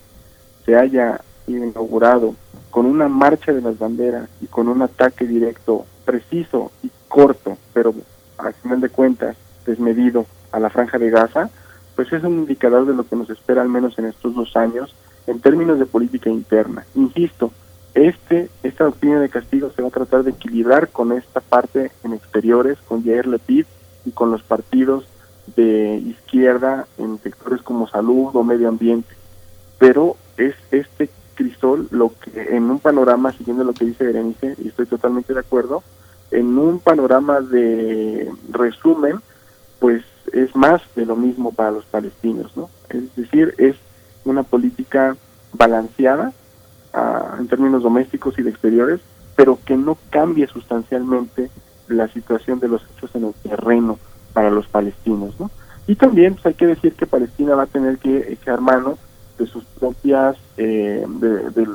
se haya inaugurado con una marcha de las banderas y con un ataque directo, preciso y corto, pero al final de cuentas desmedido a la franja de Gaza, pues es un indicador de lo que nos espera al menos en estos dos años en términos de política interna. Insisto, este esta doctrina de castigo se va a tratar de equilibrar con esta parte en exteriores, con Jair Lepid y con los partidos de izquierda en sectores como salud o medio ambiente. Pero es este crisol lo que en un panorama, siguiendo lo que dice Berenice, y estoy totalmente de acuerdo, en un panorama de resumen, pues es más de lo mismo para los palestinos, ¿no? Es decir, es una política balanceada ah, en términos domésticos y de exteriores, pero que no cambie sustancialmente la situación de los hechos en el terreno para los palestinos, ¿no? Y también pues, hay que decir que Palestina va a tener que echar mano de sus propias eh, de,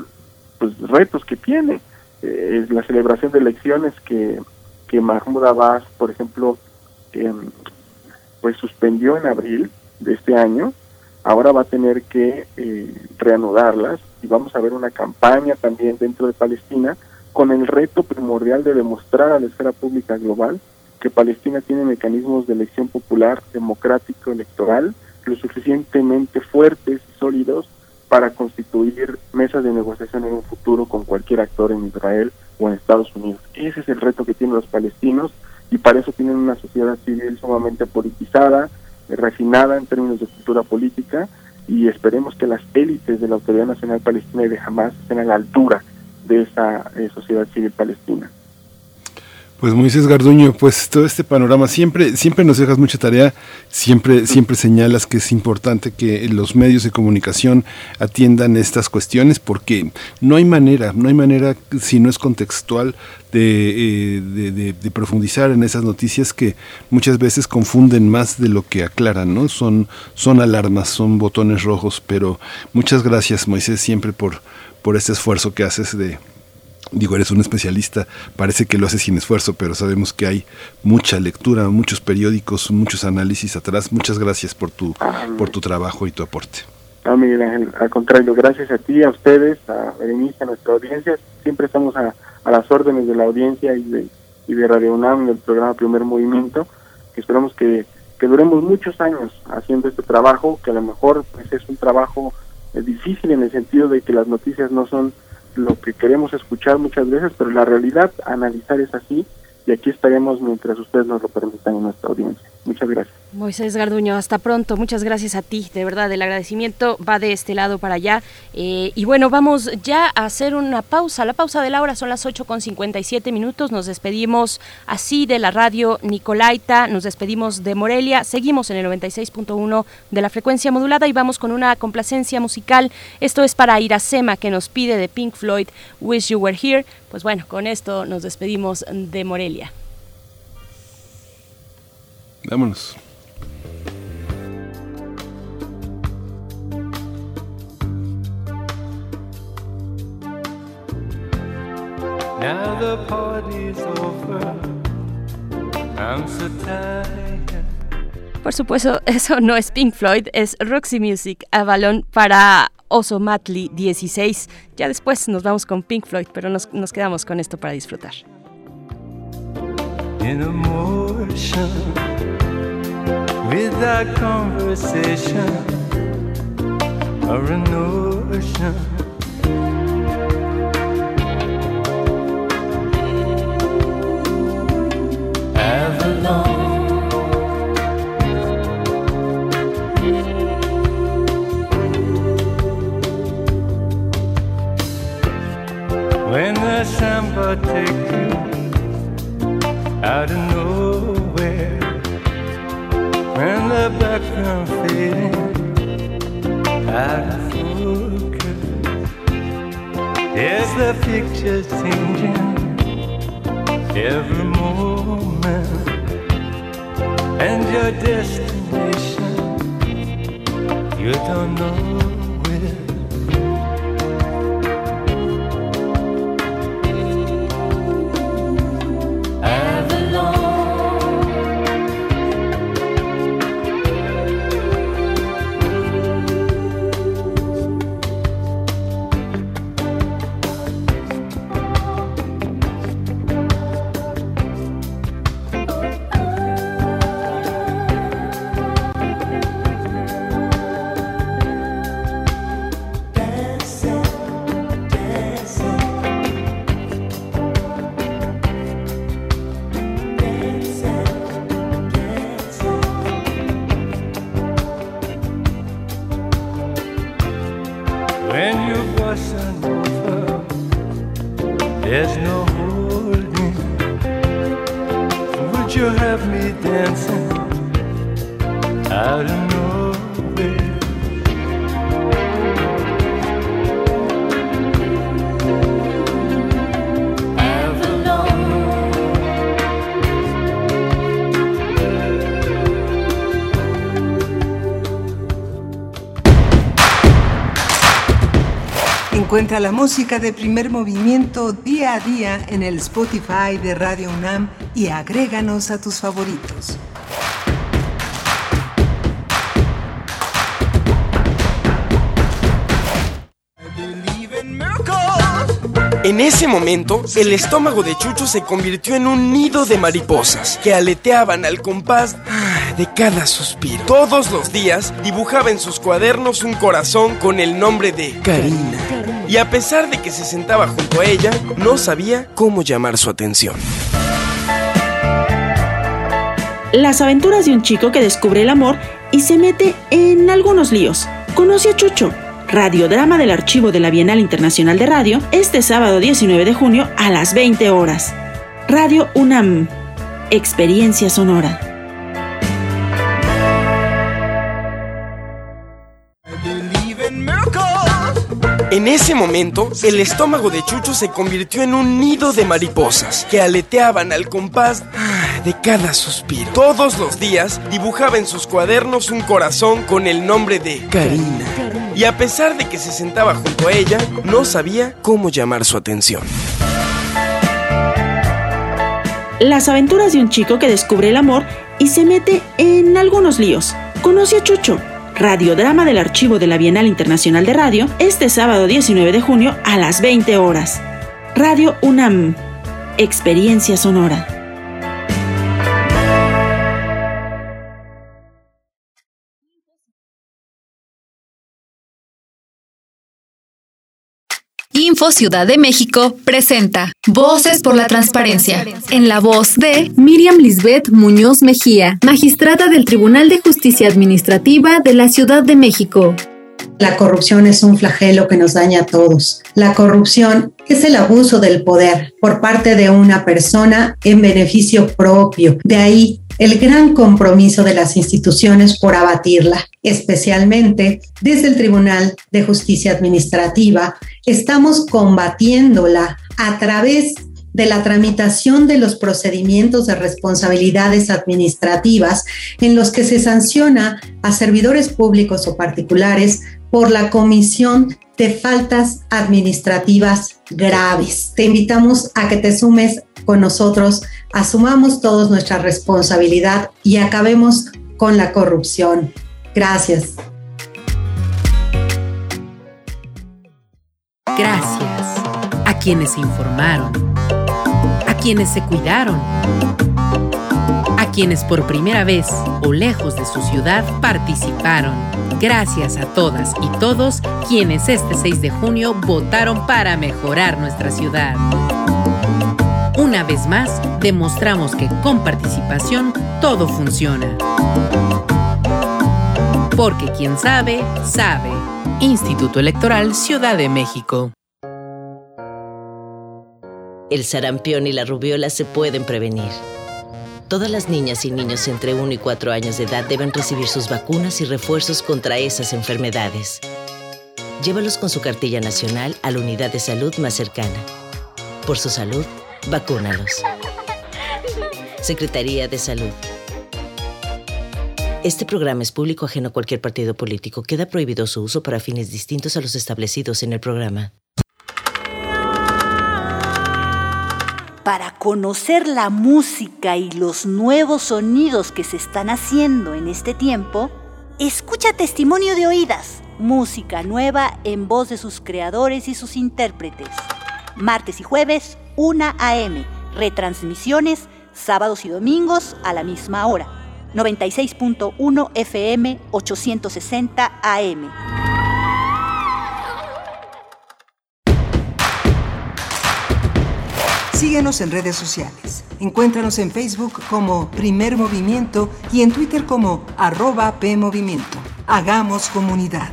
pues, retos que tiene. Eh, la celebración de elecciones que, que Mahmoud Abbas, por ejemplo, eh, pues suspendió en abril de este año, ahora va a tener que eh, reanudarlas y vamos a ver una campaña también dentro de Palestina con el reto primordial de demostrar a la esfera pública global que Palestina tiene mecanismos de elección popular, democrático, electoral, lo suficientemente fuertes y sólidos para constituir mesas de negociación en un futuro con cualquier actor en Israel o en Estados Unidos. Ese es el reto que tienen los palestinos y para eso tienen una sociedad civil sumamente politizada, eh, refinada en términos de cultura política y esperemos que las élites de la Autoridad Nacional Palestina y de Hamas estén a la altura de esa eh, sociedad civil palestina. Pues Moisés Garduño, pues todo este panorama siempre siempre nos dejas mucha tarea, siempre siempre señalas que es importante que los medios de comunicación atiendan estas cuestiones porque no hay manera, no hay manera si no es contextual de, eh, de, profundizar en esas noticias que muchas veces confunden más de lo que aclaran, ¿no? Son son alarmas, son botones rojos, pero muchas gracias Moisés siempre por por este esfuerzo que haces de digo, eres un especialista, parece que lo haces sin esfuerzo, pero sabemos que hay mucha lectura, muchos periódicos, muchos análisis atrás. Muchas gracias por tu, por tu trabajo y tu aporte. No, Miguel Ángel, al contrario, gracias a ti, a ustedes, a Berenice, a nuestra audiencia. Siempre estamos a, las órdenes de la audiencia y de, y de Radio UNAM, del programa Primer Movimiento, que esperamos que, que duremos muchos años haciendo este trabajo, que a lo mejor pues, es un trabajo eh, difícil en el sentido de que las noticias no son lo que queremos escuchar muchas veces, pero la realidad, analizar es así y aquí estaremos mientras ustedes nos lo permitan en nuestra audiencia. Muchas gracias. Moisés Garduño, hasta pronto. Muchas gracias a ti. De verdad, el agradecimiento va de este lado para allá. Eh, y bueno, vamos ya a hacer una pausa. La pausa de la hora son las 8 con 57 minutos. Nos despedimos así de la radio Nicolaita. Nos despedimos de Morelia. Seguimos en el 96.1 de la frecuencia modulada y vamos con una complacencia musical. Esto es para Iracema que nos pide de Pink Floyd, Wish You Were Here. Pues bueno, con esto nos despedimos de Morelia. Vámonos. Now the party's over. I'm so tired. Por supuesto, eso no es Pink Floyd, es Roxy Music, Avalon para Oso Matley 16. Ya después nos vamos con Pink Floyd, pero nos, nos quedamos con esto para disfrutar. In emotion, without conversation or a notion. When the samba take you out of nowhere, when the background fading out of focus, yes, the picture changing every moment, and your destination you don't know. Encuentra la música de primer movimiento día a día en el Spotify de Radio UNAM y agréganos a tus favoritos. En ese momento, el estómago de Chucho se convirtió en un nido de mariposas que aleteaban al compás ah, de cada suspiro. Todos los días dibujaba en sus cuadernos un corazón con el nombre de Karina. Y a pesar de que se sentaba junto a ella, no sabía cómo llamar su atención. Las aventuras de un chico que descubre el amor y se mete en algunos líos. Conoce a Chucho, radiodrama del archivo de la Bienal Internacional de Radio, este sábado 19 de junio a las 20 horas. Radio UNAM, Experiencia Sonora. En ese momento, el estómago de Chucho se convirtió en un nido de mariposas que aleteaban al compás ah, de cada suspiro. Todos los días dibujaba en sus cuadernos un corazón con el nombre de Karina. Y a pesar de que se sentaba junto a ella, no sabía cómo llamar su atención. Las aventuras de un chico que descubre el amor y se mete en algunos líos. Conoce a Chucho, radiodrama del archivo de la Bienal Internacional de Radio, este sábado 19 de junio a las 20 horas. Radio UNAM, Experiencia Sonora. Ciudad de México presenta Voces por la Transparencia, en la voz de Miriam Lisbeth Muñoz Mejía, magistrada del Tribunal de Justicia Administrativa de la Ciudad de México. La corrupción es un flagelo que nos daña a todos. La corrupción es el abuso del poder por parte de una persona en beneficio propio. De ahí el gran compromiso de las instituciones por abatirla, especialmente desde el Tribunal de Justicia Administrativa. Estamos combatiéndola a través de la tramitación de los procedimientos de responsabilidades administrativas en los que se sanciona a servidores públicos o particulares por la comisión de faltas administrativas graves. Te invitamos a que te sumes con nosotros, asumamos todos nuestra responsabilidad y acabemos con la corrupción. Gracias. Gracias a quienes informaron, a quienes se cuidaron, a quienes por primera vez o lejos de su ciudad participaron. Gracias a todas y todos quienes este 6 de junio votaron para mejorar nuestra ciudad. Una vez más, demostramos que con participación todo funciona. Porque quien sabe, sabe. Instituto Electoral Ciudad de México. El sarampión y la rubiola se pueden prevenir. Todas las niñas y niños entre 1 y 4 años de edad deben recibir sus vacunas y refuerzos contra esas enfermedades. Llévalos con su cartilla nacional a la unidad de salud más cercana. Por su salud, Vacúnalos. Secretaría de Salud. Este programa es público ajeno a cualquier partido político. Queda prohibido su uso para fines distintos a los establecidos en el programa. Para conocer la música y los nuevos sonidos que se están haciendo en este tiempo, escucha Testimonio de Oídas, música nueva en voz de sus creadores y sus intérpretes. Martes y jueves, 1 a.m. Retransmisiones sábados y domingos a la misma hora. 96.1 FM 860 AM. Síguenos en redes sociales. Encuéntranos en Facebook como Primer Movimiento y en Twitter como arroba PMovimiento. Hagamos comunidad.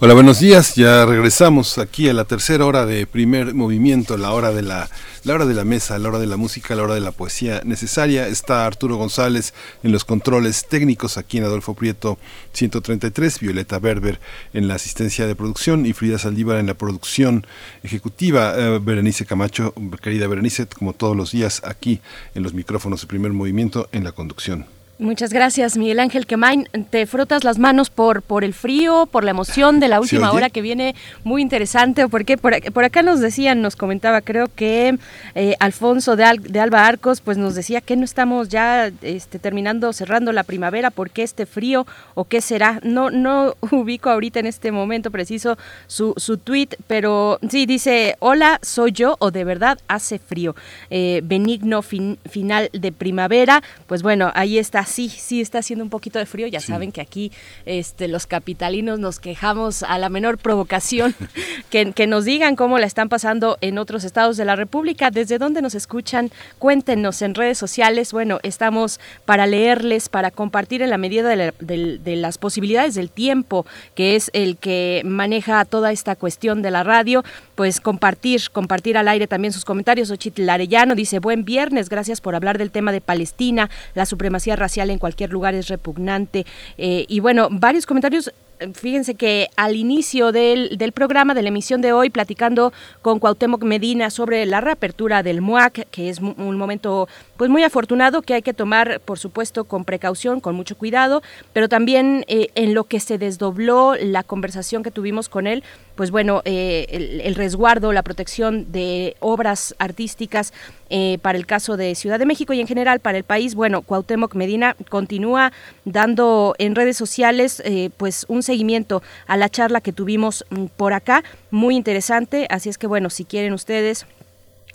Hola, buenos días. Ya regresamos aquí a la tercera hora de primer movimiento, la hora de la, la hora de la mesa, la hora de la música, la hora de la poesía necesaria. Está Arturo González en los controles técnicos aquí en Adolfo Prieto 133, Violeta Berber en la asistencia de producción y Frida Saldívar en la producción ejecutiva. Eh, Berenice Camacho, querida Berenice, como todos los días aquí en los micrófonos de primer movimiento en la conducción. Muchas gracias, Miguel Ángel Quemain. Te frotas las manos por, por el frío, por la emoción de la última hora que viene muy interesante, porque por, por, acá nos decían, nos comentaba, creo que eh, Alfonso de, de, Alba Arcos, pues nos decía que no estamos ya este, terminando, cerrando la primavera, ¿por qué este frío o qué será? No, no ubico ahorita en este momento preciso su, su tweet, pero sí dice, hola, soy yo o de verdad hace frío. Eh, benigno fin, final de primavera, pues bueno, ahí está sí, sí está haciendo un poquito de frío. Ya saben que aquí este, los capitalinos nos quejamos a la menor provocación. que, que nos digan cómo la están pasando en otros estados de la República, desde dónde nos escuchan, cuéntenos en redes sociales. Bueno, estamos para leerles, para compartir en la medida de, las posibilidades del tiempo, que es el que maneja toda esta cuestión de la radio, pues compartir, compartir al aire también sus comentarios. Ochitl Arellano dice, buen viernes, gracias por hablar del tema de Palestina, la supremacía racial en cualquier lugar es repugnante. Eh, y bueno, varios comentarios fíjense que al inicio del, del, programa, de la emisión de hoy, platicando con Cuauhtémoc Medina sobre la reapertura del MUAC, que es un momento pues muy afortunado que hay que tomar, por supuesto, con precaución, con mucho cuidado, pero también eh, en lo que se desdobló la conversación que tuvimos con él, pues bueno, eh, el, resguardo, la protección de obras artísticas eh, para el caso de Ciudad de México y en general para el país, bueno, Cuauhtémoc Medina continúa dando en redes sociales pues un seguimiento a la charla que tuvimos mm, por acá, muy interesante, así es que bueno, si quieren ustedes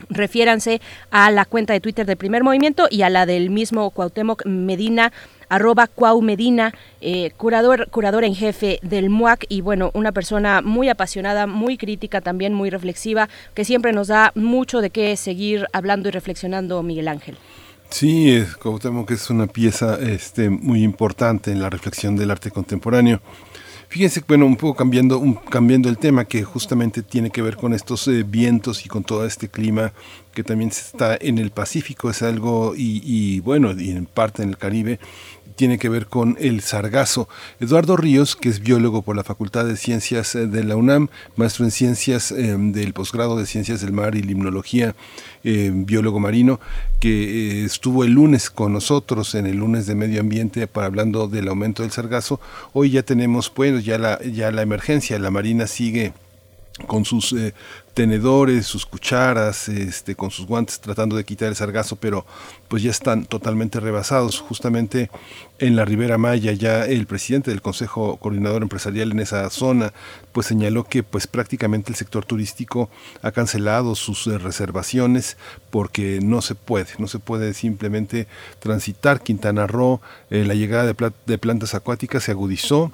refiéranse a la cuenta de Twitter del Primer Movimiento y a la del mismo Cuauhtémoc Medina arroba Cuau Medina, eh, curador, curador en jefe del MUAC y bueno, una persona muy apasionada, muy crítica, también muy reflexiva, que siempre nos da mucho de qué seguir hablando y reflexionando, Miguel Ángel. Sí, es, Cuauhtémoc es una pieza este, muy importante en la reflexión del arte contemporáneo. Fíjense, bueno, un poco cambiando, un, cambiando el tema que justamente tiene que ver con estos eh, vientos y con todo este clima que también está en el Pacífico, es algo, y, y bueno, y en parte en el Caribe, tiene que ver con el sargazo. Eduardo Ríos, que es biólogo por la Facultad de Ciencias eh, de la UNAM, maestro en ciencias eh, del posgrado de Ciencias del Mar y Limnología, eh, biólogo marino, que estuvo el lunes con nosotros en el lunes de Medio Ambiente para hablando del aumento del sargazo. Hoy ya tenemos, pues, ya la, ya la emergencia, la Marina sigue con sus tenedores, sus cucharas, este, con sus guantes tratando de quitar el sargazo, pero pues ya están totalmente rebasados. Justamente en la Ribera Maya ya el presidente del Consejo Coordinador Empresarial en esa zona pues señaló que pues prácticamente el sector turístico ha cancelado sus eh, reservaciones porque no se puede, no se puede simplemente transitar Quintana Roo, eh, la llegada de, de plantas acuáticas se agudizó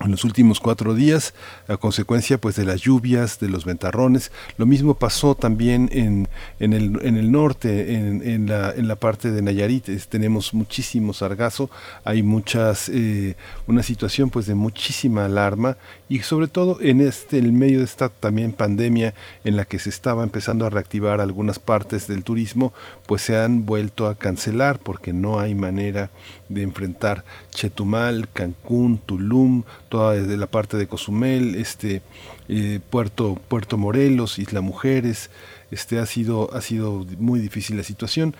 en los últimos cuatro días a consecuencia pues de las lluvias, de los ventarrones. Lo mismo pasó también en, en, el, en el norte, en, en, la, en la parte de Nayarit. tenemos muchísimo sargazo, hay muchas, eh, una situación pues de muchísima alarma y sobre todo en este, el medio de esta también pandemia en la que se estaba empezando a reactivar algunas partes del turismo, pues se han vuelto a cancelar porque no hay manera de enfrentar Chetumal, Cancún, Tulum, toda desde la parte de Cozumel, este, eh, Puerto, Puerto Morelos, Isla Mujeres, este ha sido ha sido muy difícil la situación.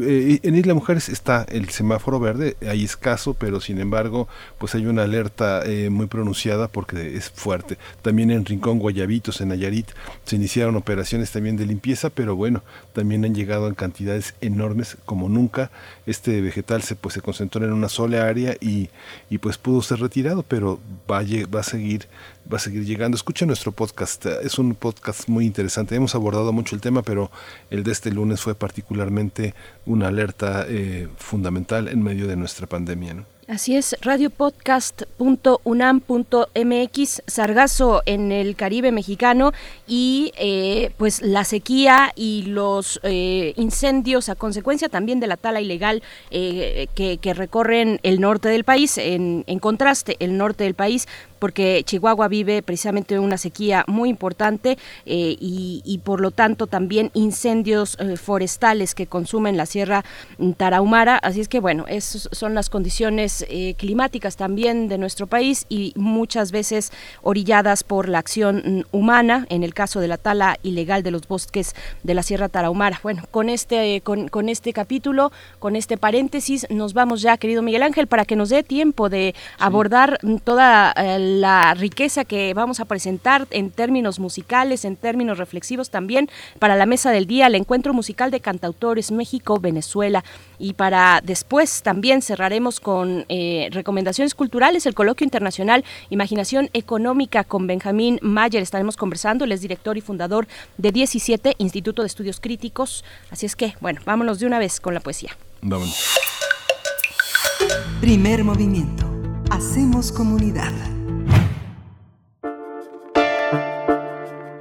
Eh, en Isla Mujeres está el semáforo verde, hay escaso, pero sin embargo, pues hay una alerta eh, muy pronunciada porque es fuerte. También en Rincón Guayabitos, en Nayarit, se iniciaron operaciones también de limpieza, pero bueno, también han llegado en cantidades enormes como nunca. Este vegetal se pues se concentró en una sola área y, y pues pudo ser retirado, pero va a, va a seguir va a seguir llegando. Escucha nuestro podcast, es un podcast muy interesante. Hemos abordado mucho el tema, pero el de este lunes fue particularmente una alerta eh, fundamental en medio de nuestra pandemia. ¿no? Así es, radiopodcast.unam.mx, Sargazo en el Caribe mexicano y eh, pues la sequía y los eh, incendios a consecuencia también de la tala ilegal eh, que, recorren el norte del país, en contraste el norte del país porque Chihuahua vive precisamente una sequía muy importante y, y, por lo tanto también incendios forestales que consumen la Sierra Tarahumara. Así es que bueno, esas son las condiciones eh, climáticas también de nuestro país y muchas veces orilladas por la acción humana, en el caso de la tala ilegal de los bosques de la Sierra Tarahumara. Bueno, con este, con, con este capítulo, con este paréntesis, nos vamos ya, querido Miguel Ángel, para que nos dé tiempo de abordar toda eh, la riqueza que vamos a presentar en términos musicales, en términos reflexivos también, para la mesa del día, el encuentro musical de cantautores México-Venezuela. Y para después también cerraremos con eh, recomendaciones culturales, el coloquio internacional Imaginación Económica con Benjamín Mayer. Estaremos conversando, él es director y fundador de 17 Instituto de Estudios Críticos. Así es que, bueno, vámonos de una vez con la poesía. Primer movimiento. Hacemos comunidad.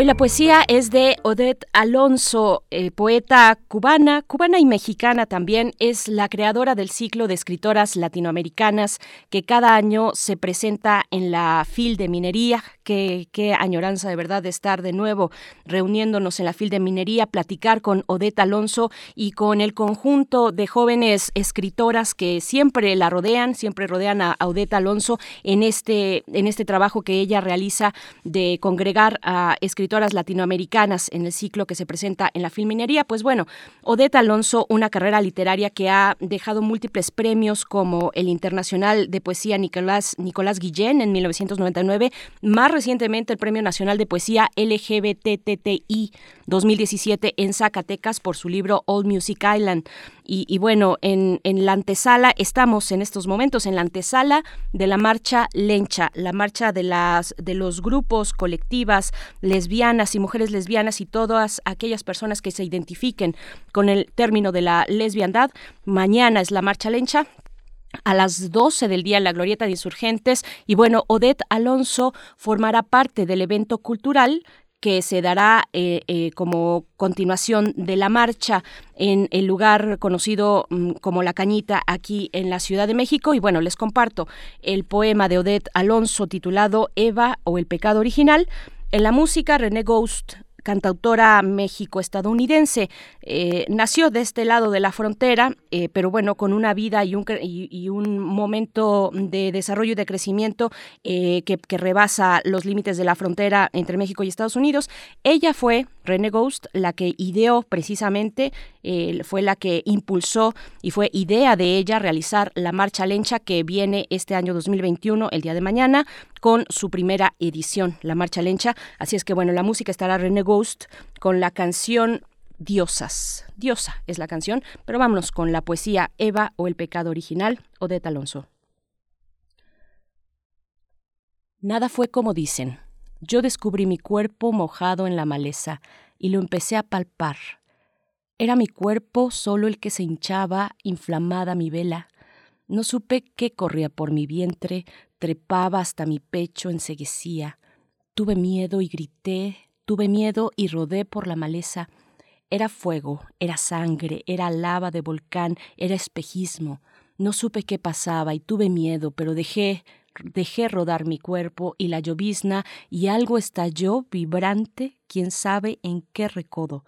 Hoy la poesía es de Odette Alonso, eh, poeta cubana, cubana y mexicana también. Es la creadora del ciclo de escritoras latinoamericanas que cada año se presenta en la FIL de Minería. Qué, añoranza de verdad de estar de nuevo reuniéndonos en la FIL de Minería, platicar con Odette Alonso y con el conjunto de jóvenes escritoras que siempre la rodean, siempre rodean a, a Odette Alonso en este, en este trabajo que ella realiza de congregar a escritoras latinoamericanas en el ciclo que se presenta en la Filminería. Pues bueno, Odette Alonso, una carrera literaria que ha dejado múltiples premios como el Internacional de Poesía Nicolás, Nicolás Guillén en 1999, más recientemente el Premio Nacional de Poesía LGBTTI 2017 en Zacatecas por su libro All Music Island. Y, bueno, en, en, la antesala, estamos en estos momentos en la antesala de la marcha Lencha, la marcha de, las, de los grupos colectivas lesbianas y mujeres lesbianas y todas aquellas personas que se identifiquen con el término de la lesbiandad. Mañana es la marcha Lencha, a las 12 del día en la Glorieta de Insurgentes. Y bueno, Odette Alonso formará parte del evento cultural que se dará eh, eh, como continuación de la marcha en el lugar conocido mm, como La Cañita aquí en la Ciudad de México. Y bueno, les comparto el poema de Odette Alonso titulado Eva o el pecado original. En la música, René Ghost cantautora México-estadounidense. Eh, nació de este lado de la frontera, eh, pero bueno, con una vida y un, y, un, momento de desarrollo y de crecimiento eh, que, que, rebasa los límites de la frontera entre México y Estados Unidos. Ella fue René Ghost, la que ideó precisamente, eh, fue la que impulsó y fue idea de ella realizar la Marcha Lencha que viene este año 2021, el día de mañana, con su primera edición, la Marcha Lencha. Así es que bueno, la música estará René Ghost con la canción Diosas. Diosa es la canción, pero vámonos con la poesía Eva o el pecado original, Odette Alonso. Nada fue como dicen yo descubrí mi cuerpo mojado en la maleza y lo empecé a palpar. Era mi cuerpo solo el que se hinchaba, inflamada mi vela. No supe qué corría por mi vientre, trepaba hasta mi pecho, enseguecía. Tuve miedo y grité, tuve miedo y rodé por la maleza. Era fuego, era sangre, era lava de volcán, era espejismo. No supe qué pasaba y tuve miedo, pero dejé, dejé rodar mi cuerpo y la llovizna y algo estalló vibrante, quién sabe en qué recodo.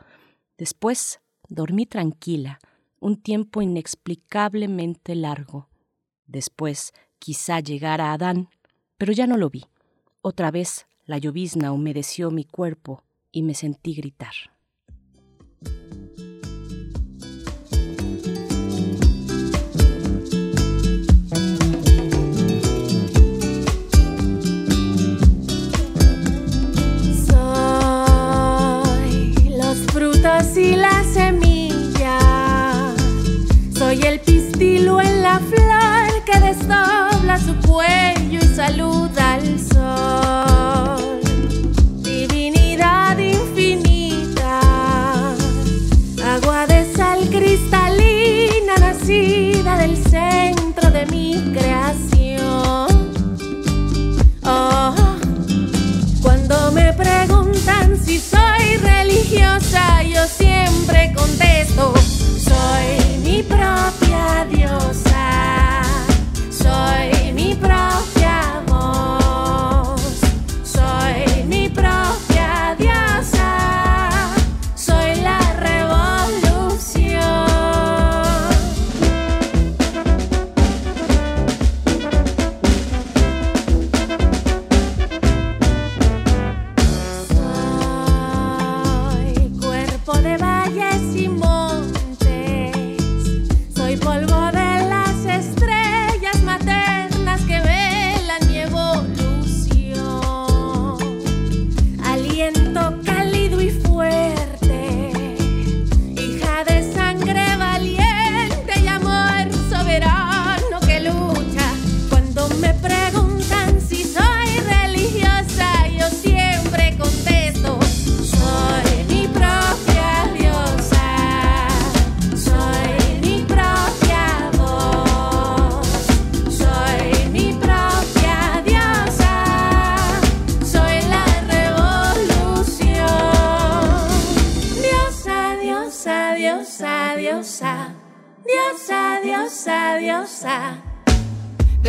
Después dormí tranquila, un tiempo inexplicablemente largo. Después quizá llegara Adán, pero ya no lo vi. Otra vez la llovizna humedeció mi cuerpo y me sentí gritar. Y la semilla. Soy el pistilo en la flor que desdobla su cuello y saluda al sol. siempre contesto, soy mi propia diosa.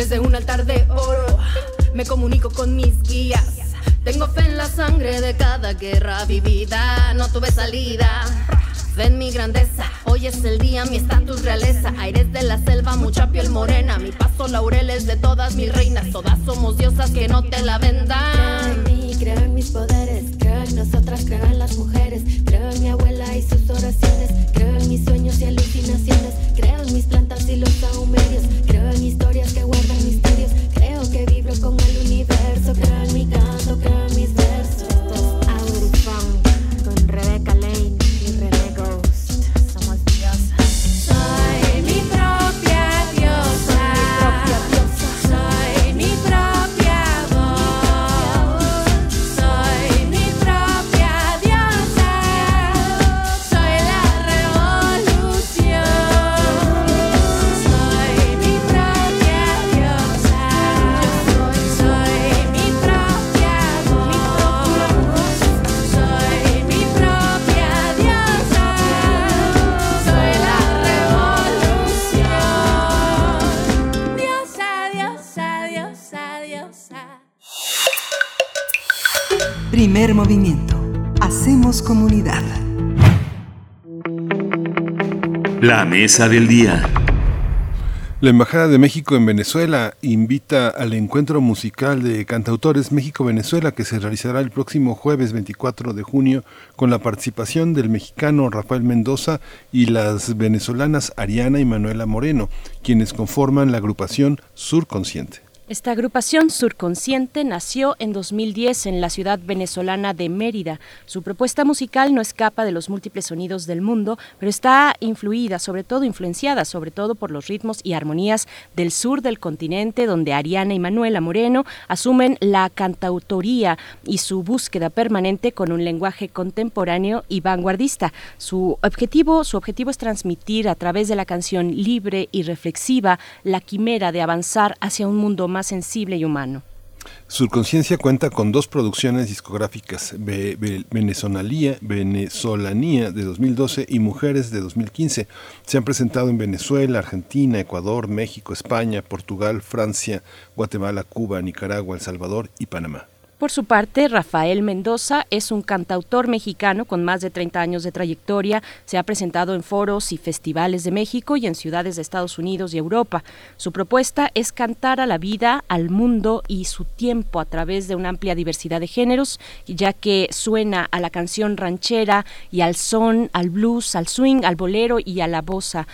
Desde un altar de oro me comunico con mis guías. Tengo fe en la sangre de cada guerra vivida. No tuve salida. Fe en mi grandeza. Hoy es el día, mi estatus realeza. Aires de la selva, mucha piel morena. Mi paso laureles de todas mis reinas. Todas somos diosas que no te la vendan. Creo en mí, creo en mis poderes. Creo en nosotras, creo en las mujeres. Creo en mi abuela y sus oraciones. Creo en mis sueños y alucinaciones. Mis plantas y los saumerios. Creo en historias que guardan misterios. Creo que vibro con el universo. Movimiento. Hacemos comunidad. La mesa del día. La Embajada de México en Venezuela invita al encuentro musical de cantautores México-Venezuela que se realizará el próximo jueves 24 de junio con la participación del mexicano Rafael Mendoza y las venezolanas Ariana y Manuela Moreno, quienes conforman la agrupación Sur Consciente. Esta agrupación surconsciente nació en 2010 en la ciudad venezolana de Mérida. Su propuesta musical no escapa de los múltiples sonidos del mundo, pero está influida, sobre todo influenciada, sobre todo por los ritmos y armonías del sur del continente, donde Ariana y Manuela Moreno asumen la cantautoría y su búsqueda permanente con un lenguaje contemporáneo y vanguardista. Su objetivo, su objetivo es transmitir a través de la canción libre y reflexiva la quimera de avanzar hacia un mundo más sensible y humano. Surconciencia cuenta con dos producciones discográficas, Ve- Venezolanía, Venezolanía de 2012 y Mujeres de 2015. Se han presentado en Venezuela, Argentina, Ecuador, México, España, Portugal, Francia, Guatemala, Cuba, Nicaragua, El Salvador y Panamá. Por su parte, Rafael Mendoza es un cantautor mexicano con más de 30 años de trayectoria. Se ha presentado en foros y festivales de México y en ciudades de Estados Unidos y Europa. Su propuesta es cantar a la vida, al mundo y su tiempo a través de una amplia diversidad de géneros, ya que suena a la canción ranchera y al son, al blues, al swing, al bolero y a la bossa,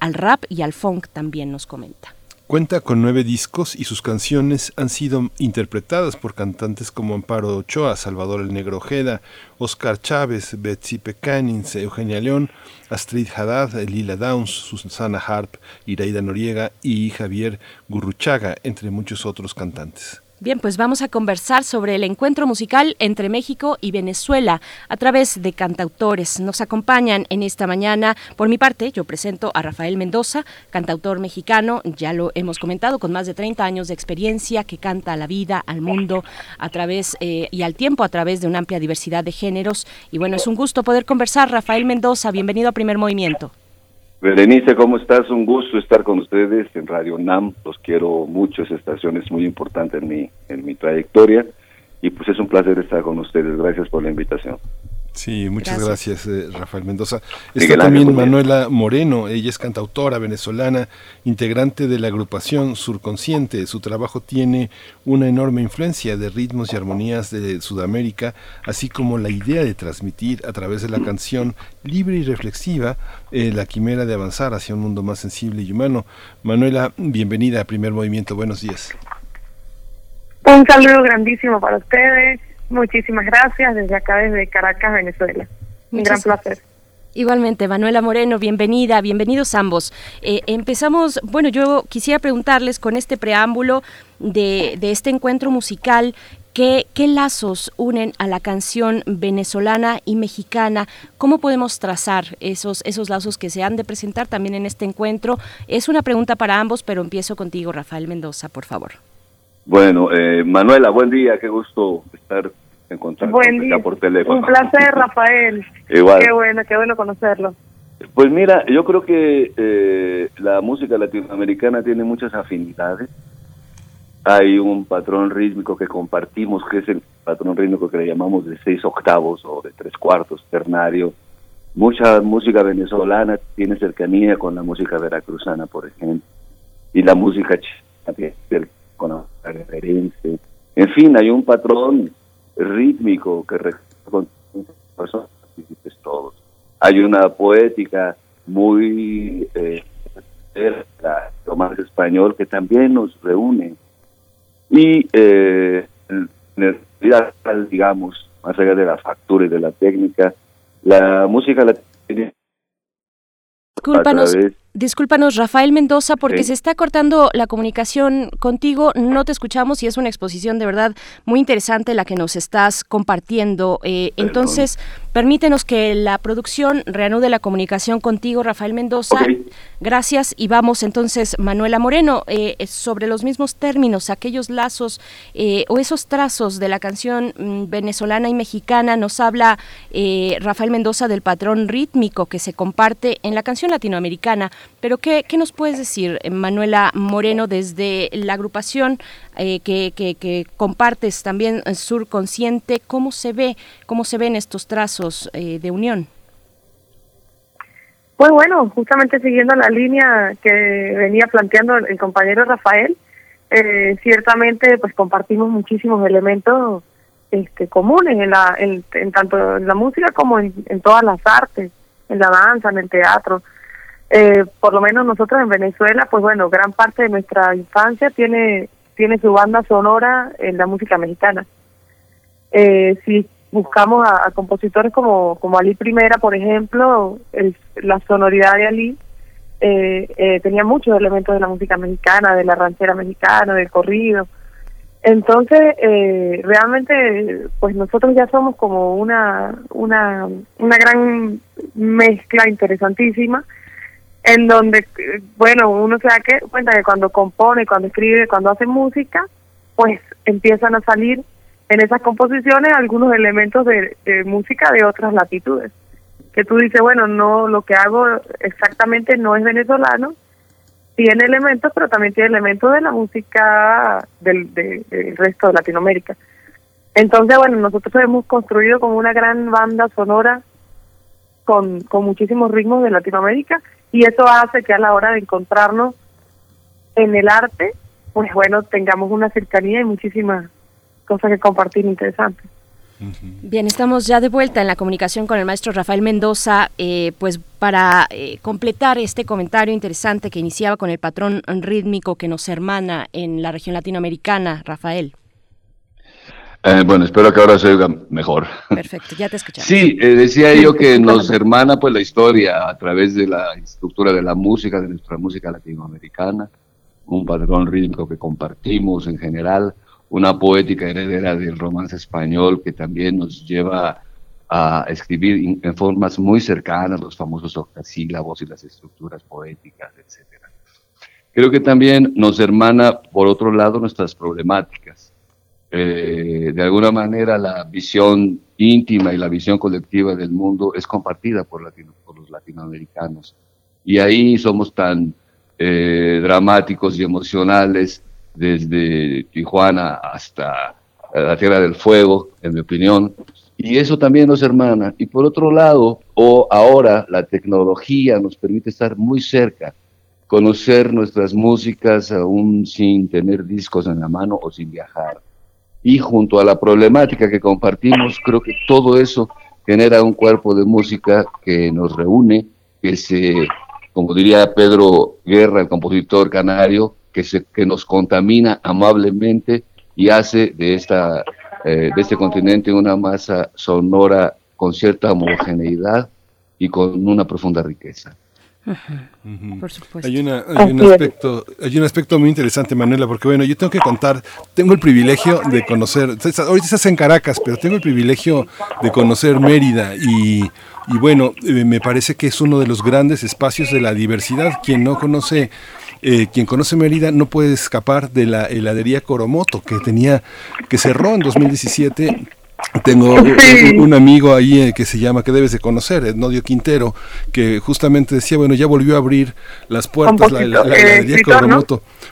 al rap y al funk también nos comenta. Cuenta con nueve discos y sus canciones han sido interpretadas por cantantes como Amparo Ochoa, Salvador el Negro Ojeda, Oscar Chávez, Betsy Pecanins, Eugenia León, Astrid Haddad, Lila Downs, Susana Harp, Iraida Noriega y Javier Gurruchaga, entre muchos otros cantantes. Bien, pues vamos a conversar sobre el encuentro musical entre México y Venezuela a través de cantautores. Nos acompañan en esta mañana. Por mi parte, yo presento a Rafael Mendoza, cantautor mexicano, ya lo hemos comentado, con más de 30 años de experiencia, que canta a la vida, al mundo, a través eh, y al tiempo a través de una amplia diversidad de géneros. Y bueno, es un gusto poder conversar. Rafael Mendoza, bienvenido a Primer Movimiento. Berenice, ¿cómo estás? Un gusto estar con ustedes en Radio NAM. Los quiero mucho, esa estación es muy importante en mi, en mi trayectoria. Y pues es un placer estar con ustedes. Gracias por la invitación. Sí, muchas gracias, eh, Rafael Mendoza. Está también. Manuela Moreno, ella es cantautora venezolana, integrante de la agrupación Surconsciente. Su trabajo tiene una enorme influencia de ritmos y armonías de Sudamérica, así como la idea de transmitir a través de la canción libre y reflexiva eh, la quimera de avanzar hacia un mundo más sensible y humano. Manuela, bienvenida a Primer Movimiento, buenos días. Un saludo grandísimo para ustedes. Muchísimas gracias desde acá, desde Caracas, Venezuela. Un gran placer. Igualmente, Manuela Moreno, bienvenida, bienvenidos ambos. Eh, empezamos, bueno, yo quisiera preguntarles con este preámbulo de, de este encuentro musical, ¿qué, ¿qué lazos unen a la canción venezolana y mexicana? ¿Cómo podemos trazar esos, esos lazos que se han de presentar también en este encuentro? Es una pregunta para ambos, pero empiezo contigo, Rafael Mendoza, por favor. Bueno, eh, Manuela, buen día. Qué gusto estar en contacto Buen día. por teléfono. Un placer, Rafael. Igual. Qué bueno, qué bueno conocerlo. Pues mira, yo creo que eh, la música latinoamericana tiene muchas afinidades. Hay un patrón rítmico que compartimos, que es el patrón rítmico que le llamamos de seis octavos o de tres cuartos, ternario. Mucha música venezolana tiene cercanía con la música veracruzana, por ejemplo, y la música china con la referencia. En fin, hay un patrón rítmico que con todos. Hay una poética muy eh, lo más español que también nos reúne y eh, digamos más allá de la factura y de la técnica la música la tiene Discúlpanos, discúlpanos, Rafael Mendoza, porque se está cortando la comunicación contigo. No te escuchamos y es una exposición de verdad muy interesante la que nos estás compartiendo. Eh, entonces, permítenos que la producción reanude la comunicación contigo, Rafael Mendoza. Gracias y vamos entonces, Manuela Moreno, eh, sobre los mismos términos, aquellos lazos eh, o esos trazos de la canción mm, venezolana y mexicana. Nos habla Rafael Mendoza del patrón rítmico que se comparte en la canción latinoamericana. Pero ¿qué, qué nos puedes decir, Manuela Moreno, desde la agrupación eh, que, que, compartes también eh, Sur Consciente? ¿Cómo se ve, cómo se ven estos trazos eh, de unión? Pues bueno, justamente siguiendo la línea que venía planteando el compañero Rafael, ciertamente pues compartimos muchísimos elementos este, comunes en, la, en, tanto en la música como en, en todas las artes, en la danza, en el teatro. Eh, por lo menos nosotros en Venezuela, pues bueno, gran parte de nuestra infancia tiene tiene su banda sonora en la música mexicana. Eh, si buscamos a, compositores como, como Ali Primera, por ejemplo, la sonoridad de Ali eh, eh, tenía muchos elementos de la música mexicana, de la ranchera mexicana, del corrido. Entonces, eh, realmente, pues nosotros ya somos como una, una, una gran mezcla interesantísima en donde, bueno, uno se da cuenta que cuando compone, cuando escribe, cuando hace música, pues empiezan a salir en esas composiciones algunos elementos de, música de otras latitudes. Que tú dices, bueno, no, lo que hago exactamente no es venezolano, tiene elementos, pero también tiene elementos de la música del, del resto de Latinoamérica. Entonces, bueno, nosotros hemos construido como una gran banda sonora con, con muchísimos ritmos de Latinoamérica y eso hace que a la hora de encontrarnos en el arte, pues bueno, tengamos una cercanía y muchísimas cosas que compartir interesantes. Bien, estamos ya de vuelta en la comunicación con el maestro Rafael Mendoza, eh, pues para eh, completar este comentario interesante que iniciaba con el patrón rítmico que nos hermana en la región latinoamericana, Rafael. Eh, bueno, espero que ahora se oiga mejor. Perfecto, ya te escuchamos. Sí, eh, decía yo que nos hermana pues la historia a través de la estructura de la música, de nuestra música latinoamericana, un patrón rítmico que compartimos en general, una poética heredera del romance español que también nos lleva a escribir en formas muy cercanas los famosos octasílabos y las estructuras poéticas, etcétera. Creo que también nos hermana, por otro lado, nuestras problemáticas eh, de alguna manera la visión íntima y la visión colectiva del mundo es compartida por, los latinoamericanos. Y ahí somos tan eh, dramáticos y emocionales desde Tijuana hasta la Tierra del Fuego, en mi opinión. Y eso también nos hermana. Y por otro lado, o ahora la tecnología nos permite estar muy cerca, conocer nuestras músicas aún sin tener discos en la mano o sin viajar y junto a la problemática que compartimos, creo que todo eso genera un cuerpo de música que nos reúne, que se, como diría Pedro Guerra, el compositor canario, que, se, que nos contamina amablemente y hace de, esta, eh, de este continente una masa sonora con cierta homogeneidad y con una profunda riqueza. Por supuesto. Hay, una, hay, un aspecto, hay un aspecto muy interesante, Manuela, porque bueno, yo tengo que contar, tengo el privilegio de conocer, ahorita estás en Caracas, pero tengo el privilegio de conocer Mérida y, y bueno, eh, me parece que es uno de los grandes espacios de la diversidad. Quien no conoce eh, quien conoce Mérida no puede escapar de la heladería Coromoto, que tenía, que cerró en 2017 Tengo un, amigo ahí eh, que se llama, que debes de conocer, Ednodio Quintero, que justamente decía, bueno, ya volvió a abrir las puertas la, la, la,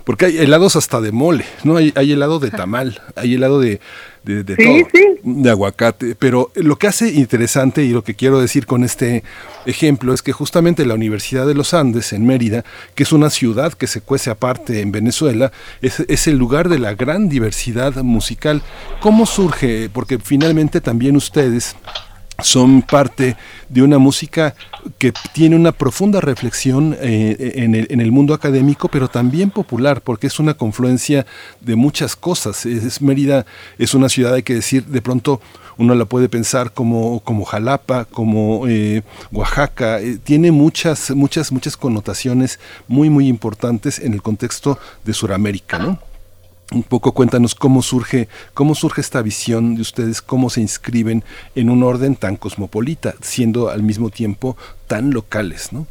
porque hay helados hasta de mole, ¿no? Hay, hay helado de tamal, hay helado de, de, todo, de aguacate. Pero lo que hace interesante y lo que quiero decir con este ejemplo es que justamente la Universidad de los Andes en Mérida, que es una ciudad que se cuece aparte en Venezuela, es, es el lugar de la gran diversidad musical. ¿Cómo surge? Porque finalmente también ustedes son parte de una música que tiene una profunda reflexión eh, en, el, en, el, mundo académico, pero también popular, porque es una confluencia de muchas cosas. Es, Mérida es una ciudad, hay que decir, de pronto uno la puede pensar como, como Jalapa, como eh, Oaxaca, eh, tiene muchas, muchas, muchas connotaciones muy, muy importantes en el contexto de Sudamérica, ¿no? Un poco cuéntanos cómo surge, cómo surge esta visión de ustedes, cómo se inscriben en un orden tan cosmopolita, siendo al mismo tiempo tan locales, ¿no?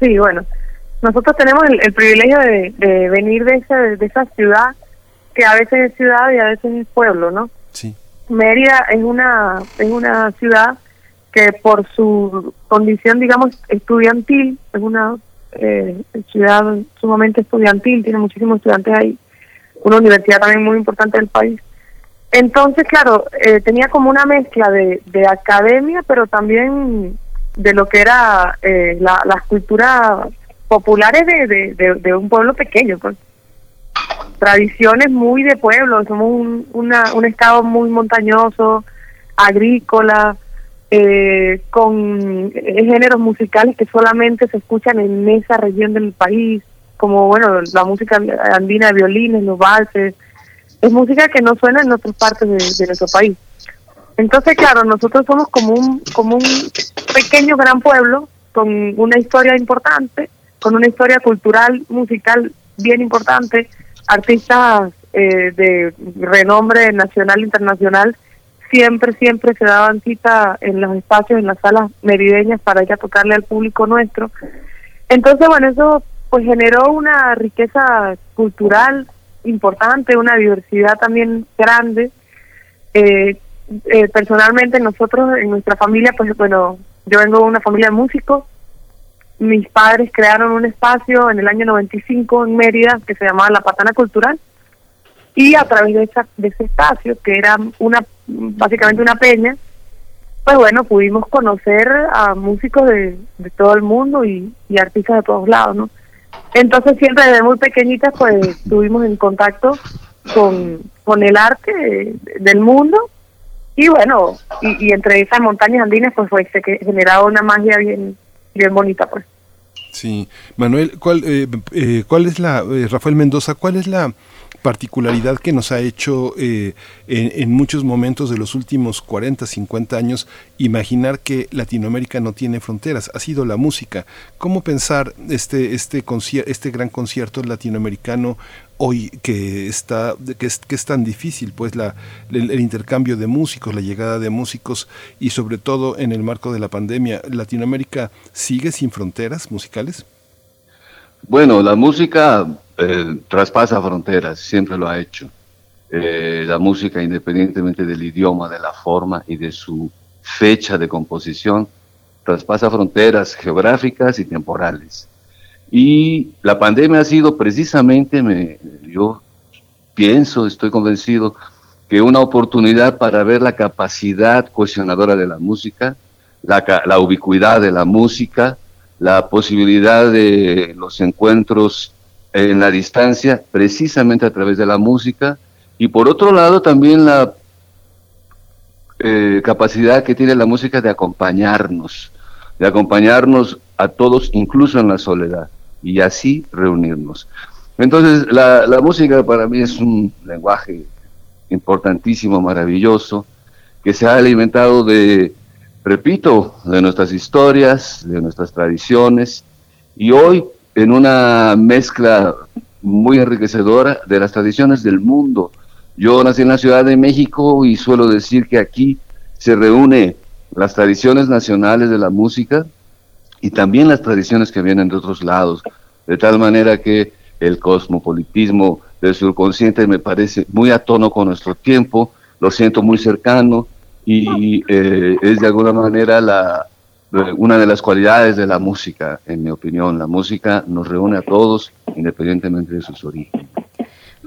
Sí, bueno, nosotros tenemos el, privilegio de, venir de esa, de esa ciudad que a veces es ciudad y a veces es pueblo, ¿no? Sí. Mérida es una es una ciudad que por su condición, digamos, estudiantil, es una eh, ciudad sumamente estudiantil, tiene muchísimos estudiantes ahí, una universidad también muy importante del país. Entonces, claro, eh, tenía como una mezcla de, de academia, pero también de lo que era eh, la, las culturas populares de, un pueblo pequeño, pues. Tradiciones muy de pueblo, somos un, una, un estado muy montañoso, agrícola, eh, con géneros musicales que solamente se escuchan en esa región del país, como bueno la música andina de violines, los valses, es música que no suena en otras partes de, nuestro país. Entonces, claro, nosotros somos como un, como un pequeño gran pueblo con una historia importante, con una historia cultural, musical bien importante, artistas eh, de renombre nacional e internacional siempre, siempre se daban cita en los espacios, en las salas merideñas para ir tocarle al público nuestro. Entonces, bueno, eso pues generó una riqueza cultural importante, una diversidad también grande. Eh, eh, personalmente nosotros, en nuestra familia, pues bueno, yo vengo de una familia de músicos. Mis padres crearon un espacio en el año 95 en Mérida que se llamaba La Patana Cultural y a través de, esa, de ese espacio, que era una básicamente una peña, pues bueno, pudimos conocer a músicos de, todo el mundo y, artistas de todos lados, ¿no? Entonces siempre desde muy pequeñitas pues estuvimos en contacto con, con el arte del mundo y bueno, y, entre esas montañas andinas pues, fue se generaba una magia bien, bien bonita pues. Sí, Manuel, ¿cuál, eh, eh, ¿cuál es la, eh, Rafael Mendoza, cuál es la particularidad que nos ha hecho eh, en, muchos momentos de los últimos 40, 50 años imaginar que Latinoamérica no tiene fronteras. Ha sido la música. ¿Cómo pensar este, este, este gran concierto latinoamericano hoy que está es, tan difícil pues la el, intercambio de músicos la llegada de músicos y sobre todo en el marco de la pandemia Latinoamérica sigue sin fronteras musicales bueno la música eh, traspasa fronteras, siempre lo ha hecho. Eh, la música, independientemente del idioma, de la forma y de su fecha de composición, traspasa fronteras geográficas y temporales. Y la pandemia ha sido precisamente, me, yo pienso, estoy convencido, que una oportunidad para ver la capacidad cohesionadora de la música, la, la ubicuidad de la música, la posibilidad de los encuentros en la distancia precisamente a través de la música y por otro lado también la eh, capacidad que tiene la música de acompañarnos, de acompañarnos a todos incluso en la soledad y así reunirnos. Entonces la, la música para mí es un lenguaje importantísimo, maravilloso, que se ha alimentado de, repito, de nuestras historias, de nuestras tradiciones, y hoy en una mezcla muy enriquecedora de las tradiciones del mundo. Yo nací en la Ciudad de México y suelo decir que aquí se reúne las tradiciones nacionales de la música y también las tradiciones que vienen de otros lados, de tal manera que el cosmopolitismo del subconsciente me parece muy a tono con nuestro tiempo, lo siento muy cercano y eh, es de alguna manera la, una de las cualidades de la música, en mi opinión. La música nos reúne a todos independientemente de sus orígenes.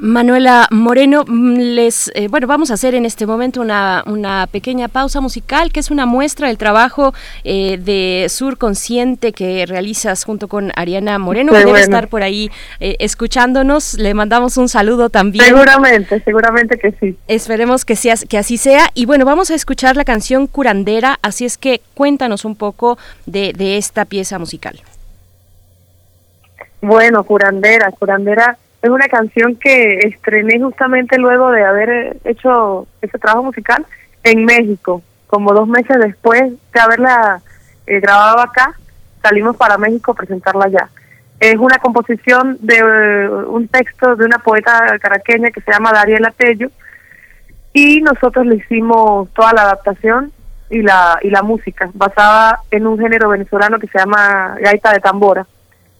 Manuela Moreno, mm, les eh, bueno, vamos a hacer en este momento una, una, pequeña pausa musical, que es una muestra del trabajo eh, de Sur Consciente que realizas junto con Ariana Moreno, que debe estar por ahí eh, escuchándonos. Le mandamos un saludo también. Seguramente, seguramente que sí. Esperemos que, sea, que así sea. Y bueno, vamos a escuchar la canción Curandera, así es que cuéntanos un poco de, de esta pieza musical. Bueno, Curandera, Curandera es una canción que estrené justamente luego de haber hecho ese trabajo musical en México, como dos meses después de haberla eh, grabado acá, salimos para México a presentarla allá. Es una composición de eh, un texto de una poeta caraqueña que se llama Dariela Tello y nosotros le hicimos toda la adaptación y la y la música basada en un género venezolano que se llama gaita de tambora.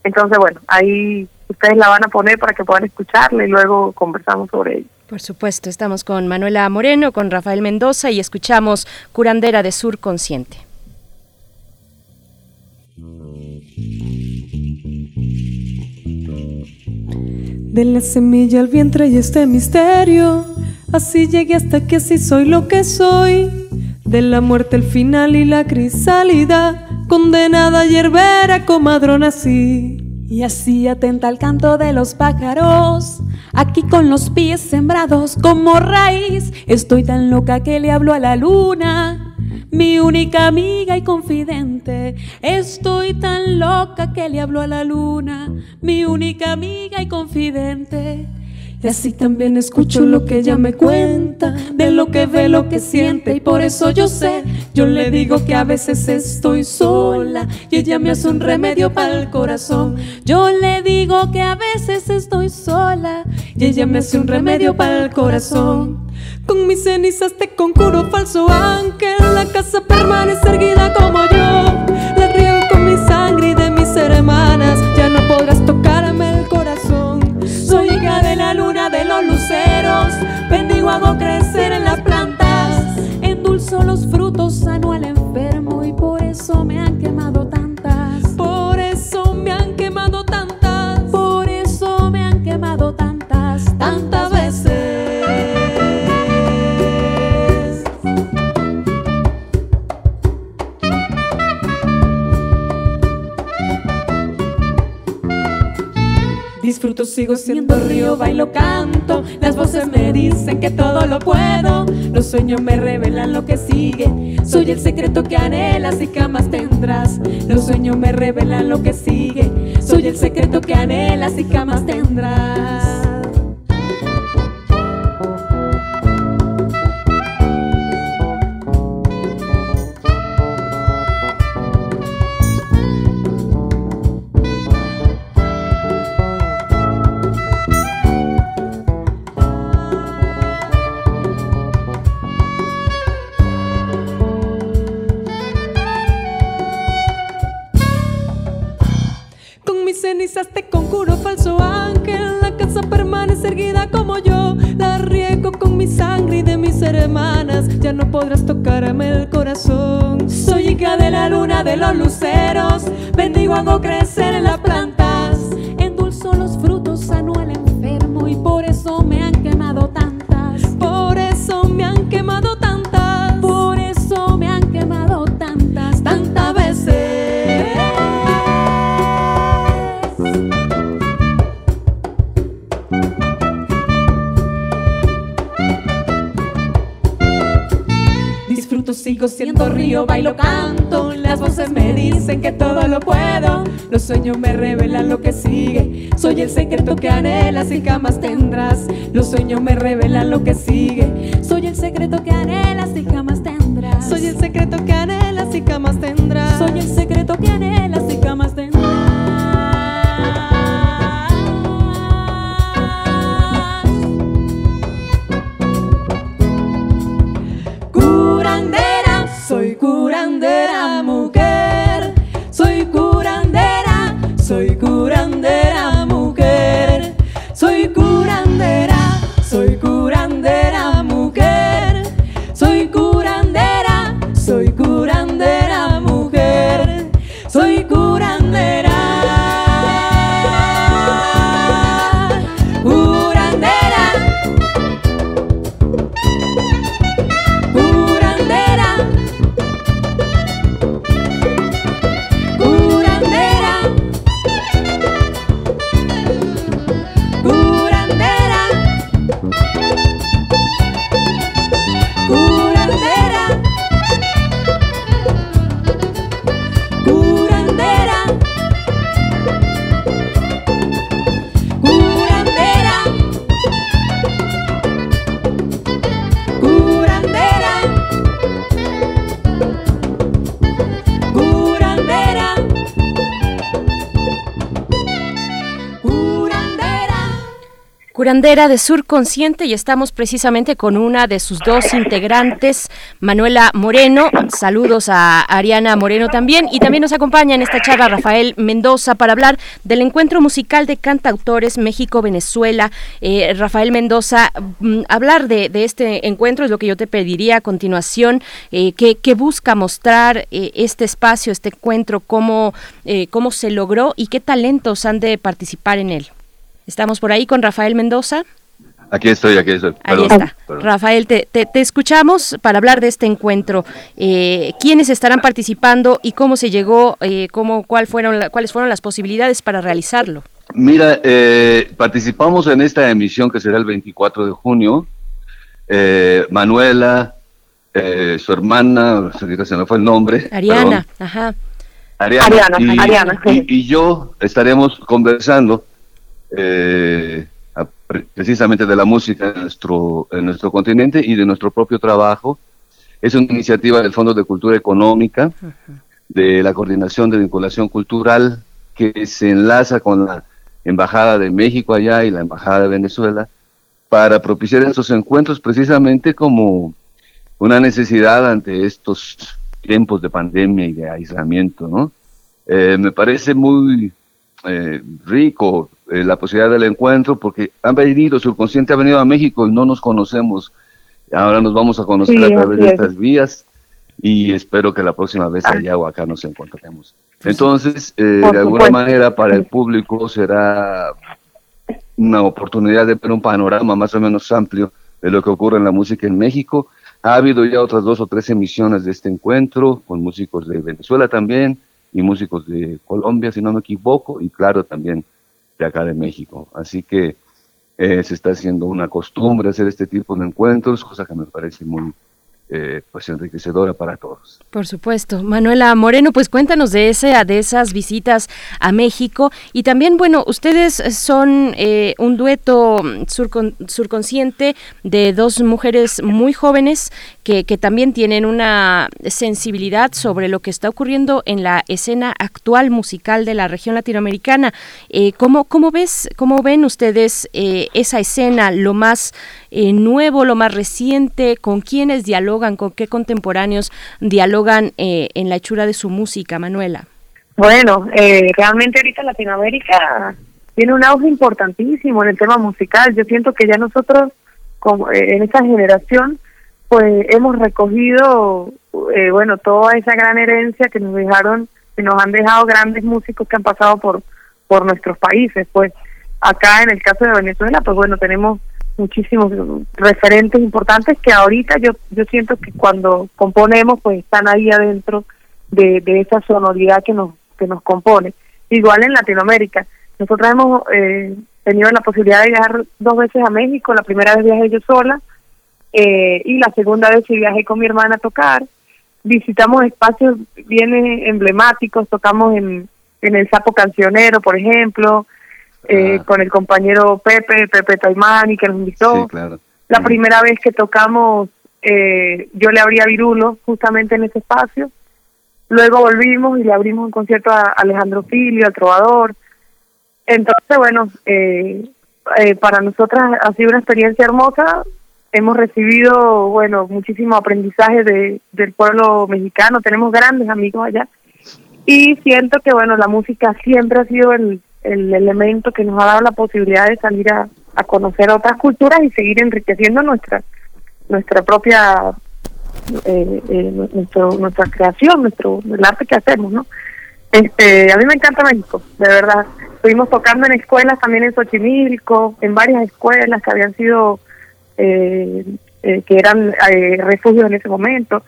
Entonces, bueno, ahí ustedes la van a poner para que puedan escucharla y luego conversamos sobre ella. Por supuesto, estamos con Manuela Moreno, con Rafael Mendoza y escuchamos Curandera de Sur Consciente. De la semilla al vientre y este misterio, así llegué hasta que así soy lo que soy. De la muerte el final y la crisálida, condenada a hierbera comadrona así. Y así atenta al canto de los pájaros, aquí con los pies sembrados como raíz, estoy tan loca que le hablo a la luna, mi única amiga y confidente. Estoy tan loca que le hablo a la luna, mi única amiga y confidente. Y así también escucho lo que ella me cuenta, de lo que ve, lo que siente, y por eso yo sé, yo le digo que a veces estoy sola, y ella me hace un remedio para el corazón. Yo le digo que a veces estoy sola, y ella me hace un remedio para el corazón. Con mis cenizas te conjuro falso ángel, la casa permanece erguida como yo. Hago crecer sueños me revelan lo que sigue. Soy el secreto que anhelas y jamás tendrás. Los sueños me revelan lo que sigue. Soy el secreto que anhelas y jamás hago crecer las plantas, endulzo los frutos, sano al enfermo y por eso me han quemado tantas. Por eso me han quemado tantas. Por eso me han quemado tantas, tantas veces. Disfruto, sigo siendo río, bailo, canto. Las voces me dicen que todo lo puedo. Los sueños me revelan lo que sigue. Soy el secreto que anhelas y jamás tendrás. Los sueños me revelan lo que sigue. Soy el secreto que anhelas y jamás tendrás. Soy el secreto que anhelas y jamás tendrás. Soy el secreto que anhelas curandera de Sur Consciente y estamos precisamente con una de sus dos integrantes, Manuela Moreno. Saludos a Ariana Moreno también y también nos acompaña en esta charla Rafael Mendoza para hablar del encuentro musical de cantautores México-Venezuela. Eh, Rafael Mendoza, mm, hablar de, este encuentro es lo que yo te pediría a continuación. Eh, ¿qué, busca mostrar eh, este espacio, este encuentro, cómo, cómo se logró y qué talentos han de participar en él? Estamos por ahí con Rafael Mendoza. Aquí estoy, aquí estoy. Ahí está. Rafael, te, te, escuchamos para hablar de este encuentro. Eh, ¿Quiénes estarán participando y cómo se llegó, eh, cómo, cuál fueron cuáles fueron las posibilidades para realizarlo? Mira, eh, participamos en esta emisión que será el 24 de junio. Eh, Manuela, su hermana, se me fue el nombre. Ariana, ajá. Ariana, Ariana, y yo estaremos conversando eh, precisamente de la música en nuestro, en nuestro continente y de nuestro propio trabajo. Es una iniciativa del Fondo de Cultura Económica, de la Coordinación de Vinculación Cultural, que se enlaza con la Embajada de México allá y la Embajada de Venezuela, para propiciar estos encuentros precisamente como una necesidad ante estos tiempos de pandemia y de aislamiento, ¿no? Eh, me parece muy eh, rico eh, la posibilidad del encuentro, porque han venido, subconsciente ha venido a México y no nos conocemos. Ahora nos vamos a conocer a través de estas vías y espero que la próxima vez ah. allá o acá nos encontremos. Entonces, eh, de alguna manera para el público será una oportunidad de ver un panorama más o menos amplio de lo que ocurre en la música en México. Ha habido ya otras dos o tres emisiones de este encuentro, con músicos de Venezuela también y músicos de Colombia, si no me equivoco, y claro, también de acá de México. Así que eh, se está haciendo una costumbre hacer este tipo de encuentros, cosa que me parece muy eh, pues enriquecedora para todos. Por supuesto. Manuela Moreno, pues cuéntanos de, ese, de esas visitas a México y también, bueno, ustedes son eh, un dueto surcon, surconsciente de dos mujeres muy jóvenes que, que, también tienen una sensibilidad sobre lo que está ocurriendo en la escena actual musical de la región latinoamericana. Eh, ¿cómo, ¿Cómo ves, cómo ven ustedes eh, esa escena, lo más eh, nuevo, lo más reciente, con quiénes dialogan, con qué contemporáneos dialogan eh, en la hechura de su música, Manuela? Bueno, eh, realmente ahorita Latinoamérica tiene un auge importantísimo en el tema musical. Yo siento que ya nosotros, como en esta generación, pues hemos recogido, bueno, toda esa gran herencia que nos dejaron, que nos han dejado grandes músicos que han pasado por por nuestros países. Pues acá en el caso de Venezuela, pues bueno, tenemos muchísimos referentes importantes que ahorita yo yo siento que cuando componemos pues están ahí adentro de, de esa sonoridad que nos que nos compone. Igual en Latinoamérica nosotros hemos eh, tenido la posibilidad de viajar dos veces a México la primera vez viajé yo sola eh, y la segunda vez sí viajé con mi hermana a tocar. Visitamos espacios bien emblemáticos tocamos en en el Sapo Cancionero por ejemplo eh, con el compañero Pepe, Pepe Taimani, que nos invitó. La primera vez que tocamos, eh, yo le abrí a Virulo justamente en ese espacio. Luego volvimos y le abrimos un concierto a Alejandro Filio, al Trovador. Entonces, bueno, eh, eh, para nosotras ha sido una experiencia hermosa. Hemos recibido, bueno, muchísimo aprendizaje de, del pueblo mexicano. Tenemos grandes amigos allá. Y siento que, bueno, la música siempre ha sido el, el elemento que nos ha dado la posibilidad de salir a, conocer otras culturas y seguir enriqueciendo nuestra nuestra propia eh, eh, nuestro, nuestra creación, nuestro el arte que hacemos, ¿no? Este, a mí me encanta México, de verdad. Estuvimos tocando en escuelas también en Xochimilco, en varias escuelas que habían sido eh, eh que eran refugios en ese momento.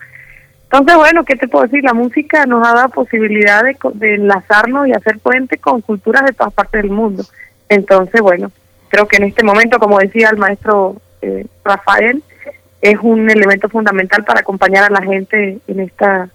Entonces, bueno, ¿qué te puedo decir? La música nos ha dado posibilidad de, enlazarnos y hacer puente con culturas de todas partes del mundo. Entonces, bueno, creo que en este momento, como decía el maestro eh, Rafael, es un elemento fundamental para acompañar a la gente en esta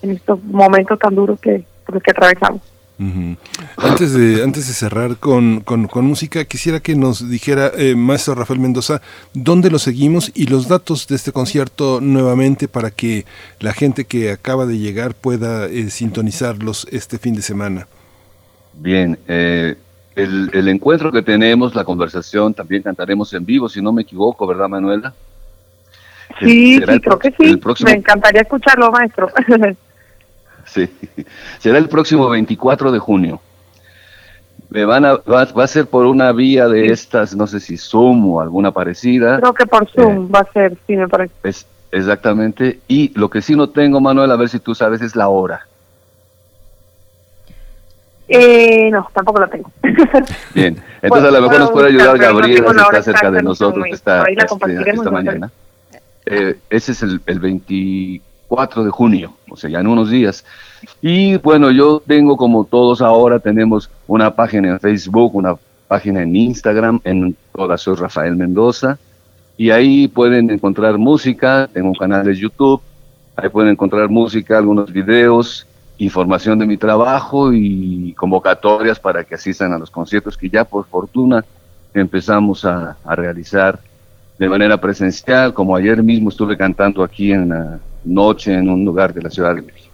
en estos momentos tan duros que por los que atravesamos. Antes de antes de cerrar con, con, música, quisiera que nos dijera, eh, maestro Rafael Mendoza, dónde lo seguimos y los datos de este concierto nuevamente para que la gente que acaba de llegar pueda eh, sintonizarlos este fin de semana. Bien, eh, el, encuentro que tenemos, la conversación, también cantaremos en vivo, si no me equivoco, ¿verdad, Manuela? Sí, creo que sí. Me encantaría escucharlo, maestro. sí, será el próximo 24 de junio. Me van a, va, a ser por una vía de estas, no sé si Zoom o alguna parecida. Creo que por Zoom eh, va a ser, sí, me parece. Es, exactamente. Y lo que sí no tengo, Manuel, a ver si tú sabes, es la hora. Eh, no, tampoco la tengo. Bien, entonces a lo mejor nos puede ayudar Gabriela, si está cerca de nosotros, esta, esta, mañana. Eh, ese es el, el 24 de junio, o sea, ya en unos días. Y bueno, yo tengo como todos ahora, tenemos una página en Facebook, una página en Instagram, en todas soy Rafael Mendoza, y ahí pueden encontrar música, tengo un canal de YouTube, ahí pueden encontrar música, algunos videos, información de mi trabajo y convocatorias para que asistan a los conciertos que ya por fortuna empezamos a, realizar de manera presencial, como ayer mismo estuve cantando aquí en la noche en un lugar de la Ciudad de México.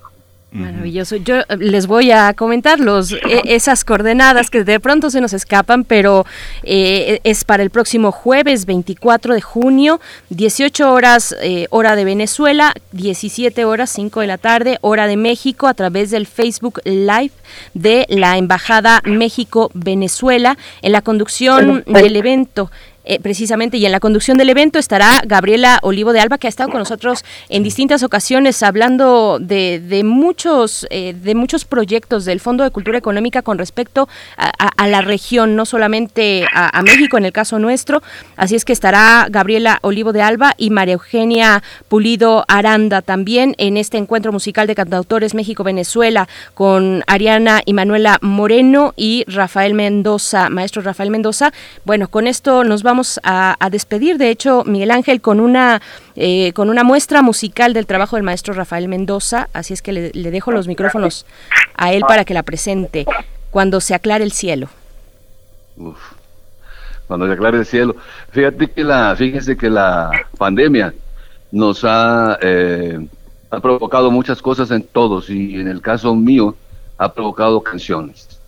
Maravilloso. Yo eh, les voy a comentar los, e, esas coordenadas que de pronto se nos escapan, pero eh, es para el próximo jueves 24 de junio, 18 horas eh, hora de Venezuela, 17 horas 5 de la tarde hora de México a través del Facebook Live de la Embajada México-Venezuela en la conducción del evento. Eh, precisamente y en la conducción del evento estará Gabriela Olivo de Alba que ha estado con nosotros en distintas ocasiones hablando de, de muchos eh, de muchos proyectos del Fondo de Cultura Económica con respecto a, la región no solamente a, México en el caso nuestro. Así es que estará Gabriela Olivo de Alba y María Eugenia Pulido Aranda también en este encuentro musical de cantautores México Venezuela con Ariana y Manuela Moreno y Rafael Mendoza maestro Rafael Mendoza. Bueno con esto nos vamos vamos a, despedir, de hecho, Miguel Ángel, con una, eh, con una muestra musical del trabajo del maestro Rafael Mendoza, así es que le, dejo los micrófonos a él para que la presente, cuando se aclare el cielo. cuando se aclare el cielo. Fíjate que la, fíjense que la pandemia nos ha, eh, ha provocado muchas cosas en todos y en el caso mío ha provocado canciones.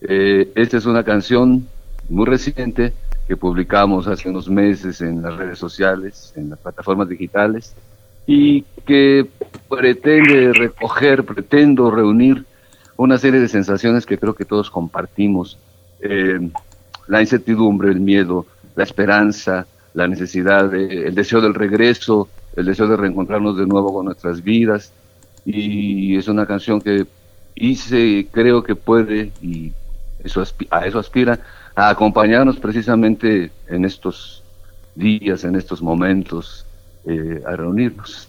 Eh, esta es una canción muy reciente que publicamos hace unos meses en las redes sociales, en las plataformas digitales, y que pretende recoger, pretendo reunir una serie de sensaciones que creo que todos compartimos. Eh, la incertidumbre, el miedo, la esperanza, la necesidad, el deseo del regreso, el deseo de reencontrarnos de nuevo con nuestras vidas. Y es una canción que hice, creo que puede, y eso a eso aspira, a acompañarnos precisamente en estos días, en estos momentos, eh, a reunirnos.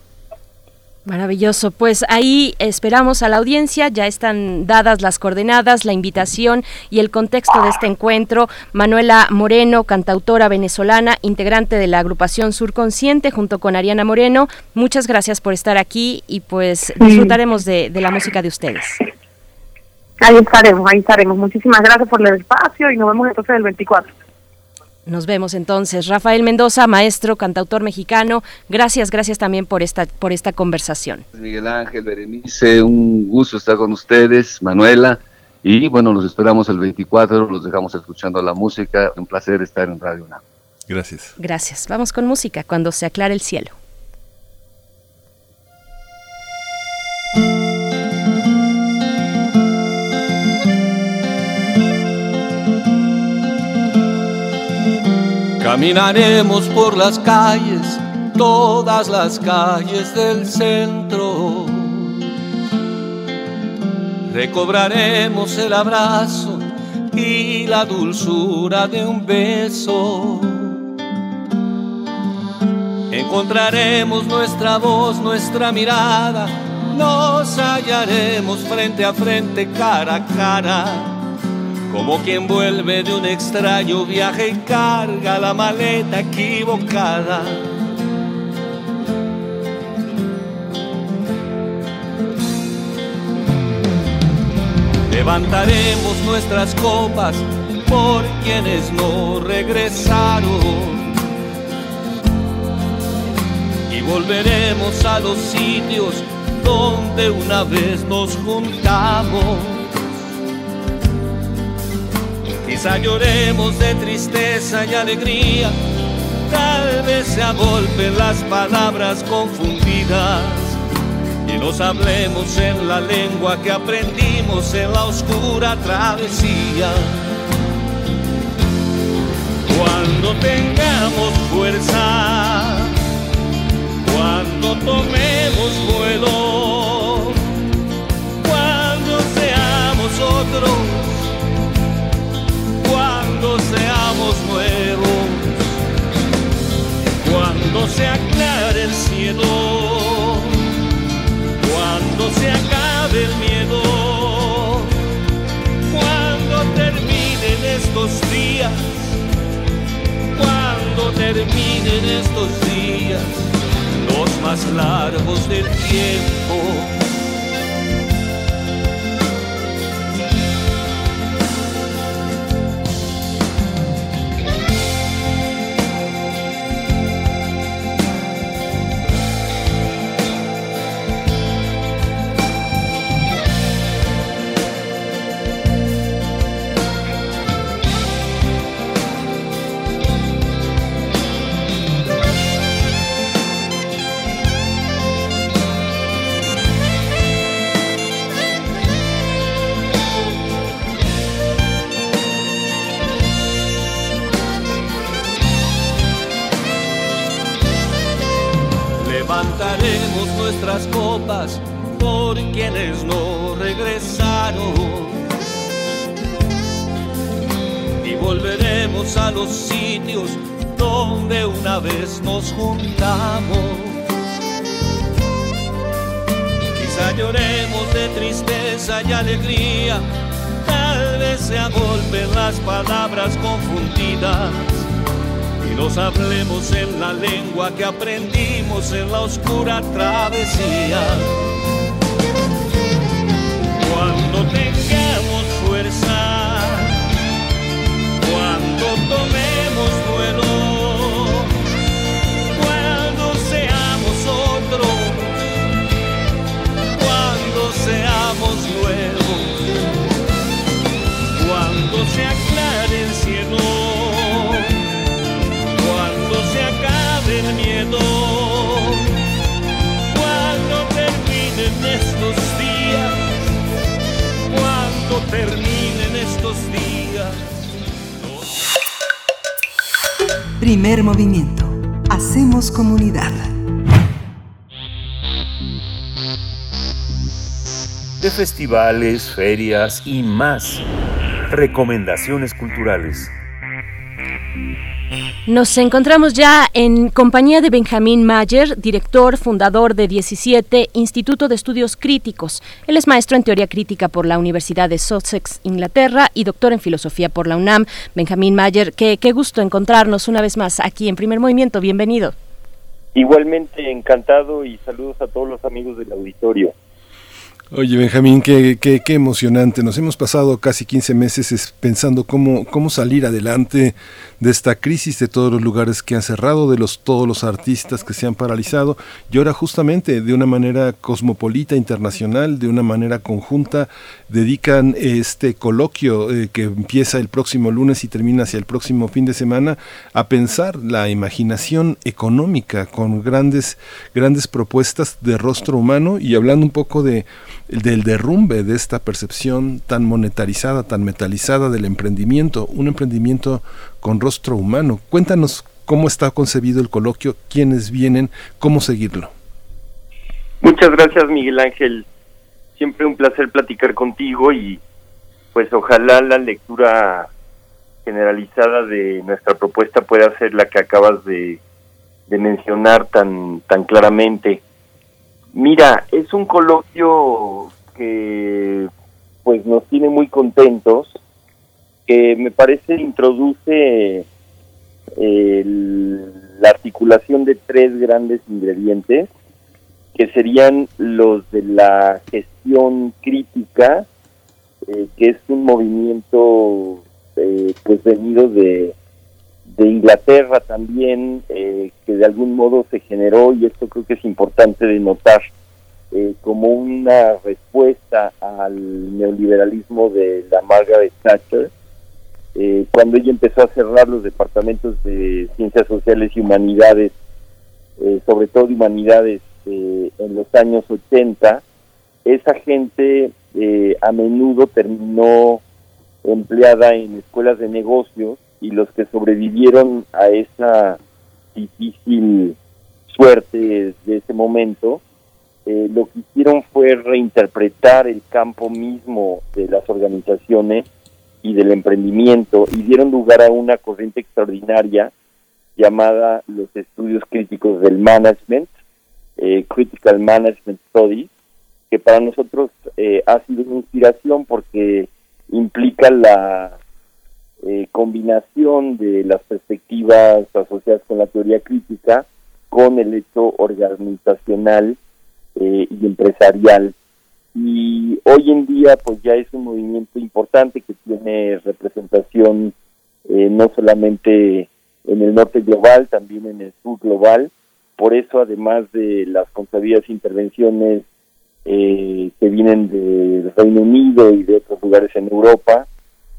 Maravilloso, pues ahí esperamos a la audiencia, ya están dadas las coordenadas, la invitación y el contexto de este encuentro. Manuela Moreno, cantautora venezolana, integrante de la agrupación Surconsciente, junto con Ariana Moreno, muchas gracias por estar aquí y pues disfrutaremos de la música de ustedes. Ahí estaremos, ahí estaremos. Muchísimas gracias por el espacio y nos vemos entonces el 24. Nos vemos entonces. Rafael Mendoza, maestro, cantautor mexicano, gracias, gracias también por esta, por esta conversación. Miguel Ángel, Berenice, un gusto estar con ustedes, Manuela, y bueno, los esperamos el 24, los dejamos escuchando la música, un placer estar en Radio UNAM. Gracias. Gracias. Vamos con música cuando se aclare el cielo. Caminaremos por las calles, todas las calles del centro. Recobraremos el abrazo y la dulzura de un beso. Encontraremos nuestra voz, nuestra mirada, nos hallaremos frente a frente, cara a cara como quien vuelve de un extraño viaje y carga la maleta equivocada. Levantaremos nuestras copas por quienes no regresaron. Y volveremos a los sitios donde una vez nos juntamos Quizá lloremos de tristeza y alegría, tal vez se agolpen las palabras confundidas y nos hablemos en la lengua que aprendimos en la oscura travesía. Cuando tengamos fuerza, cuando tomemos vuelo, días cuando terminen estos días, los más largos del tiempo. Nuestras copas por quienes no regresaron. Y volveremos a los sitios donde una vez nos juntamos. Quizá lloremos de tristeza y alegría, tal vez se agolpen las palabras confundidas y nos hablemos en la lengua que aprendimos en la oscura travesía. Cuando tengamos fuerza, cuando tomemos Primer movimiento. Hacemos comunidad. De festivales, ferias y más. Recomendaciones culturales. Nos encontramos ya en compañía de Benjamín Mayer, director, fundador de 17 Instituto de Estudios Críticos. Él es maestro en teoría crítica por la Universidad de Sussex, Inglaterra, y doctor en filosofía por la UNAM. Benjamín Mayer, qué, qué gusto encontrarnos una vez más aquí en Primer Movimiento. Bienvenido. Igualmente encantado y saludos a todos los amigos del auditorio. Oye, Benjamín, qué, qué, qué, emocionante. Nos hemos pasado casi 15 meses pensando cómo, cómo salir adelante de esta crisis de todos los lugares que han cerrado, de los, todos los artistas que se han paralizado. Y ahora justamente de una manera cosmopolita, internacional, de una manera conjunta, dedican este coloquio eh, que empieza el próximo lunes y termina hacia el próximo fin de semana a pensar la imaginación económica con grandes, grandes propuestas de rostro humano y hablando un poco de del derrumbe de esta percepción tan monetarizada, tan metalizada del emprendimiento, un emprendimiento con rostro humano. Cuéntanos cómo está concebido el coloquio, quiénes vienen, cómo seguirlo. Muchas gracias Miguel Ángel, siempre un placer platicar contigo y pues ojalá la lectura generalizada de nuestra propuesta pueda ser la que acabas de, de mencionar tan, tan claramente. Mira, es un coloquio que pues nos tiene muy contentos, que me parece introduce el, la articulación de tres grandes ingredientes, que serían los de la gestión crítica, eh, que es un movimiento eh, pues venido de, de Inglaterra también, eh, que de algún modo se generó, y esto creo que es importante de notar, eh, como una respuesta al neoliberalismo de la Margaret Thatcher, eh, cuando ella empezó a cerrar los departamentos de ciencias sociales y humanidades, sobre todo de humanidades en los años 80, esa gente a menudo terminó empleada en escuelas de negocios y los que sobrevivieron a esa difícil suerte de ese momento, lo que hicieron fue reinterpretar el campo mismo de las organizaciones y del emprendimiento y dieron lugar a una corriente extraordinaria llamada los estudios críticos del management, eh, Critical Management Studies, que para nosotros eh, ha sido una inspiración porque implica la eh, combinación de las perspectivas asociadas con la teoría crítica con el hecho organizacional y empresarial y hoy en día pues ya es un movimiento importante que tiene representación eh, no solamente en el norte global, también en el sur global. Por eso, además de las consabidas intervenciones eh, que vienen del Reino Unido y de otros lugares en Europa,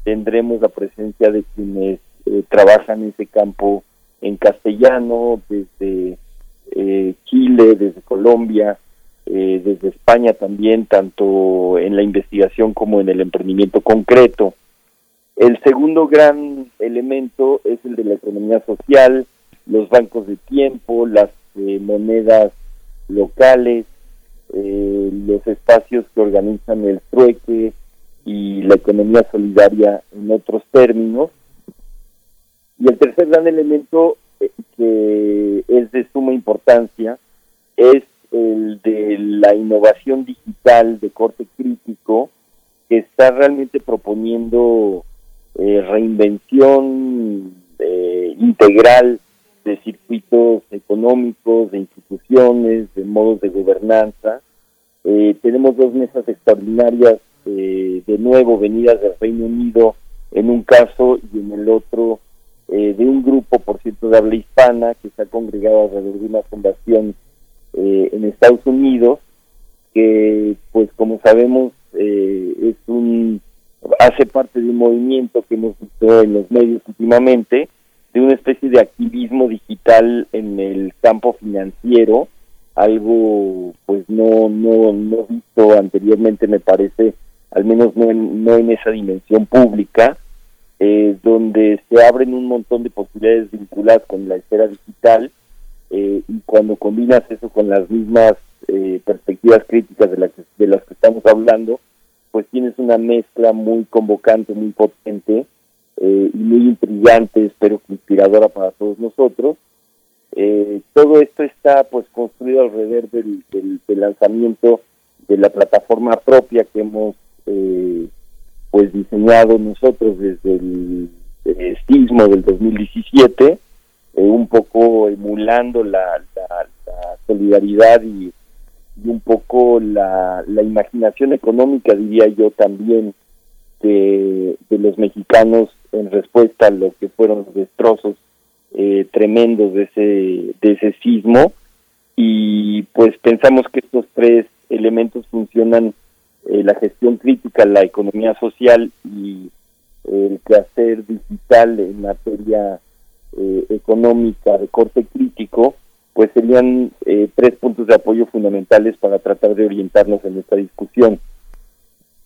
tendremos la presencia de quienes eh, trabajan en ese campo en castellano, desde Chile, desde Colombia, eh, desde España también, tanto en la investigación como en el emprendimiento concreto. El segundo gran elemento es el de la economía social, los bancos de tiempo, las eh, monedas locales, eh, los espacios que organizan el trueque y la economía solidaria en otros términos. Y el tercer gran elemento que es de suma importancia es el de la innovación digital de corte crítico, que está realmente proponiendo eh, reinvención eh, integral de circuitos económicos, de instituciones, de modos de gobernanza. Eh, tenemos dos mesas extraordinarias, de nuevo venidas del Reino Unido en un caso y en el otro de un grupo, por cierto, de habla hispana que ha congregado alrededor de una fundación eh, en Estados Unidos, que pues como sabemos eh, es un hace parte de un movimiento que hemos visto en los medios últimamente, de una especie de activismo digital en el campo financiero, algo pues no no no visto anteriormente me parece, al menos no en, no en esa dimensión pública, eh, donde se abren un montón de posibilidades vinculadas con la esfera digital eh, y cuando combinas eso con las mismas eh, perspectivas críticas de, de las que estamos hablando, pues tienes una mezcla muy convocante, muy potente y muy intrigante, espero que inspiradora para todos nosotros. todo esto está pues construido alrededor del, del, lanzamiento de la plataforma propia que hemos pues diseñado nosotros desde el, sismo del 2017 eh, un poco emulando la, solidaridad y, un poco la, imaginación económica, diría yo también, de, los mexicanos en respuesta a lo que fueron los destrozos eh, tremendos de ese, de ese sismo. Y pues pensamos que estos tres elementos funcionan, eh, la gestión crítica, la economía social y el quehacer digital en materia eh, económica de corte crítico, pues serían eh, tres puntos de apoyo fundamentales para tratar de orientarnos en esta discusión.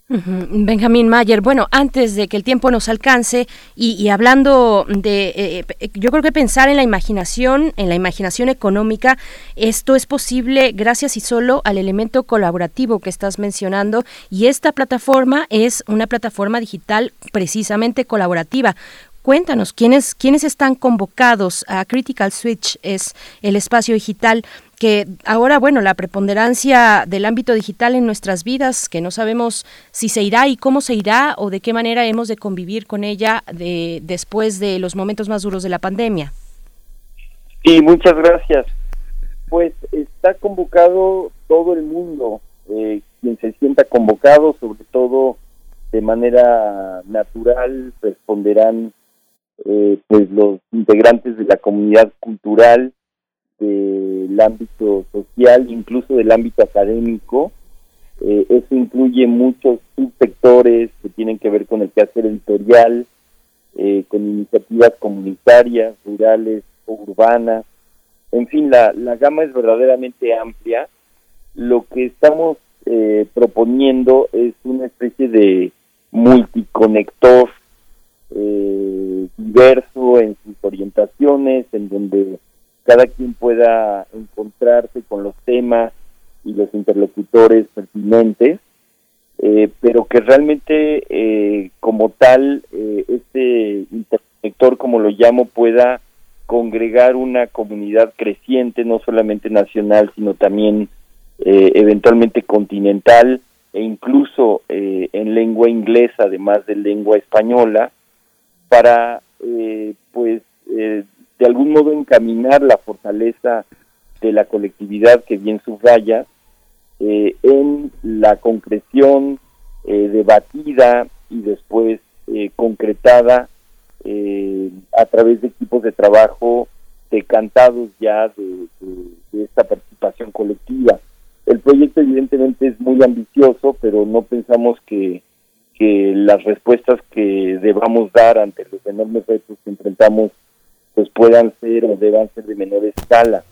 Benjamín Mayer, bueno, antes de que el tiempo nos alcance y, hablando de, eh, yo creo que pensar en la imaginación, en la imaginación económica, esto es posible gracias y solo al elemento colaborativo que estás mencionando y esta plataforma es una plataforma digital precisamente colaborativa. Cuéntanos, ¿quiénes, ¿quiénes están convocados a Critical Switch? Es el espacio digital que ahora, bueno, la preponderancia del ámbito digital en nuestras vidas, que no sabemos si se irá y cómo se irá o de qué manera hemos de convivir con ella de, después de los momentos más duros de la pandemia. Sí, muchas gracias. Pues está convocado todo el mundo, eh, quien se sienta convocado, sobre todo de manera natural, responderán eh, pues los integrantes de la comunidad cultural, del ámbito social, incluso del ámbito académico. Eh, eso incluye muchos subsectores que tienen que ver con el quehacer editorial, eh, con iniciativas comunitarias, rurales o urbanas. En fin, la, la gama es verdaderamente amplia. Lo que estamos eh, proponiendo es una especie de multiconector eh, diverso en sus orientaciones, en donde cada quien pueda encontrarse con los temas y los interlocutores pertinentes, eh, pero que realmente eh, como tal eh, este interconector, como lo llamo, pueda congregar una comunidad creciente, no solamente nacional, sino también eventualmente continental e incluso en lengua inglesa, además de lengua española, para pues de algún modo encaminar la fortaleza de la colectividad que bien subraya eh, en la concreción eh, debatida y después eh, concretada a través de equipos de trabajo decantados ya de, esta participación colectiva. El proyecto evidentemente es muy ambicioso, pero no pensamos que, que las respuestas que debamos dar ante los enormes retos que enfrentamos pues puedan ser o deban ser de menor escala.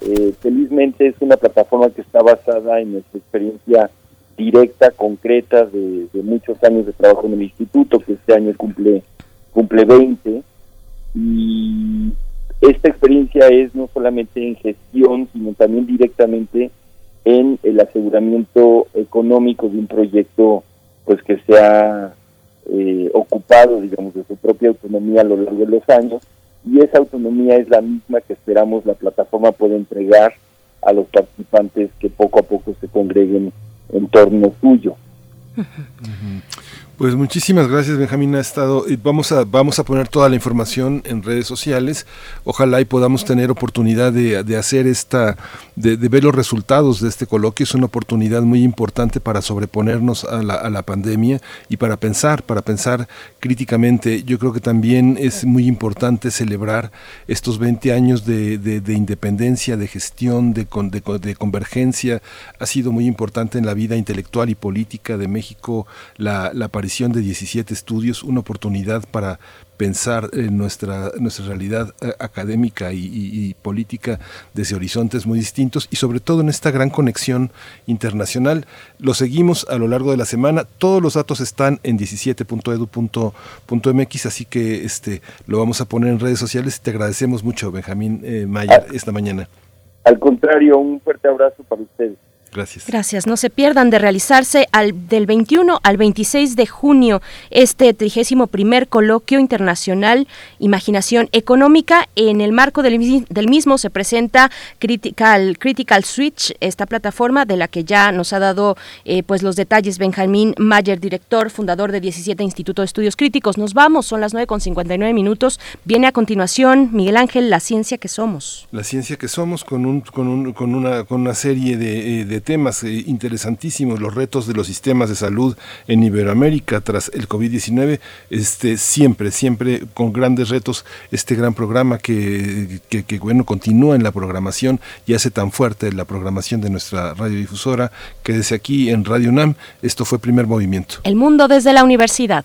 Eh, felizmente es una plataforma que está basada en nuestra experiencia directa, concreta, de, muchos años de trabajo en el instituto, que este año cumple, cumple 20. Y esta experiencia es no solamente en gestión, sino también directamente en el aseguramiento económico de un proyecto pues que se ha eh, ocupado, digamos, de su propia autonomía a lo largo de los años y esa autonomía es la misma que esperamos la plataforma pueda entregar a los participantes que poco a poco se congreguen en torno suyo. Pues muchísimas gracias, Benjamín. Ha estado, vamos a, vamos a poner toda la información en redes sociales. Ojalá y podamos tener oportunidad de, de hacer esta, de, ver los resultados de este coloquio. Es una oportunidad muy importante para sobreponernos a la, a la pandemia y para pensar, para pensar críticamente. Yo creo que también es muy importante celebrar estos 20 años de, de independencia, de gestión, de, de, convergencia. Ha sido muy importante en la vida intelectual y política de México la, la de 17 estudios, una oportunidad para pensar en nuestra, nuestra realidad eh, académica y, política desde horizontes muy distintos y sobre todo en esta gran conexión internacional. Lo seguimos a lo largo de la semana. Todos los datos están en 17.edu.mx, así que este, lo vamos a poner en redes sociales. Te agradecemos mucho, Benjamín eh, Mayer, esta mañana. Al contrario, un fuerte abrazo para ustedes. Gracias. Gracias. No se pierdan de realizarse al, del 21 al 26 de junio este 31 coloquio internacional Imaginación Económica. En el marco del, del, mismo se presenta Critical, Critical Switch, esta plataforma de la que ya nos ha dado eh, pues los detalles Benjamín Mayer, director, fundador de 17 Instituto de Estudios Críticos. Nos vamos, son las 9 con 59 minutos. Viene a continuación Miguel Ángel, La Ciencia que Somos. La Ciencia que Somos con, un, con, un, con, una, con una serie de eh, temas eh, interesantísimos, los retos de los sistemas de salud en Iberoamérica tras el COVID-19, este, siempre, siempre con grandes retos, este gran programa que, que, bueno, continúa en la programación y hace tan fuerte la programación de nuestra radiodifusora, que desde aquí en Radio UNAM, esto fue Primer Movimiento. El mundo desde la universidad.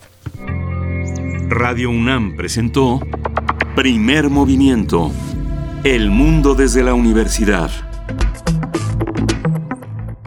Radio UNAM presentó Primer Movimiento. El mundo desde la universidad